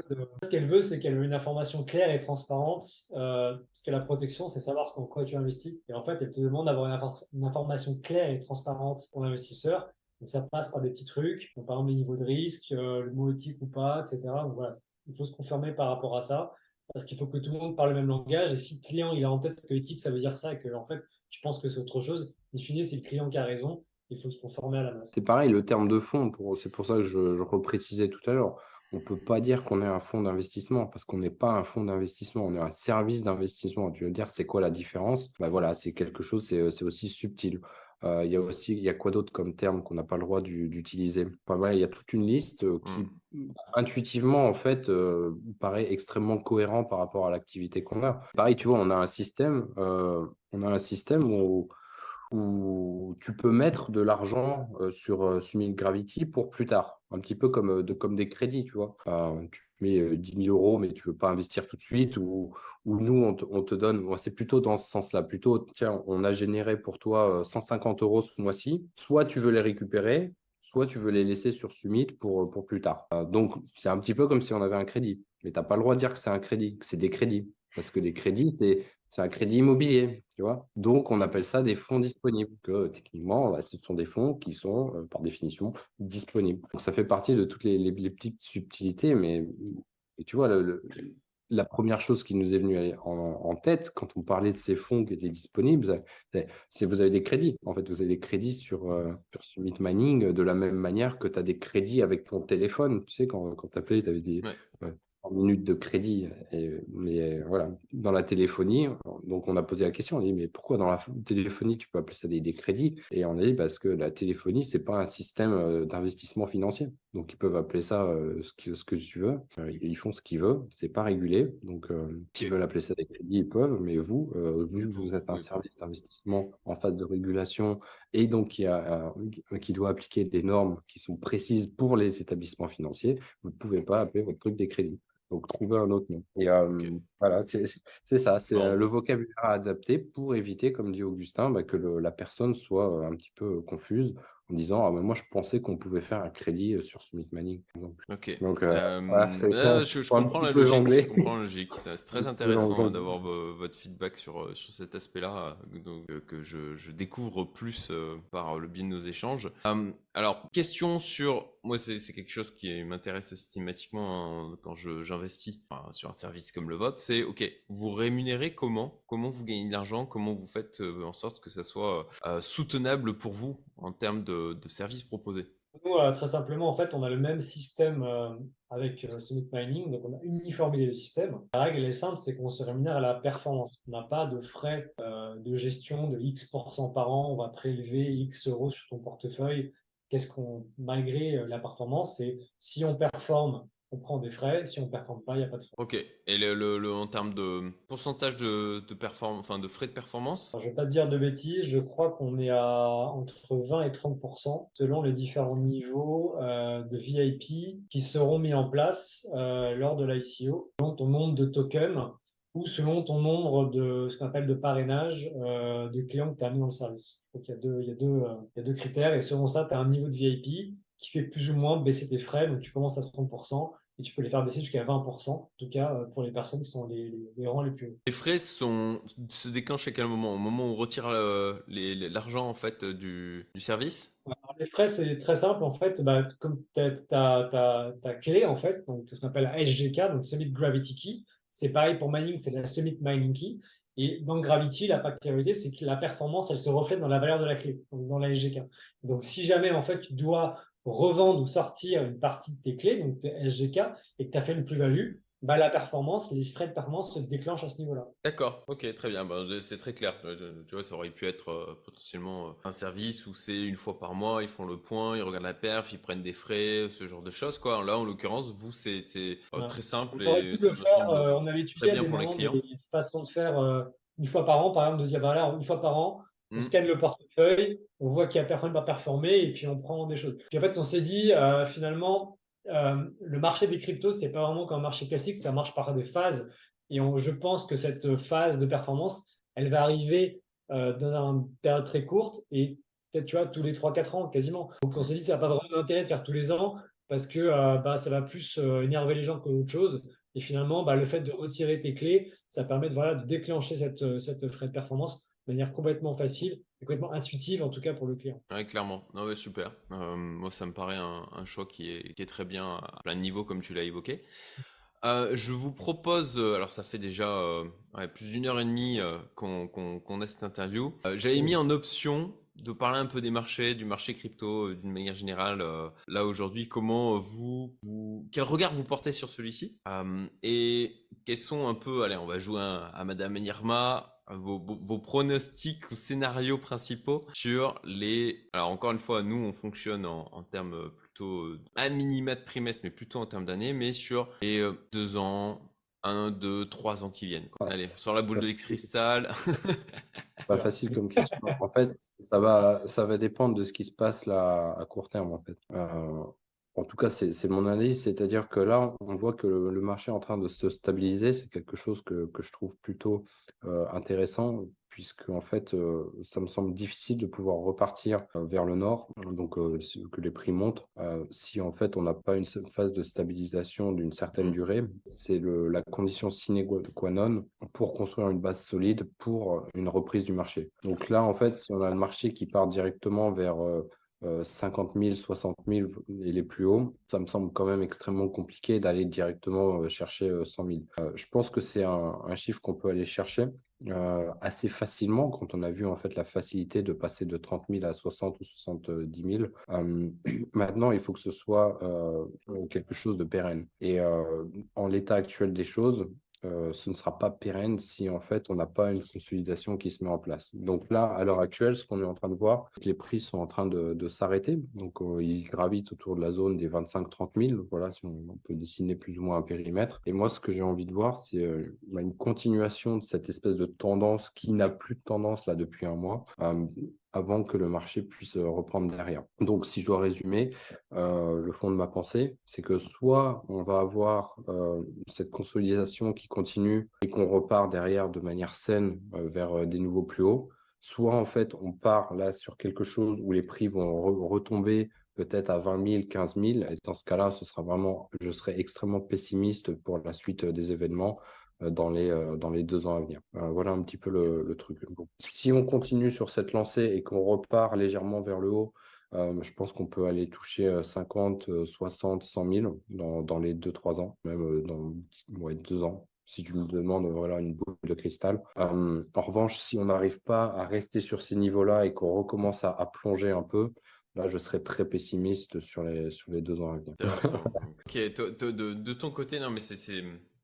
B: Ce qu'elle veut, c'est qu'elle veut une information claire et transparente. Euh, parce que la protection, c'est savoir dans quoi tu investis. Et en fait, elle te demande d'avoir une, information claire et transparente pour l'investisseur. Donc ça passe par des petits trucs, par exemple les niveaux de risque, le mot éthique ou pas, etc. Donc voilà, il faut se confirmer par rapport à ça parce qu'il faut que tout le monde parle le même langage. Et si le client il a en tête que éthique, ça veut dire ça, et que en fait, tu penses que c'est autre chose, in fine, c'est le client qui a raison. Il faut se conformer à la masse.
C: C'est pareil, le terme de fonds, c'est pour ça que je, je reprécisais tout à l'heure. On ne peut pas dire qu'on est un fonds d'investissement parce qu'on n'est pas un fonds d'investissement, on est un service d'investissement. Tu veux dire, c'est quoi la différence? Ben voilà, C'est quelque chose, c'est aussi subtil. Euh, il y a aussi, il y a quoi d'autre comme terme qu'on n'a pas le droit d'utiliser? Il y a toute une liste euh, qui, mmh. intuitivement, en fait, euh, paraît extrêmement cohérent par rapport à l'activité qu'on a. Pareil, tu vois, on a un système, on a un système où, où tu peux mettre de l'argent sur Summit Gravity pour plus tard, un petit peu comme, de, comme des crédits, tu vois? Mets 10 000 euros, mais tu veux pas investir tout de suite, ou, ou nous, on te, on te donne, c'est plutôt dans ce sens-là, plutôt, tiens, on a généré pour toi 150 euros ce mois-ci, soit tu veux les récupérer, soit tu veux les laisser sur Summit pour, pour plus tard. donc, c'est un petit peu comme si on avait un crédit, mais tu n'as pas le droit de dire que c'est un crédit, que c'est des crédits. Parce que les crédits, c'est un crédit immobilier, tu vois. Donc, on appelle ça des fonds disponibles, que techniquement, bah, ce sont des fonds qui sont, euh, par définition, disponibles. Donc, ça fait partie de toutes les, petites subtilités, mais tu vois, la première chose qui nous est venue en, tête quand on parlait de ces fonds qui étaient disponibles, c'est vous avez des crédits. En fait, vous avez des crédits sur, euh, Summit Mining de la même manière que tu as des crédits avec ton téléphone. Tu sais, quand, quand tu appelais, tu avais des, minutes de crédit. Et, mais voilà, dans la téléphonie, donc on a posé la question, on a dit, mais pourquoi dans la téléphonie, tu peux appeler ça des, des crédits? Et on a dit, parce que la téléphonie, c'est pas un système euh, d'investissement financier. Donc ils peuvent appeler ça euh, ce, que, ce, que, tu veux. Euh, ils font ce qu'ils veulent, c'est pas régulé. Donc s'ils veulent appeler ça des crédits, ils peuvent. Mais vous, vu que vous êtes un service d'investissement en phase de régulation et donc qui, a, qui doit appliquer des normes qui sont précises pour les établissements financiers, vous ne pouvez pas appeler votre truc des crédits. Donc, trouver un autre nom. Et voilà, c'est ça, c'est le vocabulaire à adapter pour éviter, comme dit Augustin, bah, que la personne soit un petit peu confuse en disant ah, moi je pensais qu'on pouvait faire un crédit sur Smith Manning par exemple.
A: Ok. Donc je, comprends la logique, je, comprends la logique. C'est très intéressant d'avoir votre feedback sur, sur cet aspect-là donc, que je, je, découvre plus par le biais de nos échanges. Alors question sur moi c'est quelque chose qui m'intéresse systématiquement hein, quand j'investis sur un service comme le vôtre. C'est ok vous rémunérez comment? Comment vous gagnez de l'argent? Comment vous faites en sorte que ça soit soutenable pour vous en termes de, services proposés?
B: Nous, euh, très simplement, en fait, on a le même système euh, avec euh, Summit Mining, donc on a uniformisé les systèmes. La règle, est simple, c'est qu'on se rémunère à la performance. On n'a pas de frais de gestion de X% par an, on va prélever X euros sur ton portefeuille. Qu'est-ce qu'on, malgré la performance, c'est si on performe on prend des frais. Si on ne performe pas, il n'y a pas de frais.
A: Ok. Et le, en termes de pourcentage de, de, enfin, de frais de performance?
B: Je ne vais pas te dire de bêtises. Je crois qu'on est à entre 20 et 30% selon les différents niveaux euh, de VIP qui seront mis en place euh, lors de l'ICO. Selon ton nombre de tokens ou selon ton nombre de ce qu'on appelle de parrainage euh, de clients que tu as mis dans le service. Donc il y a deux, il y a deux, il y a deux critères et selon ça, tu as un niveau de VIP qui fait plus ou moins baisser tes frais. Donc tu commences à 30% et tu peux les faire baisser jusqu'à 20%, en tout cas euh, pour les personnes qui sont les, les, rangs les plus hauts.
A: Les frais sont, se déclenchent à quel moment? Au moment où on retire l'argent en fait du, du service?
B: Les frais, c'est très simple en fait. Bah, comme tu as ta, clé en fait, donc ce qu'on appelle SGK, donc Summit Gravity Key, c'est pareil pour mining, c'est la Summit Mining Key. Et dans Gravity, la particularité, c'est que la performance, elle se reflète dans la valeur de la clé, donc dans la SGK. Donc, si jamais, en fait, tu dois revendre ou sortir une partie de tes clés, donc tes SGK, et que tu as fait une plus-value, bah, la performance, les frais de performance se déclenchent à ce niveau-là.
A: D'accord, ok, très bien. Bah, c'est très clair. Euh, tu vois, ça aurait pu être euh, potentiellement euh, un service où c'est une fois par mois, ils font le point, ils regardent la perf, ils prennent des frais, ce genre de choses. Quoi. Là, en l'occurrence, vous, c'est très simple.
B: On, et on avait étudié des, des façons de faire une fois par an, par exemple, de dire, bah, là, une fois par an, on mmh. scanne le portefeuille, on voit qu'il n'y a personne qui va performer et puis on prend des choses. Puis en fait, on s'est dit, euh, finalement, euh, le marché des cryptos, c'est pas vraiment comme un marché classique, ça marche par des phases. Et je pense que cette phase de performance, elle va arriver euh, dans une période très courte et peut-être, tu vois, tous les 3-4 ans quasiment. Donc on s'est dit, ça n'a pas vraiment d'intérêt de faire tous les ans parce que bah, ça va plus énerver les gens qu'autre chose. Et finalement, bah, le fait de retirer tes clés, ça permet de, déclencher cette, cette frais de performance de manière complètement facile complètement intuitive, en tout cas pour le client.
A: Oui, clairement. Non, super. Euh, moi, ça me paraît un, choix qui est, qui est, très bien à plein de niveaux, comme tu l'as évoqué. Euh, je vous propose, euh, alors ça fait déjà plus d'une heure et demie qu'on a cette interview. J'avais mis en option de parler un peu des marchés, du marché crypto d'une manière générale. là aujourd'hui, comment vous, vous, quel regard vous portez sur celui-ci? Et quels sont un peu, allez, on va jouer à Madame Nirma, vos, pronostics ou scénarios principaux sur les. Alors, encore une fois, nous, on fonctionne en, termes plutôt à minima de trimestre, mais plutôt en termes d'années, mais sur les euh, deux ans, un, deux, trois ans qui viennent. Allez, sur la boule de cristal.
C: Pas facile comme question. En fait, ça va, ça va dépendre de ce qui se passe là à court terme, en fait. Euh, En tout cas, c'est mon analyse, c'est-à-dire que là, on voit que le, marché est en train de se stabiliser. C'est quelque chose que, je trouve plutôt euh, intéressant, puisque en fait, euh, ça me semble difficile de pouvoir repartir euh, vers le nord, donc que les prix montent, si en fait on n'a pas une phase de stabilisation d'une certaine mmh. durée. C'est la condition sine qua non pour construire une base solide pour une reprise du marché. Donc là, en fait, si on a le marché qui part directement vers 50 000, 60 000 et les plus hauts, ça me semble quand même extrêmement compliqué d'aller directement euh, chercher 100 euh, 000. Euh, je pense que c'est un, chiffre qu'on peut aller chercher assez facilement quand on a vu en fait la facilité de passer de 30 000 à 60 ou 70 000. maintenant, il faut que ce soit quelque chose de pérenne. Et en l'état actuel des choses, euh, ce ne sera pas pérenne si en fait on n'a pas une consolidation qui se met en place. Donc là, à l'heure actuelle, ce qu'on est en train de voir, les prix sont en train de, s'arrêter. Donc euh, ils gravitent autour de la zone des 25-30 000. Voilà, si on, peut dessiner plus ou moins un périmètre. Et moi, ce que j'ai envie de voir, c'est euh, une continuation de cette espèce de tendance qui n'a plus de tendance là depuis un mois avant que le marché puisse euh, reprendre derrière. Donc, si je dois résumer, euh, le fond de ma pensée, c'est que soit on va avoir euh, cette consolidation qui continue et qu'on repart derrière de manière saine vers des nouveaux plus hauts, soit en fait on part là sur quelque chose où les prix vont retomber peut-être à 20 000, 15 000. Et dans ce cas-là, ce sera vraiment, je serai extrêmement pessimiste pour la suite des événements. Euh, dans les, euh, dans les deux ans à venir. Euh, voilà un petit peu le, truc. si on continue sur cette lancée et qu'on repart légèrement vers le haut, je pense qu'on peut aller toucher 50, 60, 100 000 dans, dans les 2-3 ans, même dans ouais, 2 ans, si tu me demandes voilà, une boule de cristal. en revanche, si on n'arrive pas à rester sur ces niveaux-là et qu'on recommence à, plonger un peu, là, je serais très pessimiste sur les, sur les deux ans à venir.
A: ok, de, de, ton côté, non, mais c'est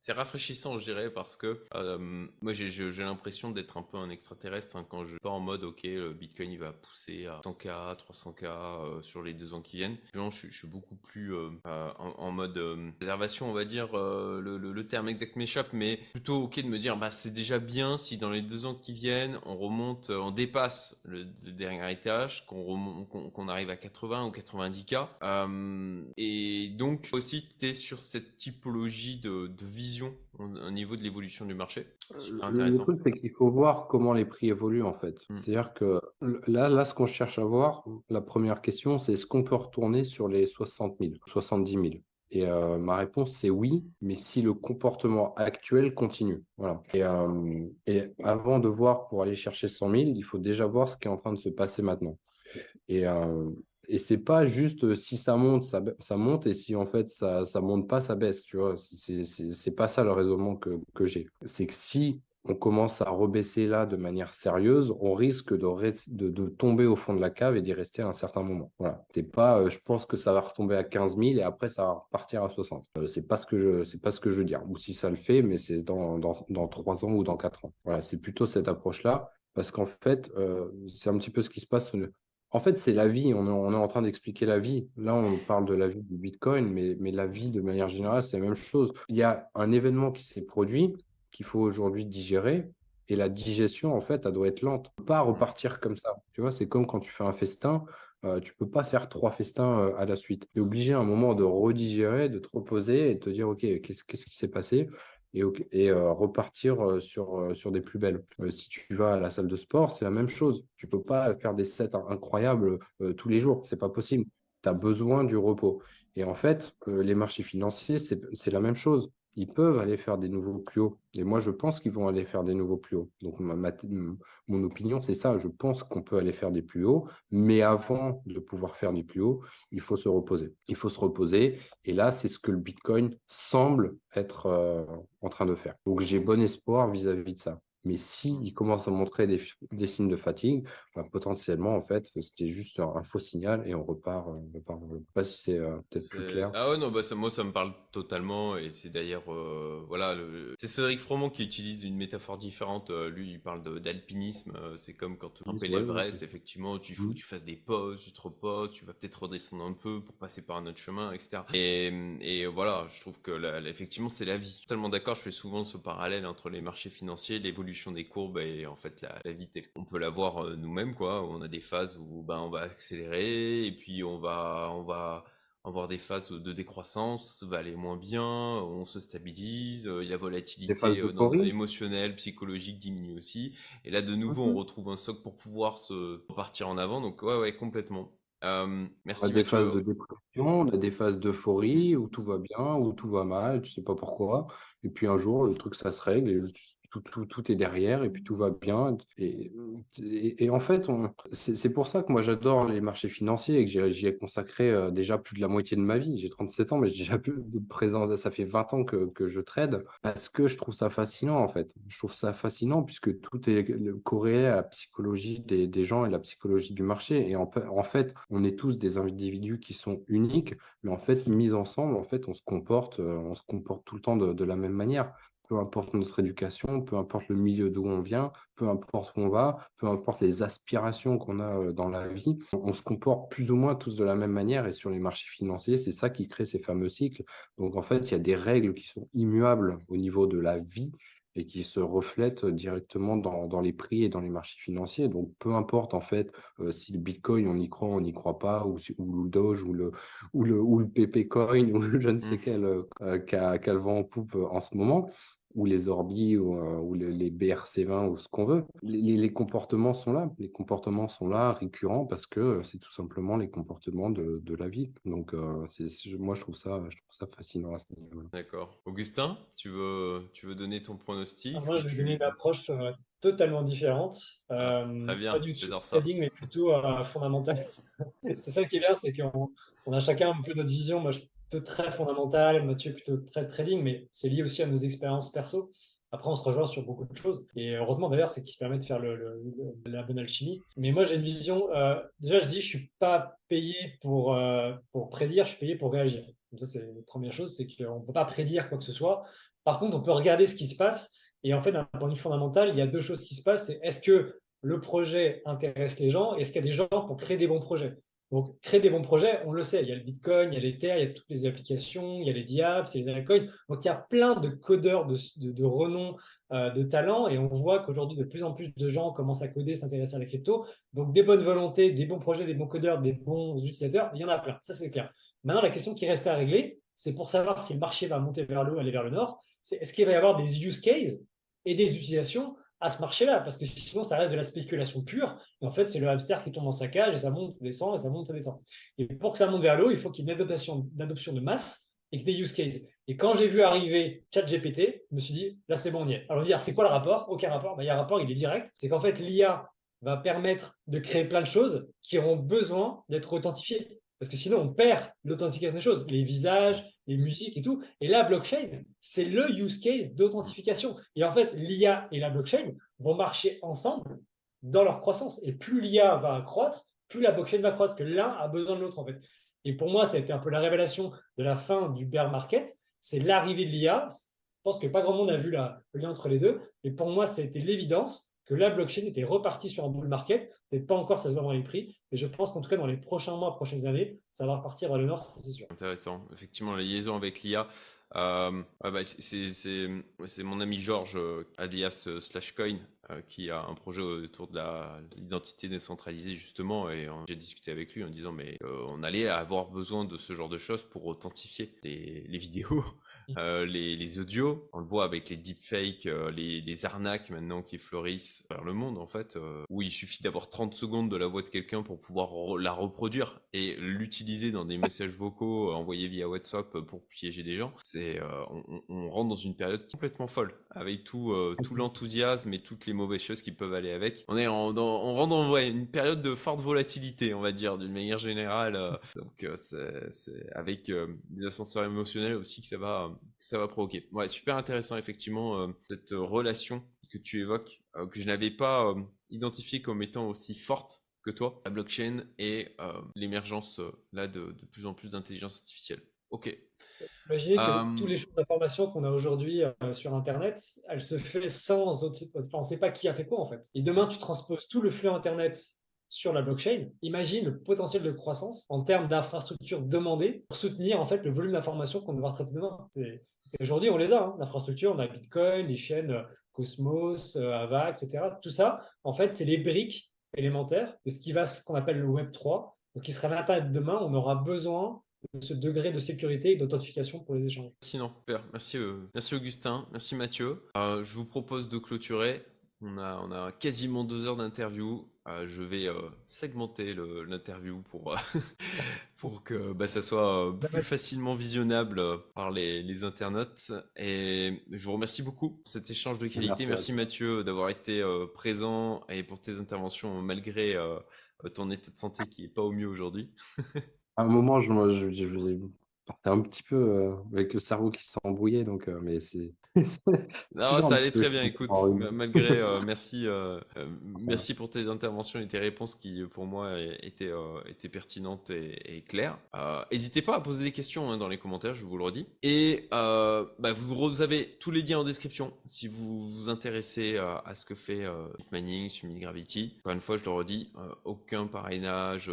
A: c'est rafraîchissant, je dirais, parce que euh, moi j'ai l'impression d'être un peu un extraterrestre hein, quand je pas en mode ok, le Bitcoin il va pousser à 100K, 300K euh, sur les deux ans qui viennent. Je, suis beaucoup plus euh, en, mode réservation, on va dire. Le, terme exact m'échappe, mais plutôt ok de me dire bah c'est déjà bien si dans les deux ans qui viennent on remonte, on dépasse le, dernier étage, qu'on qu'on arrive à 80 ou 90K. et donc aussi tu es sur cette typologie de, de vision au niveau de l'évolution du marché?
C: Euh, Le, truc, c'est qu'il faut voir comment les prix évoluent en fait. Mmh. C'est-à-dire que là, là, ce qu'on cherche à voir, la première question, c'est est-ce qu'on peut retourner sur les 60 000, 70 000 et euh, ma réponse, c'est oui, mais si le comportement actuel continue. Voilà. Et, euh, et, avant de voir pour aller chercher 100 000, il faut déjà voir ce qui est en train de se passer maintenant. Et, et c'est pas juste si ça monte, ça, monte, et si en fait ça, ça monte pas, ça baisse, tu vois? C'est pas ça le raisonnement que, j'ai. C'est que si on commence à rebaisser là de manière sérieuse, on risque de, tomber au fond de la cave et d'y rester un certain moment. Voilà. C'est pas, je pense que ça va retomber à 15 000 et après ça va repartir à 60. Euh, c'est pas ce que je, c'est pas ce que je veux dire. Ou si ça le fait, mais c'est dans, dans, dans 3 ans ou dans 4 ans. Voilà, c'est plutôt cette approche-là. Parce qu'en fait, c'est un petit peu ce qui se passe en fait, c'est la vie. On est, en train d'expliquer la vie. Là, on parle de la vie du Bitcoin, mais, la vie, de manière générale, c'est la même chose. Il y a un événement qui s'est produit qu'il faut aujourd'hui digérer. Et la digestion, en fait, elle doit être lente. On peut pas repartir comme ça. Tu vois, c'est comme quand tu fais un festin. Euh, tu peux pas faire trois festins euh, à la suite. Tu es obligé à un moment de redigérer, de te reposer et de te dire, OK, qu'est-ce qui s'est passé? Et, euh, repartir euh, sur, euh, sur des plus belles. si tu vas à la salle de sport, c'est la même chose. Tu peux pas faire des sets incroyables tous les jours, c'est pas possible. Tu as besoin du repos. Et en fait, les marchés financiers, c'est la même chose ils peuvent aller faire des nouveaux plus hauts. Et moi, je pense qu'ils vont aller faire des nouveaux plus hauts. Donc, mon opinion, c'est ça. Je pense qu'on peut aller faire des plus hauts, mais avant de pouvoir faire des plus hauts, il faut se reposer. Il faut se reposer. Et là, c'est ce que le Bitcoin semble être euh, en train de faire. Donc, j'ai bon espoir vis à -vis de ça. Mais s'il commence à montrer des, signes de fatigue, bah, potentiellement, en fait, c'était juste un, faux signal et on repart. Euh, on repart. Je ne sais pas si c'est euh, peut-être plus clair.
A: Ah ouais, non, bah, ça, moi, ça me parle totalement. Et c'est d'ailleurs, euh, voilà, c'est Cédric Froment qui utilise une métaphore différente. lui, il parle d'alpinisme. C'est comme quand tu grimper l'Everest, effectivement, tu faut que mmh. tu fasses des pauses, tu te reposes, tu vas peut-être redescendre un peu pour passer par un autre chemin, etc. Et, et voilà, je trouve que effectivement, c'est la vie. Totalement d'accord, je fais souvent ce parallèle entre les marchés financiers, l'évolution des courbes et en fait la, la vie on peut la voir euh, nous-mêmes quoi. On a des phases où ben on va accélérer et puis on va on va avoir des phases de décroissance, va aller moins bien, on se stabilise, euh, la volatilité euh, émotionnelle, psychologique diminue aussi. Et là, de nouveau, on mhm. retrouve un socle pour pouvoir se repartir en avant. Donc, ouais, ouais, complètement. Euh, merci.
C: On a des phases de dépression, on a des phases d'euphorie où tout va bien, où tout va mal, tu sais pas pourquoi. Et puis un jour, le truc, ça se règle et tout, est derrière et puis tout va bien. Et, en fait, c'est pour ça que moi j'adore les marchés financiers et que j'y ai, consacré euh, déjà plus de la moitié de ma vie. J'ai 37 ans, mais j'ai déjà de. Ça fait 20 ans que, je trade parce que je trouve ça fascinant en fait. Je trouve ça fascinant puisque tout est corrélé à la psychologie des, gens et la psychologie du marché. Et en, fait, on est tous des individus qui sont uniques, mais en fait, mis ensemble, en fait, on se comporte, euh, on se comporte tout le temps de la même manière peu importe notre éducation, peu importe le milieu d'où on vient, peu importe où on va, peu importe les aspirations qu'on a euh, dans la vie, on, se comporte plus ou moins tous de la même manière et sur les marchés financiers, c'est ça qui crée ces fameux cycles. Donc en fait, il y a des règles qui sont immuables au niveau de la vie et qui se reflètent directement dans, les prix et dans les marchés financiers. Donc, peu importe en fait euh, si le Bitcoin, on y croit, on n'y croit pas, ou, ou, le Doge, ou le, ou le, ou le PP Coin, ou je ne sais mmh. quel, euh, qu'a vent en poupe en ce moment, ou les Orbi ou, euh, les, BRC20 ou ce qu'on veut. Les, comportements sont là. Les comportements sont là, récurrents, parce que c'est tout simplement les comportements de, la vie. Donc, euh, moi, je trouve, ça, je trouve ça fascinant à ce niveau
A: D'accord. Augustin, tu veux, tu veux donner ton pronostic?
B: Moi, je vais donner une approche euh, totalement différente.
A: Très bien,
B: pas du tout trading, mais plutôt fondamental. c'est ça qui est bien, c'est qu'on on a chacun un peu notre vision. Moi, je très fondamental, Mathieu plutôt très trading, mais c'est lié aussi à nos expériences perso. Après, on se rejoint sur beaucoup de choses. Et heureusement, d'ailleurs, c'est qui permet de faire la bonne alchimie. Mais moi, j'ai une vision. Euh, déjà, je dis, je suis pas payé pour, euh, pour prédire, je suis payé pour réagir. ça, c'est la première chose, c'est qu'on ne peut pas prédire quoi que ce soit. Par contre, on peut regarder ce qui se passe. Et en fait, d'un point de vue fondamental, il y a deux choses qui se passent. C'est est-ce que le projet intéresse les gens? Est-ce qu'il y a des gens pour créer des bons projets? Donc, créer des bons projets, on le sait, il y a le Bitcoin, il y a l'Ether, il y a toutes les applications, il y a les Diabs, il y a les Bitcoin. Donc, il y a plein de codeurs de, de, renom, euh, de talent, et on voit qu'aujourd'hui, de plus en plus de gens commencent à coder, s'intéresser à la crypto. Donc, des bonnes volontés, des bons projets, des bons codeurs, des bons utilisateurs, il y en a plein. Ça, c'est clair. Maintenant, la question qui reste à régler, c'est pour savoir si le marché va monter vers le haut, aller vers le nord, c'est est-ce qu'il va y avoir des use cases et des utilisations à ce marché-là, parce que sinon, ça reste de la spéculation pure. Et en fait, c'est le hamster qui tombe dans sa cage et ça monte, ça descend, et ça monte, ça descend. Et pour que ça monte vers l'eau, il faut qu'il y ait une adoption, de masse et que des use cases. Et quand j'ai vu arriver ChatGPT, je me suis dit, là, c'est bon, on y est. Alors, dire, c'est quoi le rapport? Aucun rapport. Ben, il y a un rapport, il est direct. C'est qu'en fait, l'IA va permettre de créer plein de choses qui auront besoin d'être authentifiées. Parce que sinon, on perd l'authentification des choses, les visages, les musiques et tout. Et la blockchain, c'est le use case d'authentification. Et en fait, l'IA et la blockchain vont marcher ensemble dans leur croissance. Et plus l'IA va croître, plus la blockchain va croître, parce que l'un a besoin de l'autre, en fait. Et pour moi, ça a été un peu la révélation de la fin du bear market. C'est l'arrivée de l'IA. Je pense que pas grand monde a vu le lien entre les deux. Et pour moi, ça a été l'évidence que la blockchain était repartie sur un bull market. Peut-être pas encore, ça se voit dans les prix, mais je pense qu'en tout cas, dans les prochains mois, prochaines années, ça va repartir vers le nord, c'est sûr.
A: Intéressant. Effectivement, la liaison avec l'IA. Euh, bah, c'est mon ami Georges, euh, alias euh, Slashcoin, qui a un projet autour de l'identité décentralisée justement et j'ai discuté avec lui en disant mais euh, on allait avoir besoin de ce genre de choses pour authentifier les, les vidéos, euh, les, les, audios. On le voit avec les deepfakes, les, les, arnaques maintenant qui fleurissent vers le monde en fait, où il suffit d'avoir 30 secondes de la voix de quelqu'un pour pouvoir la reproduire et l'utiliser dans des messages vocaux envoyés via WhatsApp pour piéger des gens. C'est on, on, rentre dans une période complètement folle avec tout, tout l'enthousiasme et toutes les mauvaises choses qui peuvent aller avec. On est en, on rentre dans une période de forte volatilité, on va dire, d'une manière générale. Euh, donc euh, c'est avec euh, des ascenseurs émotionnels aussi que ça va, ça va provoquer. Ouais, super intéressant effectivement cette relation que tu évoques, que je n'avais pas identifiée comme étant aussi forte que toi, la blockchain et l'émergence là de, de plus en plus d'intelligence artificielle. Ok.
B: Imaginez que euh, toutes les choses d'information qu'on a aujourd'hui euh, sur Internet, elles se font sans autre... Enfin, on ne sait pas qui a fait quoi en fait. Et demain, tu transposes tout le flux Internet sur la blockchain. Imagine le potentiel de croissance en termes d'infrastructures demandées pour soutenir en fait le volume d'informations qu'on devoir traiter demain. Aujourd'hui, on les a, hein, l'infrastructure, on a Bitcoin, les chaînes euh, Cosmos, Ava, etc. Tout ça, en fait, c'est les briques élémentaires de ce qui va, ce qu'on appelle le Web 3. Donc, qui sera l'Internet demain, on aura besoin ce degré de sécurité et d'authentification pour les échanges.
A: Sinon, super. Merci, euh, merci Augustin, merci Mathieu. Euh, je vous propose de clôturer. On a, on a quasiment deux heures d'interview. Euh, je vais euh, segmenter l'interview pour, pour que bah, ça soit euh, plus facilement visionnable par les, les internautes. Et je vous remercie beaucoup pour cet échange de qualité.
C: Merci
A: Merci Mathieu d'avoir été euh, présent et pour tes interventions malgré euh, ton état de santé qui est pas au mieux aujourd'hui.
C: À un moment, je, moi, je, je, je partais un petit peu euh, avec le cerveau qui s'embrouillait, donc, euh, mais c'est.
A: Non, ça allait très bien, écoute, malgré, euh, merci, merci pour tes interventions et tes réponses qui, pour moi, étaient, étaient pertinentes et, et claires. N'hésitez pas à poser des questions hein, dans les commentaires, je vous le redis. Et bah, vous, avez tous les liens en description si vous vous intéressez à ce que fait Manning, Summit Gravity. Encore une fois, je le redis, aucun parrainage,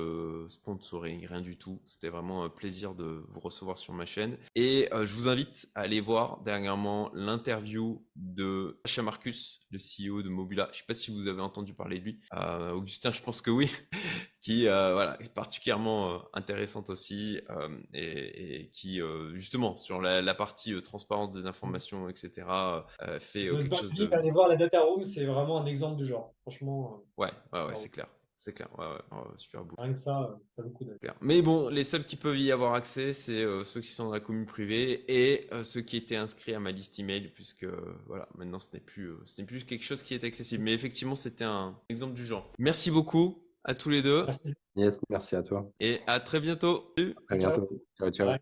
A: sponsoring, rien du tout. C'était vraiment un plaisir de vous recevoir sur ma chaîne. Et euh, je vous invite à aller voir dernièrement l'interview de Sacha Marcus, le CEO de Mobula. Je sais pas si vous avez entendu parler de lui. Euh, Augustin, je pense que oui. qui euh, voilà, est particulièrement intéressante aussi et, et qui justement sur la, la partie transparence des informations, etc. fait quelque chose de
B: voir la data room, c'est vraiment un exemple du genre. Franchement,
A: ouais, ouais, c'est clair, c'est clair, ouais, ouais, ouais, super beau.
B: rien que ça, euh, ça vaut le coup d'être.
A: Clair. Mais bon, les seuls qui peuvent y avoir accès, c'est euh, ceux qui sont dans la commune privée et euh, ceux qui étaient inscrits à ma liste email, puisque euh, voilà, maintenant ce n'est plus, euh, ce n'est plus quelque chose qui est accessible. Mais effectivement, c'était un exemple du genre. Merci beaucoup à tous les deux
B: Merci.
C: Yes, merci à toi.
A: et à très bientôt. Salut.
C: À bientôt. Ciao, ciao.